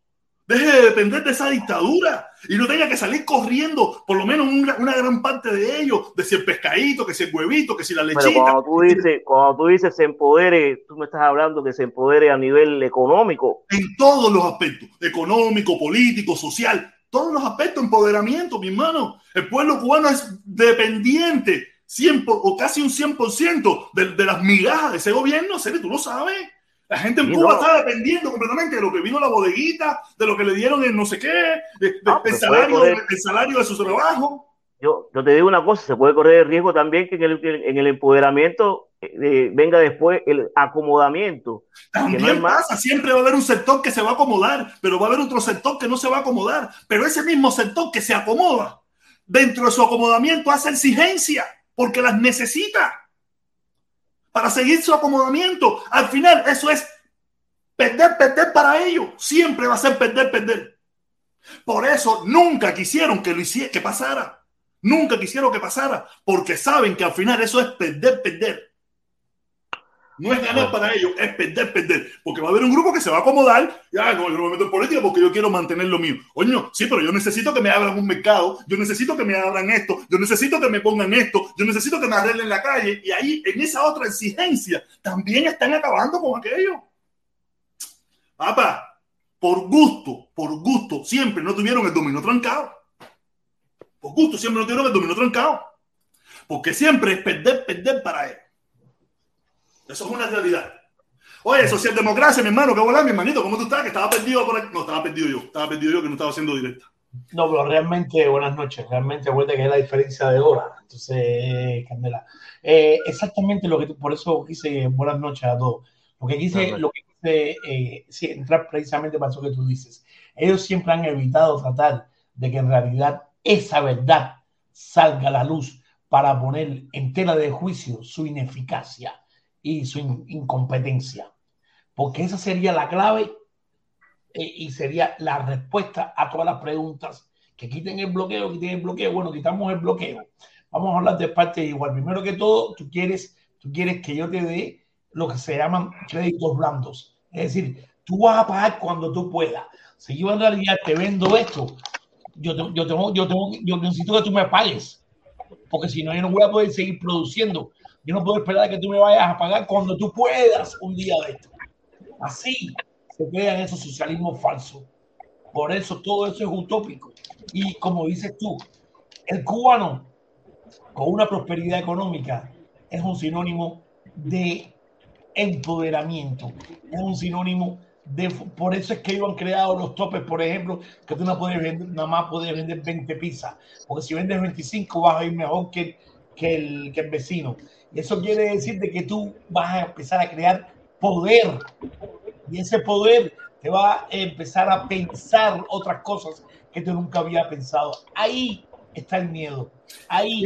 Speaker 1: deje de depender de esa dictadura y no tenga que salir corriendo, por lo menos una, una gran parte de ellos, de si el pescadito, que si el huevito, que si la
Speaker 10: Pero
Speaker 1: lechita.
Speaker 10: cuando tú dices, cuando tú dices se empodere, tú me estás hablando que se empodere a nivel económico.
Speaker 1: en todos los aspectos, económico, político, social, todos los aspectos, empoderamiento, mi hermano. El pueblo cubano es dependiente 100 por- o casi un 100% de, de las migajas de ese gobierno, ¿serio? tú lo sabes. La gente en Cuba
Speaker 10: no.
Speaker 1: está dependiendo completamente de lo que vino la bodeguita, de lo que le dieron en no sé qué, de- de-
Speaker 10: No,
Speaker 1: el, salario, el salario de su trabajo.
Speaker 10: Yo, yo te digo una cosa, se puede correr el riesgo también que en el, en el empoderamiento eh, venga después el acomodamiento.
Speaker 1: También
Speaker 10: no es más.
Speaker 1: pasa, siempre va a haber un sector que se va a acomodar, pero va a haber otro sector que no se va a acomodar. Pero ese mismo sector que se acomoda dentro de su acomodamiento hace exigencia porque las necesita para seguir su acomodamiento. Al final, eso es perder, perder para ellos. Siempre va a ser perder, perder. Por eso nunca quisieron que lo hiciera, que pasara. Nunca quisieron que pasara, porque saben que al final eso es perder, perder. No es ganar para ellos, es perder, perder. Porque va a haber un grupo que se va a acomodar. Ya, no, yo no me meto en política porque yo quiero mantener lo mío. Coño, sí, pero yo necesito que me abran un mercado. Yo necesito que me abran esto. Yo necesito que me pongan esto. Yo necesito que me arreglen la calle. Y ahí, en esa otra exigencia, también están acabando con aquello. Papá, por gusto, por gusto, siempre no tuvieron el dominio trancado. Por gusto, siempre no tuvieron el dominio trancado. Porque siempre es perder, perder para ellos. Eso es una realidad. Oye, socialdemocracia, mi hermano, qué bola, mi hermanito, ¿cómo tú estás? Que estaba perdido por aquí. No, estaba perdido yo. Estaba perdido yo que no estaba haciendo directa.
Speaker 13: No, pero realmente, buenas noches. Realmente, acuérdate que es la diferencia de hora. Entonces, Candela. Eh, exactamente lo que por eso quise, buenas noches a todos. Lo que quise, lo que quise eh, sí, entrar precisamente para eso que tú dices. Ellos siempre han evitado tratar de que en realidad esa verdad salga a la luz para poner en tela de juicio su ineficacia y su in- incompetencia. Porque esa sería la clave eh, y sería la respuesta a todas las preguntas. Que quiten el bloqueo, quiten el bloqueo. Bueno, quitamos el bloqueo. Vamos a hablar de parte igual. Primero que todo, tú quieres, tú quieres que yo te dé lo que se llaman créditos blandos. Es decir, tú vas a pagar cuando tú puedas. Si yo en realidad te vendo esto, yo, yo, tengo, yo, tengo, yo necesito que tú me pagues. Porque si no, yo no voy a poder seguir produciendo. Yo no puedo esperar a que tú me vayas a pagar cuando tú puedas un día de esto. Así se crean esos socialismos falsos. Por eso todo eso es utópico. Y como dices tú, el cubano con una prosperidad económica es un sinónimo de empoderamiento, es un sinónimo de... Por eso es que ellos han creado los topes, por ejemplo, que tú no puedes vender, nada más puedes vender 20 pizzas, porque si vendes 25 vas a ir mejor que, que, el, que el vecino. Y eso quiere decir de que tú vas a empezar a crear poder y ese poder te va a empezar a pensar otras cosas que tú nunca habías pensado. Ahí está el miedo. Ahí.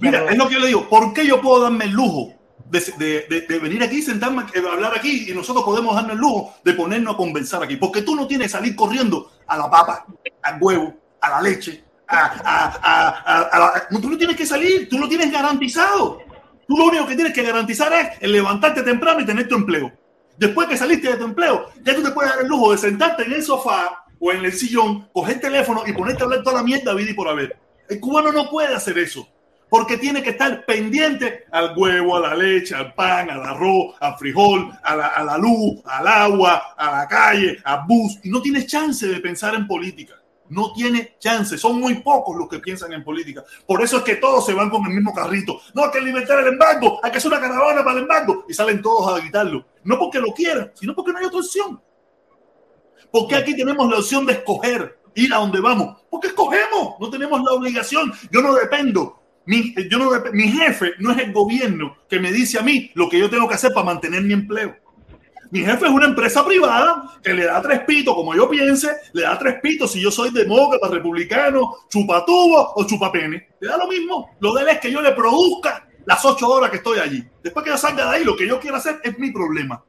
Speaker 1: Mira, es lo que yo le digo. ¿Por qué yo puedo darme el lujo de, de- de- de venir aquí, sentarme, eh, hablar aquí y nosotros podemos darnos el lujo de ponernos a conversar aquí? Porque tú no tienes que salir corriendo a la papa, al huevo, a la leche, a, a- tú no tienes que salir, tú lo tienes garantizado. Tú lo único que tienes que garantizar es el levantarte temprano y tener tu empleo. Después que saliste de tu empleo, ya tú te puedes dar el lujo de sentarte en el sofá o en el sillón, coger el teléfono y ponerte a hablar toda la mierda vida y por haber. El cubano no puede hacer eso, porque tiene que estar pendiente al huevo, a la leche, al pan, al arroz, al frijol, a la, a la luz, al agua, a la calle, al bus, y no tienes chance de pensar en política. No tiene chance, son muy pocos los que piensan en política. Por eso es que todos se van con el mismo carrito. No, hay que libertar el embargo, hay que hacer una caravana para el embargo. Y salen todos a gritarlo. No porque lo quieran, sino porque no hay otra opción. Porque aquí tenemos la opción de escoger, ir a donde vamos. Porque escogemos, no tenemos la obligación. Yo no dependo. Mi, yo no mi jefe no es el gobierno que me dice a mí lo que yo tengo que hacer para mantener mi empleo. Mi jefe es una empresa privada que le da tres pitos, como yo piense, le da tres pitos si yo soy demócrata, republicano, chupatubo o chupapene. Le da lo mismo. Lo de él es que yo le produzca las ocho horas que estoy allí. Después que yo salga de ahí, lo que yo quiero hacer es mi problema.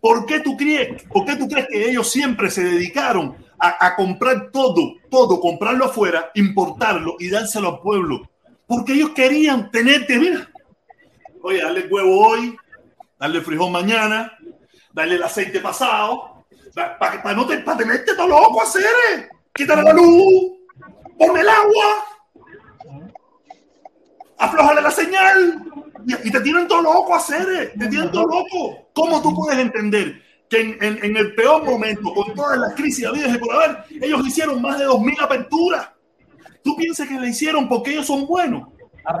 Speaker 1: ¿Por qué tú crees, por qué tú crees que ellos siempre se dedicaron a, comprar todo, todo, comprarlo afuera, importarlo y dárselo al pueblo? Porque ellos querían tenerte, mira, oye, darle huevo hoy, darle frijol mañana, darle el aceite pasado, para no te, para tenerte todo loco, hacer, quítale la luz, ponme el agua, aflojale la señal. Y, y te tienen todo loco, hacer, te tienen todo loco. ¿Cómo tú puedes entender que en, en- en el peor momento, con todas las crisis habidas y por haber, ellos hicieron más de 2.000 aperturas? ¿Tú piensas que le hicieron porque ellos son buenos?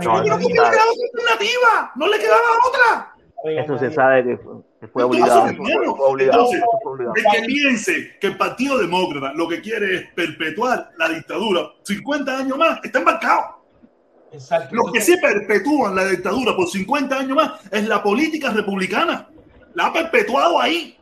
Speaker 10: No,
Speaker 1: Pero porque le quedaba otra alternativa, no le quedaba otra.
Speaker 10: Eso se sabe que fue, que fue
Speaker 1: Entonces,
Speaker 10: obligado.
Speaker 1: hermano,
Speaker 10: Fue obligado.
Speaker 1: entonces,
Speaker 10: obligado.
Speaker 1: el que piense que el Partido Demócrata lo que quiere es perpetuar la dictadura 50 años más, está embarcado.
Speaker 13: Exacto.
Speaker 1: Los que sí perpetúan la dictadura por 50 años más es la política republicana. La ha perpetuado ahí.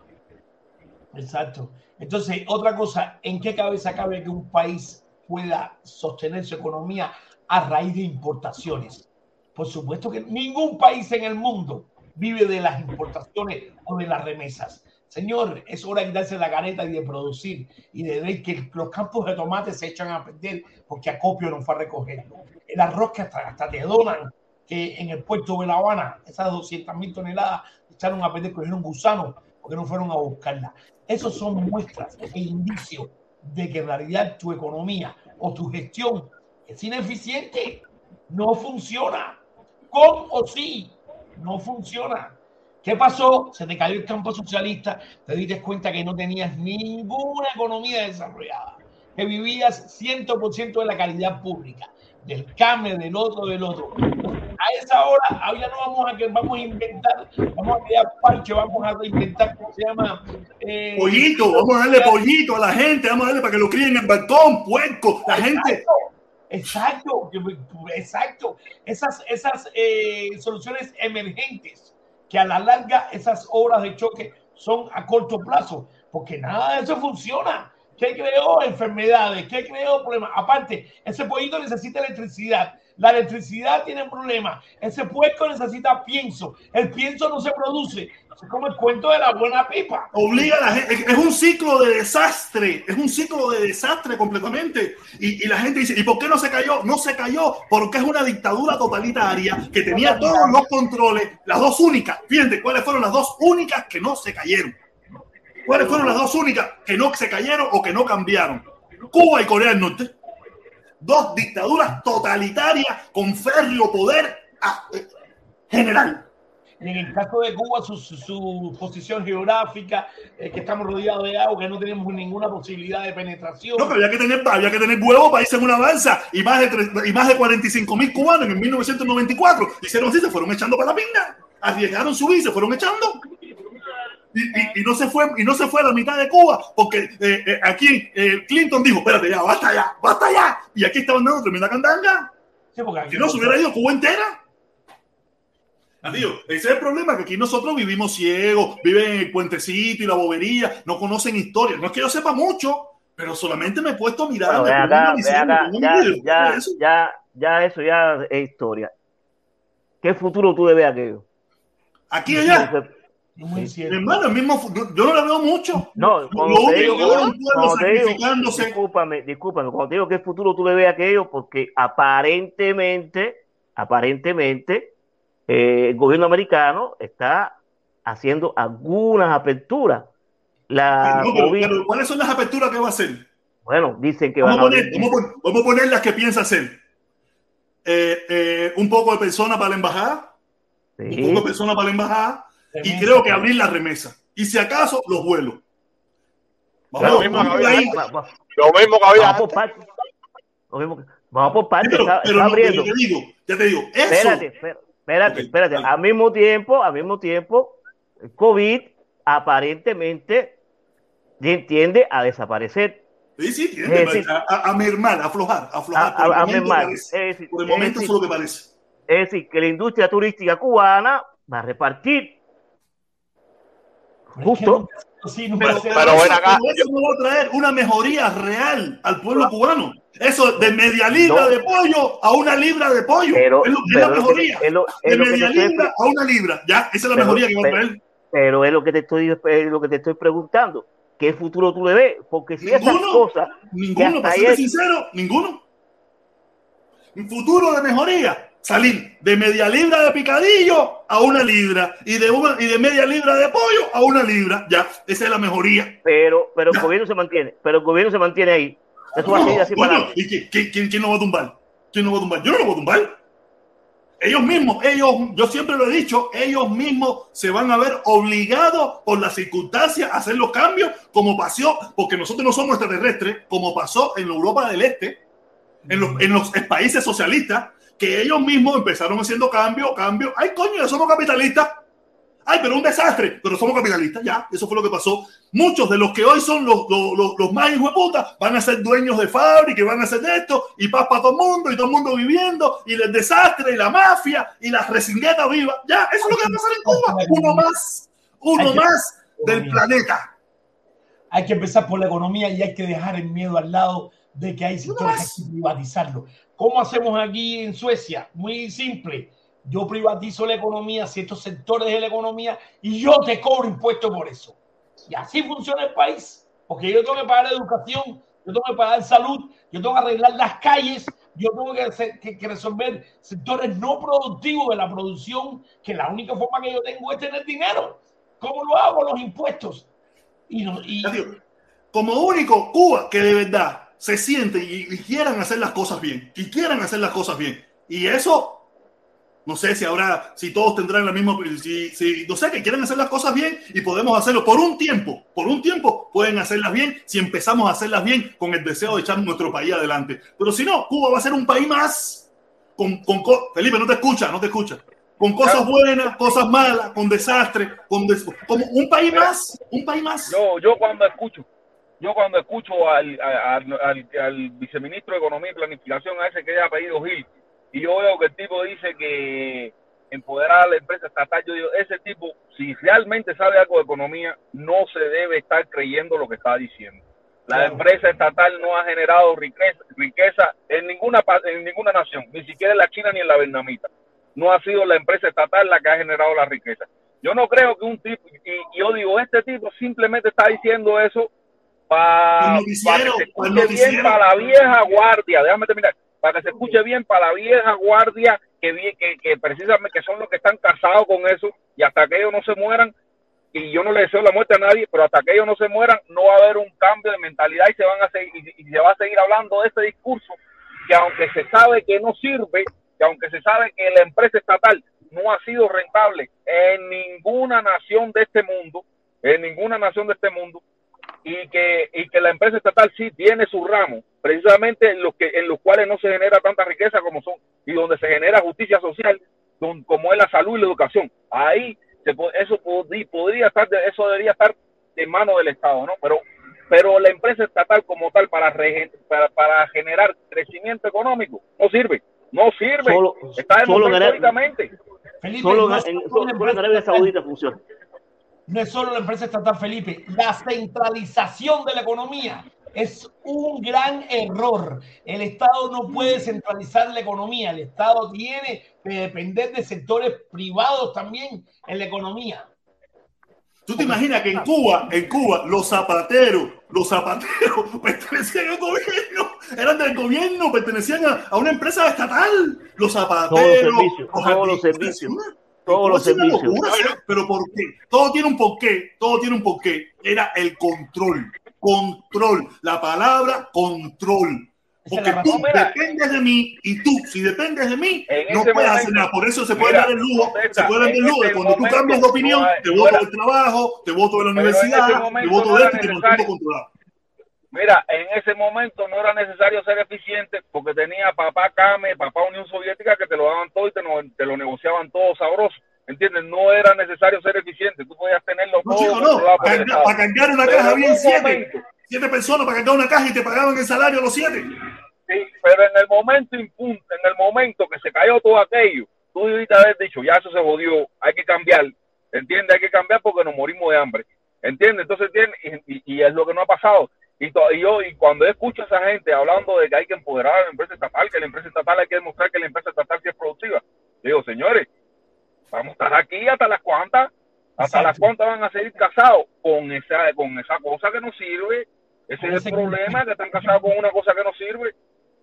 Speaker 13: Exacto. Entonces, otra cosa, ¿en qué cabeza cabe que un país pueda sostener su economía a raíz de importaciones. Por supuesto que ningún país en el mundo vive de las importaciones o de las remesas. Señor, es hora de darse la careta y de producir y de ver que los campos de tomate se echan a perder porque Acopio no fue a recogerlo. El arroz que hasta, hasta te donan, que en el puerto de La Habana, esas 200 mil toneladas echaron a perder, cogieron gusanos porque no fueron a buscarla. Esos son muestras e indicios de que en realidad tu economía o tu gestión es ineficiente, no funciona, con o sí, no funciona. ¿Qué pasó? Se te cayó el campo socialista, te diste cuenta que no tenías ninguna economía desarrollada, que vivías 100% de la calidad pública, del CAME, del otro, del otro. A esa hora, ahora no vamos a que vamos a inventar, vamos a crear parche, vamos a inventar, ¿cómo se llama? Eh,
Speaker 1: Pollito, vamos a darle pollito a la gente, vamos a darle para que lo críen en el balcón, puerco, la gente.
Speaker 13: Exacto, exacto. Esas, esas eh, soluciones emergentes que a la larga esas obras de choque son a corto plazo, porque nada de eso funciona. ¿Qué creó enfermedades? ¿Qué creó problemas? Aparte, ese pollito necesita electricidad. La electricidad tiene problemas. Ese puerco necesita pienso. El pienso no se produce. Es como el cuento de la buena pipa.
Speaker 1: Obliga a la gente. Es un ciclo de desastre. Es un ciclo de desastre completamente. Y, y, la gente dice, ¿y por qué no se cayó? No se cayó porque es una dictadura totalitaria que tenía todos los controles. Las dos únicas. Fíjense cuáles fueron las dos únicas que no se cayeron. ¿Cuáles fueron las dos únicas que no se cayeron o que no cambiaron? Cuba y Corea del Norte. Dos dictaduras totalitarias con férreo poder a, eh, general.
Speaker 13: Y en el caso de Cuba, su, su, su posición geográfica, eh, que estamos rodeados de agua, que no tenemos ninguna posibilidad de penetración.
Speaker 1: No, pero había que tener, había que tener huevo para irse en una balsa y más de, tres, y más de 45 mil cubanos en 1994 hicieron así, se fueron echando para la pinga, arriesgaron su vida, se fueron echando. Y, y, y, no se fue y no se fue a la mitad de Cuba porque eh, eh, aquí eh, Clinton dijo espérate ya basta ya basta ya y aquí estaban dando tremenda candanga
Speaker 13: sí,
Speaker 1: si no se hubiera ido Cuba entera Adiós. Ese es el problema, que aquí nosotros vivimos ciegos, viven en el puentecito y la bobería, no conocen historia. No es que yo sepa mucho, pero solamente me he puesto a mirar.
Speaker 10: Bueno, acá, acá, ya, ya, eso. ya, ya, eso ya es historia. ¿Qué futuro tú le ves a aquello?
Speaker 1: Aquí allá. Sí. Hermano, el mismo, yo no la veo mucho.
Speaker 10: No, cuando te digo, cuando te digo, discúlpame, discúlpame, cuando te digo qué futuro tú le ves aquello, porque aparentemente, aparentemente, eh, el gobierno americano está haciendo algunas aperturas. La
Speaker 1: no, pero, pero, ¿Cuáles son las aperturas que va a hacer?
Speaker 10: Bueno, dicen que
Speaker 1: vamos
Speaker 10: van
Speaker 1: a poner, vamos, a poner, vamos a poner las que piensa hacer. Eh, eh, un poco de persona para la embajada, sí. un poco de persona para la embajada, y creo que abrir la remesa. Y si acaso, los vuelos.
Speaker 2: Vamos, lo, mismo que había, lo mismo que había.
Speaker 10: Vamos por partes. Vamos por partes.
Speaker 1: Pero,
Speaker 10: está,
Speaker 1: pero
Speaker 10: está abriendo.
Speaker 1: ya te digo, ya te digo, eso.
Speaker 10: Espérate, espérate, espérate. Al mismo tiempo, al mismo tiempo, el COVID aparentemente tiende a desaparecer.
Speaker 1: Sí, sí, tiende decir, a, a, a, mermar, a aflojar, a aflojar.
Speaker 10: A, a mermar. Es
Speaker 1: decir, por el momento es, decir, es lo que parece.
Speaker 10: Es decir, que la industria turística cubana va a repartir justo.
Speaker 1: Sí, pero, pero, pero bueno, acá, eso no va a traer una mejoría real al pueblo cubano. Eso de media libra no. de pollo a una libra de pollo.
Speaker 10: Pero,
Speaker 1: es, lo, es la mejoría. Es lo, es de media libra estoy... a una libra. Ya, esa es la mejoría que va a traer.
Speaker 10: Pero es lo que te estoy, es lo que te estoy preguntando. ¿Qué futuro tú le ves? Porque si ninguno, esas cosas.
Speaker 1: Ninguno, para ser sincero, ninguno. Un futuro de mejoría salir de media libra de picadillo a una libra y de una y de media libra de pollo a una libra. Ya, esa es la mejoría.
Speaker 10: Pero, pero el gobierno se mantiene, pero el gobierno se mantiene ahí. Eso
Speaker 1: no,
Speaker 10: va así
Speaker 1: bueno,
Speaker 10: para
Speaker 1: ¿y quién, quién, quién, no va a tumbar? ¿Quién va a tumbar? Yo no lo voy a tumbar. Ellos mismos, ellos, yo siempre lo he dicho, ellos mismos se van a ver obligados por las circunstancias a hacer los cambios, como pasó, porque nosotros no somos extraterrestres, como pasó en Europa del Este, en los, en los países socialistas, que ellos mismos empezaron haciendo cambio, cambio. Ay, coño, ya somos capitalistas. Ay, pero un desastre, pero somos capitalistas, ya, eso fue lo que pasó. Muchos de los que hoy son los, los, los, los más hijos de puta van a ser dueños de fábrica y van a hacer esto, y paz para todo el mundo, y todo el mundo viviendo, y el desastre, y la mafia, y la resingueta viva. Ya, eso es lo que va a pasar en Cuba. Uno más, uno más del planeta.
Speaker 13: Hay que empezar por la economía y hay que dejar el miedo al lado de que hay sectores que hay que privatizarlo. ¿Cómo hacemos aquí en Suecia? Muy simple. Yo privatizo la economía, ciertos sectores de la economía, y yo te cobro impuestos por eso. Y así funciona el país. Porque yo tengo que pagar educación, yo tengo que pagar salud, yo tengo que arreglar las calles, yo tengo que, resolver sectores no productivos de la producción, que la única forma que yo tengo es tener dinero. ¿Cómo lo hago? Los impuestos. Y, no-
Speaker 1: Como único, Cuba, que de verdad se siente y, y quieran hacer las cosas bien, y quieran hacer las cosas bien. Y eso, no sé si ahora, si todos tendrán la misma, si, si, no sé, que quieren hacer las cosas bien y podemos hacerlo por un tiempo, por un tiempo pueden hacerlas bien si empezamos a hacerlas bien con el deseo de echar nuestro país adelante. Pero si no, Cuba va a ser un país más con, con co- Felipe, no te escucha, no te escucha. Con cosas buenas, cosas malas, con desastre, con des- como un país más, un país más.
Speaker 14: Yo, yo cuando escucho, yo cuando escucho al, al, al- al viceministro de Economía y Planificación, a ese que es apellido Gil, y yo veo que el tipo dice que empoderar a la empresa estatal, yo digo, ese tipo, si realmente sabe algo de economía, no se debe estar creyendo lo que está diciendo. La
Speaker 15: Claro.
Speaker 14: empresa estatal no ha generado riqueza, riqueza en ninguna en ninguna nación, ni siquiera en la China ni en la vietnamita. No ha sido la empresa estatal la que ha generado la riqueza. Yo no creo que un tipo, y yo digo, este tipo simplemente está diciendo eso para que se
Speaker 1: el
Speaker 14: escuche bien para la vieja guardia. Déjame terminar. Para que se escuche bien para la vieja guardia que, que, que precisamente que son los que están casados con eso y hasta que ellos no se mueran, y yo no le deseo la muerte a nadie, pero hasta que ellos no se mueran, no va a haber un cambio de mentalidad y se van a seguir, y, y se va a seguir hablando de ese discurso que aunque se sabe que no sirve, que aunque se sabe que la empresa estatal no ha sido rentable en ninguna nación de este mundo, en ninguna nación de este mundo, y que, y que la empresa estatal sí tiene su ramo, precisamente en los, que, en los cuales no se genera tanta riqueza como son, y donde se genera justicia social, don- como es la salud y la educación. Ahí se eso podría, podría estar, de- eso debería estar en manos del Estado, ¿no? Pero, pero la empresa estatal como tal para, regen- para, para generar crecimiento económico no sirve, no sirve.
Speaker 10: Solo-
Speaker 14: Está
Speaker 10: solo en- Arabia. Saudita funciona.
Speaker 13: No es solo la empresa estatal, Felipe. La centralización de la economía es un gran error. El Estado no puede centralizar la economía. El Estado tiene que depender de sectores privados también en la economía.
Speaker 1: ¿Tú te imaginas que en Cuba, en Cuba, los zapateros, los zapateros pertenecían al gobierno, eran del gobierno, pertenecían a, a una empresa estatal? Los zapateros,
Speaker 10: Todos los servicios,
Speaker 1: los
Speaker 10: todos los servicios, todos los
Speaker 1: es una
Speaker 10: servicios.
Speaker 1: locura, ¿sí? pero ¿por qué? Todo tiene un porqué, todo tiene un porqué. Era el control, control, la palabra control. Porque tú dependes de mí y tú, si dependes de mí,
Speaker 14: En
Speaker 1: no puedes hacer nada. Por eso se puede
Speaker 14: mira,
Speaker 1: dar el lujo,
Speaker 14: contesta,
Speaker 1: se puede dar el lujo de cuando tú cambias de opinión,
Speaker 14: no hay-
Speaker 1: te voto del trabajo, te voto de la universidad, te voto
Speaker 14: no
Speaker 1: de esto y te mantengo controlado.
Speaker 14: Mira, en ese momento no era necesario ser eficiente porque tenía papá Kame, papá Unión Soviética que te lo daban todo y te, lo- te lo negociaban todo sabroso. ¿Entiendes? No era necesario ser eficiente. Tú podías tenerlo
Speaker 1: No,
Speaker 14: todo
Speaker 1: chico, no.
Speaker 14: Estado.
Speaker 1: para cargar una
Speaker 14: Pero
Speaker 1: caja
Speaker 14: en
Speaker 1: habían
Speaker 14: un
Speaker 1: siete.
Speaker 14: momento,
Speaker 1: Siete personas para cargar una caja y te pagaban el salario los siete.
Speaker 14: Sí, pero en el momento impunto, en el momento que se cayó todo aquello, tú debiste haber dicho, ya eso se jodió, hay que cambiar, ¿entiendes? Hay que cambiar porque nos morimos de hambre, ¿entiendes? Entonces, ¿entiendes? Y, y- y es lo que no ha pasado. Y, to- y yo, y cuando escucho a esa gente hablando de que hay que empoderar a la empresa estatal, que la empresa estatal hay que demostrar que la empresa estatal sí es productiva, digo, señores, vamos a estar aquí hasta las cuantas, hasta las cuantas van a seguir casados con esa, con esa cosa que no sirve. Ese es el problema, que están casados con una cosa que no sirve.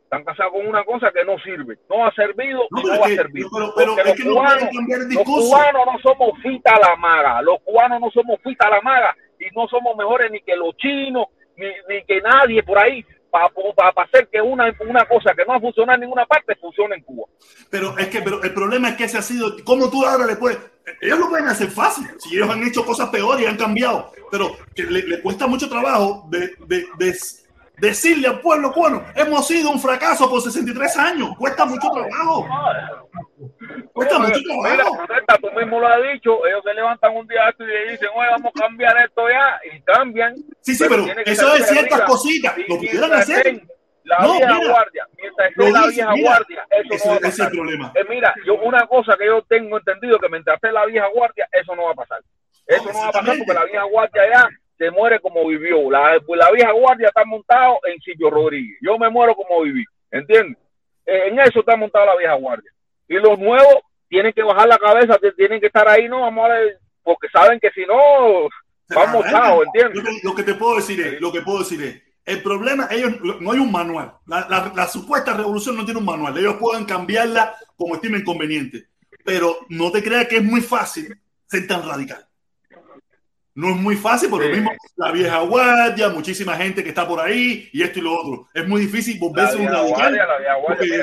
Speaker 14: Están casados con una cosa que no sirve. No ha servido
Speaker 1: No,
Speaker 14: y no va a servir.
Speaker 1: pero- pero
Speaker 14: Porque los
Speaker 1: no
Speaker 14: cubanos, los cubanos no somos fita a la maga. Los cubanos no somos fita a la maga y no somos mejores ni que los chinos, ni, ni que nadie por ahí para hacer que una, una cosa que no ha funcionado en ninguna parte funcione en Cuba.
Speaker 1: Pero es que pero el problema es que ese ha sido. ¿Cómo tú ahora le puedes.? Ellos lo pueden hacer fácil. Si ellos han hecho cosas peores y han cambiado. Pero que le, le cuesta mucho trabajo de- de decirle al pueblo cubano: hemos sido un fracaso por 63 años. Cuesta mucho trabajo. Cuesta mucho
Speaker 14: Mira,
Speaker 1: trabajo.
Speaker 14: Protesta, tú mismo lo has dicho, ellos se levantan un día y le dicen, oye, vamos a cambiar esto ya, y cambian.
Speaker 1: Sí, sí, pero eso es ciertas cositas. Lo pudieran hacer.
Speaker 14: La
Speaker 1: No,
Speaker 14: vieja
Speaker 1: mira.
Speaker 14: guardia, mientras esté la vieja
Speaker 1: mira,
Speaker 14: guardia, eso
Speaker 1: ese-
Speaker 14: no va a
Speaker 1: ese es el
Speaker 14: pasar.
Speaker 1: problema.
Speaker 14: Eh, mira, yo una cosa que yo tengo entendido que mientras esté la vieja guardia, eso no va a pasar. Eso no, va a pasar porque la vieja guardia ya se muere como vivió. La, pues la vieja guardia está montado en Silvio Rodríguez. Yo me muero como viví, ¿entiendes? Eh, en eso está montada la vieja guardia. Y los nuevos tienen que bajar la cabeza, tienen que estar ahí, no, vamos a ver, porque saben que si no, vamos chao, ¿entiendes?
Speaker 1: Lo que, lo que te puedo decir es, lo que puedo decir es, el problema, ellos no hay un manual. La, la- la supuesta revolución no tiene un manual. Ellos pueden cambiarla como estimen conveniente. Pero no te creas que es muy fácil ser tan radical. No es muy fácil, por lo mismo, la vieja guardia, muchísima gente que está por ahí y esto y lo otro. Es muy difícil volverse un radical.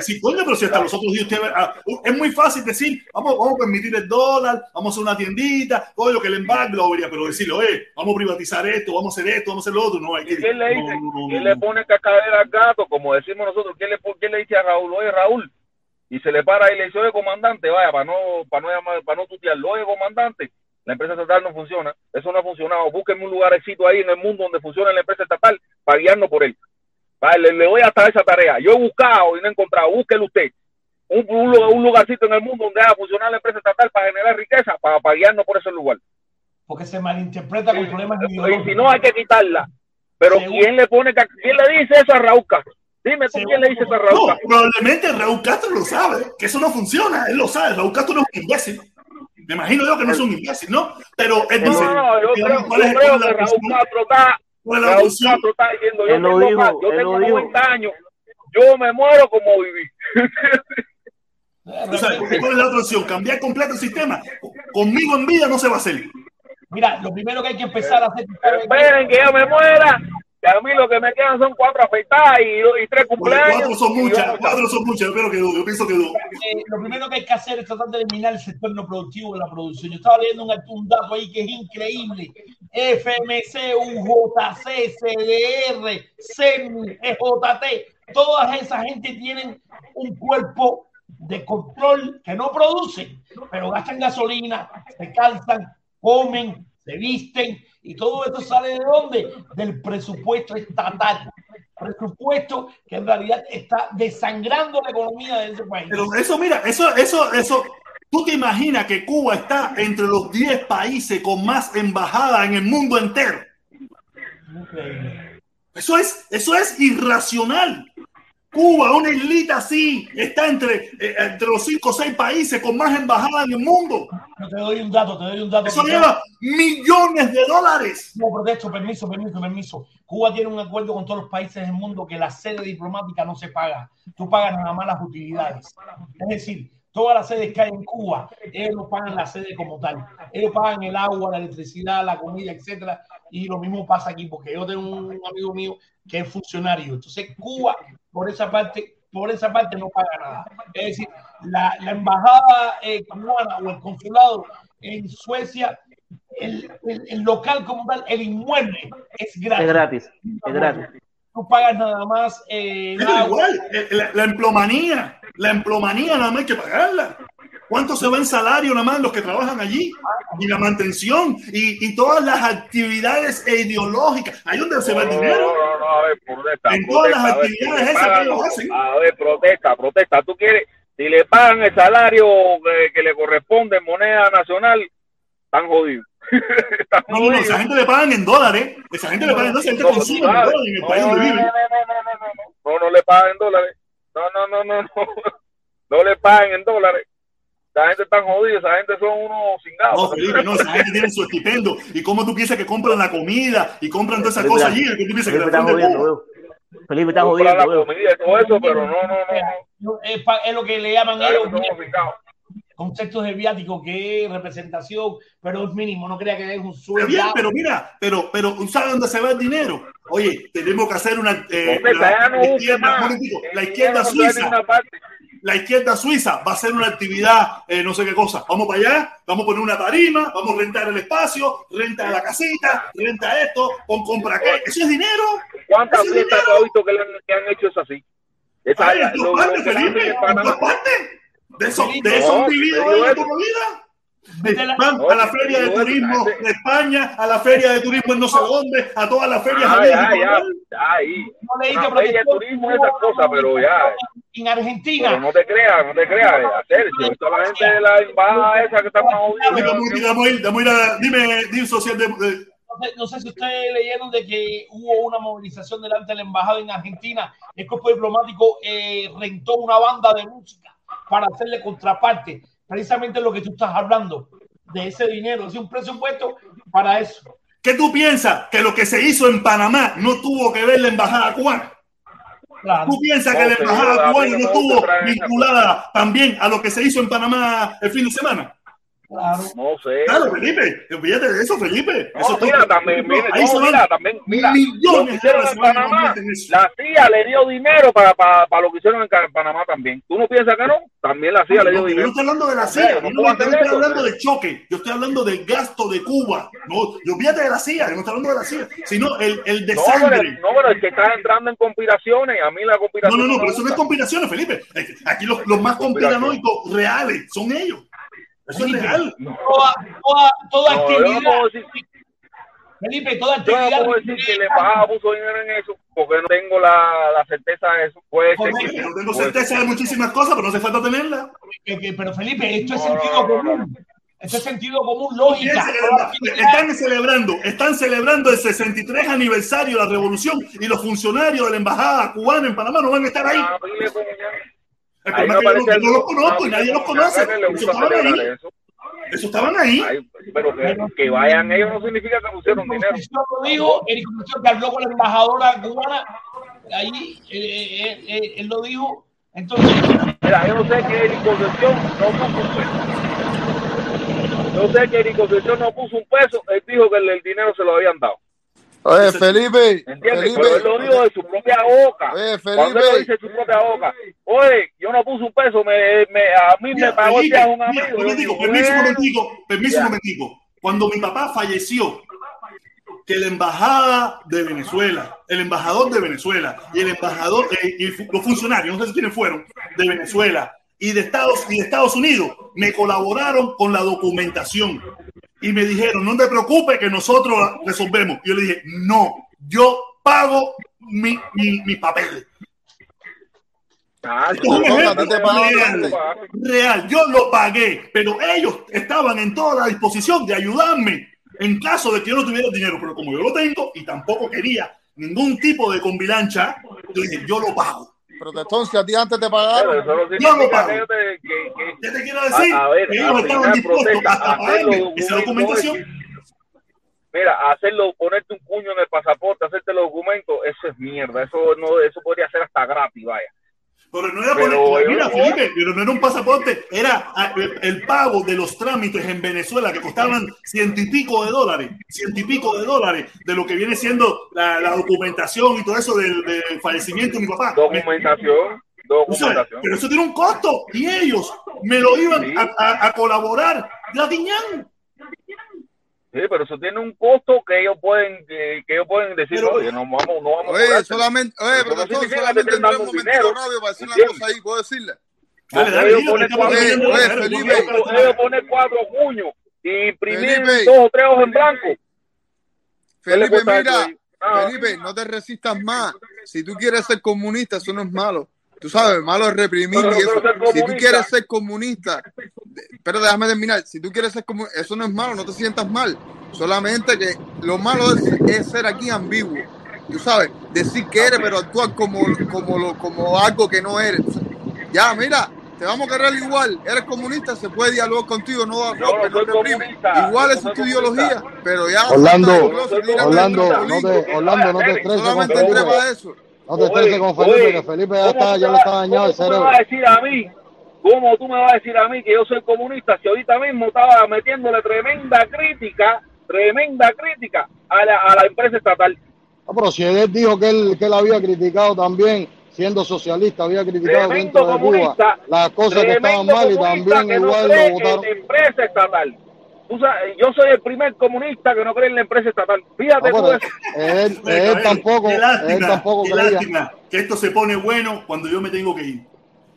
Speaker 1: sí, coño, pero si hasta los otros días usted ah, es muy fácil decir, vamos, vamos a permitir el dólar, vamos a hacer una tiendita, coño, que el embargo, lo pero decirle, oye, vamos a privatizar esto, vamos a hacer esto, vamos a hacer lo otro, no hay que.
Speaker 14: ¿Y quién le dice?
Speaker 1: no, no,
Speaker 14: ¿Quién
Speaker 1: no,
Speaker 14: le pone cacadera al gato? Como decimos nosotros, ¿quién le, quién le dice a Raúl? Oye, Raúl. Y se le para y le dice, oye, comandante, vaya, para no, para no llamar, para no tutearlo, oye, comandante, la empresa estatal no funciona, eso no ha funcionado, búsquenme un lugarcito ahí en el mundo donde funcione la empresa estatal para guiarnos por él. Vale, le, le doy hasta esa tarea. Yo he buscado y no he encontrado, búsquelo usted. Un, un, lugar- un lugarcito en el mundo donde haga funcionar la empresa estatal para generar riqueza, para, para guiarnos por ese lugar.
Speaker 13: Porque se malinterpreta con problemas
Speaker 14: Y si no, hay que quitarla. Pero
Speaker 13: Según-
Speaker 14: ¿quién le pone, quién le dice eso a Raúl Castro? Dime tú, ¿quién le dice eso a Raúl
Speaker 1: No,
Speaker 14: Castro?
Speaker 1: probablemente Raúl Castro lo sabe, que eso no funciona, él lo sabe, Raúl Castro no es un imbécil. Me imagino yo que no es un imbécil, ¿no? Pero él dice,
Speaker 14: No, no, yo creo,
Speaker 1: ¿cuál es
Speaker 14: yo
Speaker 1: el-
Speaker 14: creo
Speaker 1: es
Speaker 14: que
Speaker 1: la
Speaker 14: Raúl? Castro está,
Speaker 1: ¿Cuál es
Speaker 14: Raúl? Castro está diciendo, yo tengo,
Speaker 10: dijo,
Speaker 14: más, yo tengo
Speaker 10: lo dijo.
Speaker 14: 90 años, yo me muero como viví.
Speaker 1: O sea, porque ¿cuál es la otra opción? Cambiar completo el sistema. Conmigo en vida no se va a hacer.
Speaker 13: Mira, lo primero que hay que empezar a hacer.
Speaker 14: Esperen que yo me muera, que a mí lo que me quedan son cuatro afeitadas y, tres cumpleaños.
Speaker 1: cuatro son muchas,
Speaker 14: yo-
Speaker 1: cuatro son muchas, yo creo que yo pienso que dos.
Speaker 13: Eh, lo primero que hay que hacer es tratar de eliminar el sector no productivo de la producción. Yo estaba leyendo un, un dato ahí que es increíble. FMC, UJC, CDR, CEMI, EJT, todas esa gente tienen un cuerpo de control que no producen, pero gastan gasolina, se calzan, comen, se visten y todo esto sale de dónde? Del presupuesto estatal. Presupuesto que en realidad está desangrando la economía de ese país.
Speaker 1: Pero eso, mira, eso, eso, eso. ¿Tú te imaginas que Cuba está entre los 10 países con más embajadas en el mundo entero? Eso es, eso es irracional. Cuba, una islita así, está entre, eh, entre los 5 o 6 países con más embajadas en el mundo.
Speaker 13: Yo te doy un dato, te doy un dato.
Speaker 1: Eso lleva millones de dólares.
Speaker 13: No, protesto, permiso, permiso, permiso. Cuba tiene un acuerdo con todos los países del mundo que la sede diplomática no se paga. Tú pagas nada más las utilidades. Es decir, todas las sedes que hay en Cuba, ellos no pagan la sede como tal. Ellos pagan el agua, la electricidad, la comida, etcétera. Y lo mismo pasa aquí, porque yo tengo un amigo mío que es funcionario. Entonces, Cuba, por esa parte, por esa parte no paga nada. Es decir, la, la embajada eh, cubana o el consulado en Suecia el, el- el local como tal, el inmueble es gratis.
Speaker 10: Es gratis, es gratis.
Speaker 13: Tú pagas nada más eh,
Speaker 1: igual, eh, la, la emplomanía, la emplomanía nada más hay que pagarla. ¿Cuánto se va en salario nada más los que trabajan allí? Y la mantención y, y todas las actividades ideológicas. Ahí donde se va el dinero.
Speaker 14: no, no, a ver, protesta.
Speaker 1: En todas las
Speaker 14: protesta,
Speaker 1: actividades
Speaker 14: si
Speaker 1: esas que ellos hacen.
Speaker 14: A ver, protesta, protesta. Tú quieres, si le pagan el salario que, que le corresponde en moneda nacional, están jodidos. Están
Speaker 1: No, no, esa gente le pagan en dólares. Esa gente le pagan en dólares. Esa gente consume en dólares en el país donde vive.
Speaker 14: no, no, no, no, no, no, no le pagan en dólares. No, no, no, no, no. No le pagan en dólares. Esa gente está jodida, esa gente son unos cingados.
Speaker 1: No, Felipe, no, esa gente tiene su estipendio. ¿Y cómo tú piensas que compran la comida y compran todas esas cosas allí? ¿Qué tú piensas que
Speaker 10: Felipe
Speaker 1: de Cuba?
Speaker 10: jodiendo, veo. Felipe está jodiendo,
Speaker 14: la
Speaker 10: veo.
Speaker 14: comida y todo eso, pero no, no, no.
Speaker 13: Es, lo que le llaman ellos conceptos de viático, que es representación, pero es mínimo. No crea que es un sueldo.
Speaker 1: bien, pero mira, pero, pero ¿sabes dónde se va el dinero? Oye, tenemos que hacer una. eh, la, la izquierda, la izquierda suiza.
Speaker 14: Parte.
Speaker 1: La izquierda suiza va a hacer una actividad, eh, no sé qué cosa. Vamos para allá, vamos a poner una tarima, vamos a rentar el espacio, renta la casita, renta esto, con compra qué. Eso es dinero.
Speaker 14: ¿Cuántas fiestas tú has visto que, le han, que han hecho eso así? Esa,
Speaker 1: Ay,
Speaker 14: lo- hacen
Speaker 1: Felipe. De eso,
Speaker 13: Felipe,
Speaker 1: de eso
Speaker 14: no,
Speaker 1: han vivido
Speaker 14: te digo
Speaker 1: ellos
Speaker 14: eso.
Speaker 1: toda la vida.
Speaker 13: La-
Speaker 1: Van a la feria de turismo
Speaker 14: la
Speaker 1: de España, a la feria de turismo en no sé dónde, a todas las ferias.
Speaker 14: Ah, ya, ahí.
Speaker 13: No leí
Speaker 14: Una
Speaker 13: que
Speaker 14: feria de turismo y esas cosas, pero ya.
Speaker 13: en Argentina.
Speaker 14: Pero no te creas, no te creas. Hacer, si ahorita la gente de la embajada esa que está más
Speaker 1: Dime,
Speaker 14: jodida.
Speaker 1: dime, dime social de, de-
Speaker 13: no sé, no sé si ustedes leyeron de que hubo una movilización delante de la embajada en Argentina. El cuerpo diplomático eh, rentó una banda de música para hacerle contraparte. Precisamente lo que tú estás hablando de ese dinero, es un presupuesto para eso.
Speaker 1: ¿Qué tú piensas? Que lo que se hizo en Panamá no tuvo que ver la embajada cubana.
Speaker 13: Claro.
Speaker 1: ¿Tú piensas que la embajada cubana
Speaker 14: no
Speaker 1: estuvo vinculada también a lo que se hizo en Panamá el fin de semana?
Speaker 13: Claro.
Speaker 14: No sé.
Speaker 1: Claro, Felipe, olvídate de eso, Felipe.
Speaker 14: No,
Speaker 1: Eso
Speaker 14: mira,
Speaker 1: todo-
Speaker 14: también, mira,
Speaker 1: ahí
Speaker 14: no, mira, también, mira, lo que
Speaker 1: millones
Speaker 14: hicieron en Panamá, la CIA le dio dinero para, para, para lo que hicieron en Panamá también. ¿Tú no piensas que no? También la CIA le dio
Speaker 1: No, yo no
Speaker 14: dinero.
Speaker 1: estoy hablando de la CIA,
Speaker 14: no
Speaker 1: yo no, no estoy
Speaker 14: eso.
Speaker 1: hablando de choque, yo estoy hablando del gasto de Cuba. No, yo olvídate de la CIA, yo no estoy hablando de la CIA, sino el, el de
Speaker 14: No, pero,
Speaker 1: sangre.
Speaker 14: no, pero es que estás entrando en conspiraciones. A mí la
Speaker 1: No,
Speaker 14: conspiración.
Speaker 1: no, no,
Speaker 14: me
Speaker 1: pero eso no es conspiraciones, Felipe. Aquí los, los más conspiranoicos reales son ellos. Eso es real.
Speaker 13: Toda, toda, toda
Speaker 14: No, yo no
Speaker 13: actividad.
Speaker 14: puedo decir,
Speaker 13: Felipe, toda
Speaker 14: yo
Speaker 13: actividad.
Speaker 14: no puedo decir que la embajada puso dinero en eso porque no tengo la, la certeza de eso. Puede ser que
Speaker 1: Yo tengo
Speaker 14: puede
Speaker 1: certeza
Speaker 14: ser.
Speaker 1: de muchísimas cosas, pero no hace falta tenerla.
Speaker 13: pero Felipe, esto es
Speaker 14: No,
Speaker 13: sentido
Speaker 14: no, no,
Speaker 13: común. Esto es sentido común, lógica.
Speaker 1: Están celebrando, están celebrando el 63 aniversario de la revolución y los funcionarios de la embajada cubana en Panamá no van a estar ahí. El problema
Speaker 14: no
Speaker 1: es que yo
Speaker 14: aparece
Speaker 1: no, los conozco y nadie los
Speaker 14: no,
Speaker 1: conoce. Eso estaban ahí.
Speaker 14: eso.
Speaker 1: Eso estaban ahí.
Speaker 14: Ay, pero que, que vayan ellos no significa que pusieron dinero.
Speaker 13: Concepción lo dijo, Eric Concepción que habló con la embajadora cubana, ahí eh, eh, eh, él lo dijo. Entonces,
Speaker 14: Mira, yo no sé que Eric Concepción no puso un peso. Yo sé que Eric Concepción no puso un peso. Él dijo que el, el dinero se lo habían dado.
Speaker 16: Oye, Felipe,
Speaker 14: ¿Entiendes?
Speaker 16: Felipe,
Speaker 14: Pero él lo dijo de su propia boca.
Speaker 16: Oye,
Speaker 14: Cuando él lo
Speaker 16: Felipe.
Speaker 14: dice de su propia boca. Oye, yo no puse un peso. Me, me, a mí me
Speaker 1: Mira,
Speaker 14: pagó el
Speaker 1: Felipe,
Speaker 14: un
Speaker 1: mira,
Speaker 14: amigo. Yo
Speaker 1: momentico,
Speaker 14: digo,
Speaker 1: permiso un momentico, permiso un momentico. Cuando mi papá falleció, que la embajada de Venezuela, el embajador de Venezuela y el embajador eh, y los funcionarios, no sé quiénes fueron, de Venezuela y de Estados y de Estados Unidos, me colaboraron con la documentación y me dijeron, no te preocupes que nosotros resolvemos. Y yo le dije, no, yo pago mi, mi, mis papeles.
Speaker 14: Ah,
Speaker 16: no,
Speaker 1: real, real. Yo lo pagué, pero ellos estaban en toda la disposición de ayudarme en caso de que yo no tuviera el dinero. Pero como yo lo tengo y tampoco quería ningún tipo de convilancha, yo dije, yo lo pago.
Speaker 16: Protestón, si a ti antes te
Speaker 14: Pero
Speaker 16: pagaron.
Speaker 14: eso no
Speaker 1: Yo
Speaker 14: te- que- que-
Speaker 1: ¿Qué te quiero decir?
Speaker 14: A- a ver,
Speaker 1: que ellos estaban dispuestos pagarme esa documentación.
Speaker 14: Mira, hacerlo, ponerte un puño en el pasaporte, hacerte los documentos, eso es mierda. Eso no, eso podría ser hasta gratis, vaya.
Speaker 1: Pero no era
Speaker 14: Pero
Speaker 1: poner-
Speaker 14: yo
Speaker 1: mira,
Speaker 14: no-
Speaker 1: Felipe, pero no era un pasaporte, era ah, el, el pago de los trámites en Venezuela que costaban ciento y pico de dólares, ciento y pico de dólares de lo que viene siendo la, la documentación y todo eso del, del fallecimiento de mi papá.
Speaker 14: Documentación, documentación.
Speaker 1: pero eso tiene un costo y ellos me lo iban
Speaker 14: Sí.
Speaker 1: a, a- a colaborar. La Guiñán.
Speaker 14: Sí, pero eso tiene un costo que ellos pueden, que, que ellos pueden decir,
Speaker 1: Pero-
Speaker 14: oye, no vamos, no vamos a
Speaker 16: Oye,
Speaker 14: cobrarte".
Speaker 16: solamente, oye,
Speaker 14: significa que
Speaker 16: solamente entré un momentito
Speaker 14: dinero.
Speaker 16: radio para decir una
Speaker 14: ¿Entiendes?
Speaker 16: cosa ahí, ¿puedo decirle?
Speaker 1: Dale, dale,
Speaker 14: ellos ponen cuatro, cuatro puños y imprimir
Speaker 16: Felipe.
Speaker 14: dos o tres ojos en blanco. ¿Qué le
Speaker 16: Felipe, mira?
Speaker 14: Ah.
Speaker 16: Felipe, no te resistas más. Si tú quieres ser comunista, eso no es malo. Tú sabes, malo es reprimir
Speaker 14: Pero no
Speaker 16: y eso.
Speaker 14: quiero ser
Speaker 16: Si tú quieres ser comunista, pero déjame terminar. Si tú quieres ser comunista, eso no es malo, no te sientas mal. Solamente que lo malo es, es ser aquí ambiguo. Tú sabes, decir que eres, pero actuar como, como, lo, como algo que no eres. Ya, mira, te vamos a querer igual. Eres comunista, se puede dialogar contigo, no
Speaker 14: no
Speaker 16: no
Speaker 14: comunista,
Speaker 16: Igual es
Speaker 14: no
Speaker 16: tu ideología, pero ya.
Speaker 9: Orlando, Orlando, no te, Orlando, no te estreses
Speaker 16: Solamente para eso.
Speaker 9: No te estreses con Felipe,
Speaker 14: oye,
Speaker 9: que Felipe ya
Speaker 14: ¿cómo
Speaker 9: está, ya le está dañado el
Speaker 14: ¿Cómo tú me
Speaker 9: cerebro.
Speaker 14: vas a decir a mí? ¿Cómo tú me vas a decir a mí que yo soy comunista si ahorita mismo estaba metiéndole tremenda crítica, tremenda crítica a la, a la empresa estatal?
Speaker 9: No, pero si él dijo que él, que él había criticado también, siendo socialista, había criticado
Speaker 14: Tremendo
Speaker 9: dentro de Cuba las cosas que estaban mal y también
Speaker 14: no
Speaker 9: igual lo votaron.
Speaker 14: empresa estatal. Tú sabes, yo soy el primer comunista que no cree en la empresa estatal. Fíjate
Speaker 9: No,
Speaker 14: tú
Speaker 9: pero
Speaker 14: eso.
Speaker 9: él,
Speaker 1: Venga,
Speaker 9: él tampoco,
Speaker 1: qué
Speaker 9: él
Speaker 1: lástima,
Speaker 9: tampoco
Speaker 1: lástima que esto se pone bueno cuando yo me tengo que ir.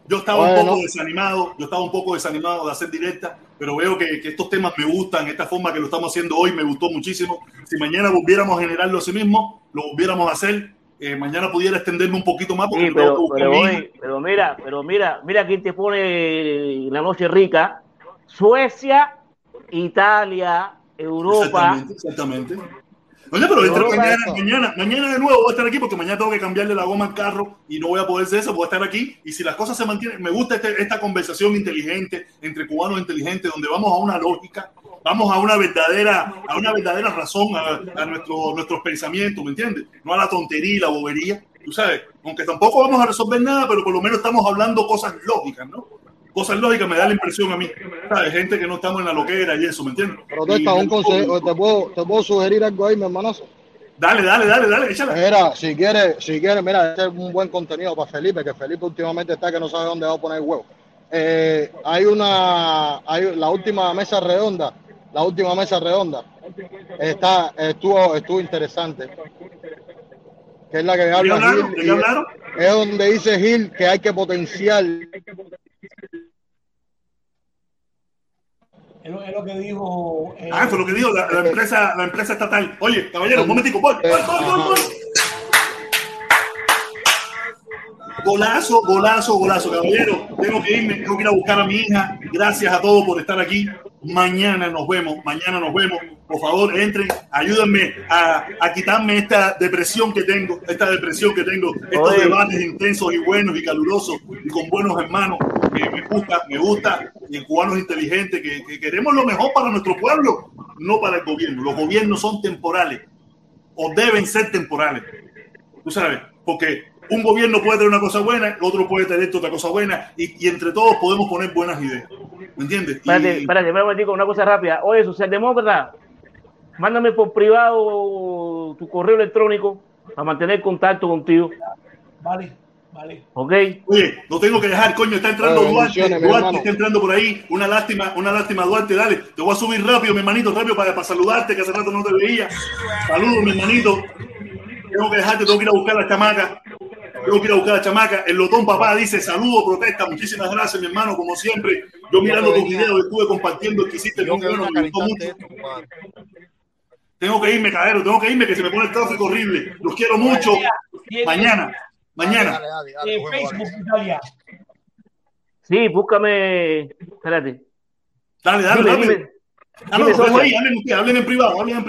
Speaker 1: Yo estaba
Speaker 9: Bueno.
Speaker 1: un poco desanimado, yo estaba un poco desanimado de hacer directa, pero veo que, que estos temas me gustan, esta forma que lo estamos haciendo hoy me gustó muchísimo. Si mañana volviéramos a generarlo así mismo, lo volviéramos a hacer, eh, mañana pudiera extenderme un poquito más porque
Speaker 10: Sí, pero, pero,
Speaker 1: hija.
Speaker 10: pero mira, pero mira, mira quién te pone la noche rica. Suecia, Italia, Europa.
Speaker 1: Exactamente, exactamente. Oye, pero mañana, mañana, mañana de nuevo voy a estar aquí porque mañana tengo que cambiarle la goma al carro y no voy a poder hacer eso, voy a estar aquí. Y si las cosas se mantienen, me gusta este- esta conversación inteligente entre cubanos inteligentes, donde vamos a una lógica, vamos a una verdadera, a una verdadera razón, a, a nuestro, nuestros pensamientos, ¿me entiendes? No a la tontería y la bobería, tú sabes, aunque tampoco vamos a resolver nada, pero por lo menos estamos hablando cosas lógicas, ¿no? Cosas lógicas me da la impresión a mí, ¿sabes? Gente que no estamos en la loquera y eso, ¿me entiendes?
Speaker 17: Protesta, un consejo, te puedo, te puedo sugerir algo ahí, mi hermanazo.
Speaker 1: Dale, dale, dale, dale, échala.
Speaker 17: Mira, si quieres, si quieres, mira, este es un buen contenido para Felipe, que Felipe últimamente está que no sabe dónde va a poner el huevo. Eh, hay una, hay la última mesa redonda, la última mesa redonda, está, estuvo, estuvo interesante. Que es la que habla
Speaker 1: hablaron?
Speaker 17: Gil,
Speaker 1: ¿De
Speaker 17: es donde dice Gil que hay que potenciar
Speaker 13: Es lo, es lo que dijo. eh,
Speaker 1: Ah, fue lo que dijo la, la empresa, la empresa estatal. Oye, caballero, un momentico, voy, voy, voy, voy. Golazo, golazo, golazo, caballero. Tengo que irme, tengo que ir a buscar a mi hija. Gracias a todos por estar aquí. Mañana nos vemos, mañana nos vemos. Por favor, entren, ayúdenme a, a quitarme esta depresión que tengo, esta depresión que tengo, estos
Speaker 10: Oye.
Speaker 1: debates intensos y buenos y calurosos y con buenos hermanos que me gusta, me gusta, y en cubanos inteligentes que, que queremos lo mejor para nuestro pueblo, no para el gobierno. Los gobiernos son temporales o deben ser temporales. Tú sabes, porque un gobierno puede tener una cosa buena, otro puede tener otra cosa buena, y, y entre todos podemos poner buenas ideas. ¿Me entiendes?
Speaker 10: Espérate,
Speaker 1: Y-
Speaker 10: espérate, con una cosa rápida. Oye, socialdemócrata, mándame por privado tu correo electrónico para mantener contacto contigo.
Speaker 13: Vale, vale.
Speaker 10: ¿Ok?
Speaker 1: Oye, lo tengo que dejar, coño, está entrando
Speaker 17: Oye,
Speaker 1: Duarte, Duarte está entrando por ahí, una lástima, una lástima, Duarte, dale, te voy a subir rápido, mi hermanito, rápido para, para saludarte, que hace rato no te veía. Saludos, mi hermanito. Tengo que dejarte, tengo que ir a buscar a la chamaca. Tengo que ir a buscar a la chamaca. El Lotón Papá dice, saludo, protesta, muchísimas gracias, mi hermano, como siempre. Yo mirando tus videos, estuve compartiendo el que hiciste, muy bueno, me gustó mucho. Tengo que irme, cadero, tengo que irme, que se me pone el tráfico horrible. Los quiero mucho. Mañana, mañana.
Speaker 13: Eh, Facebook, Italia.
Speaker 10: Sí, búscame. Espérate.
Speaker 1: Dale, dale, dale. Ah, no, ahí, ustedes, hablen en privado, hablen en privado.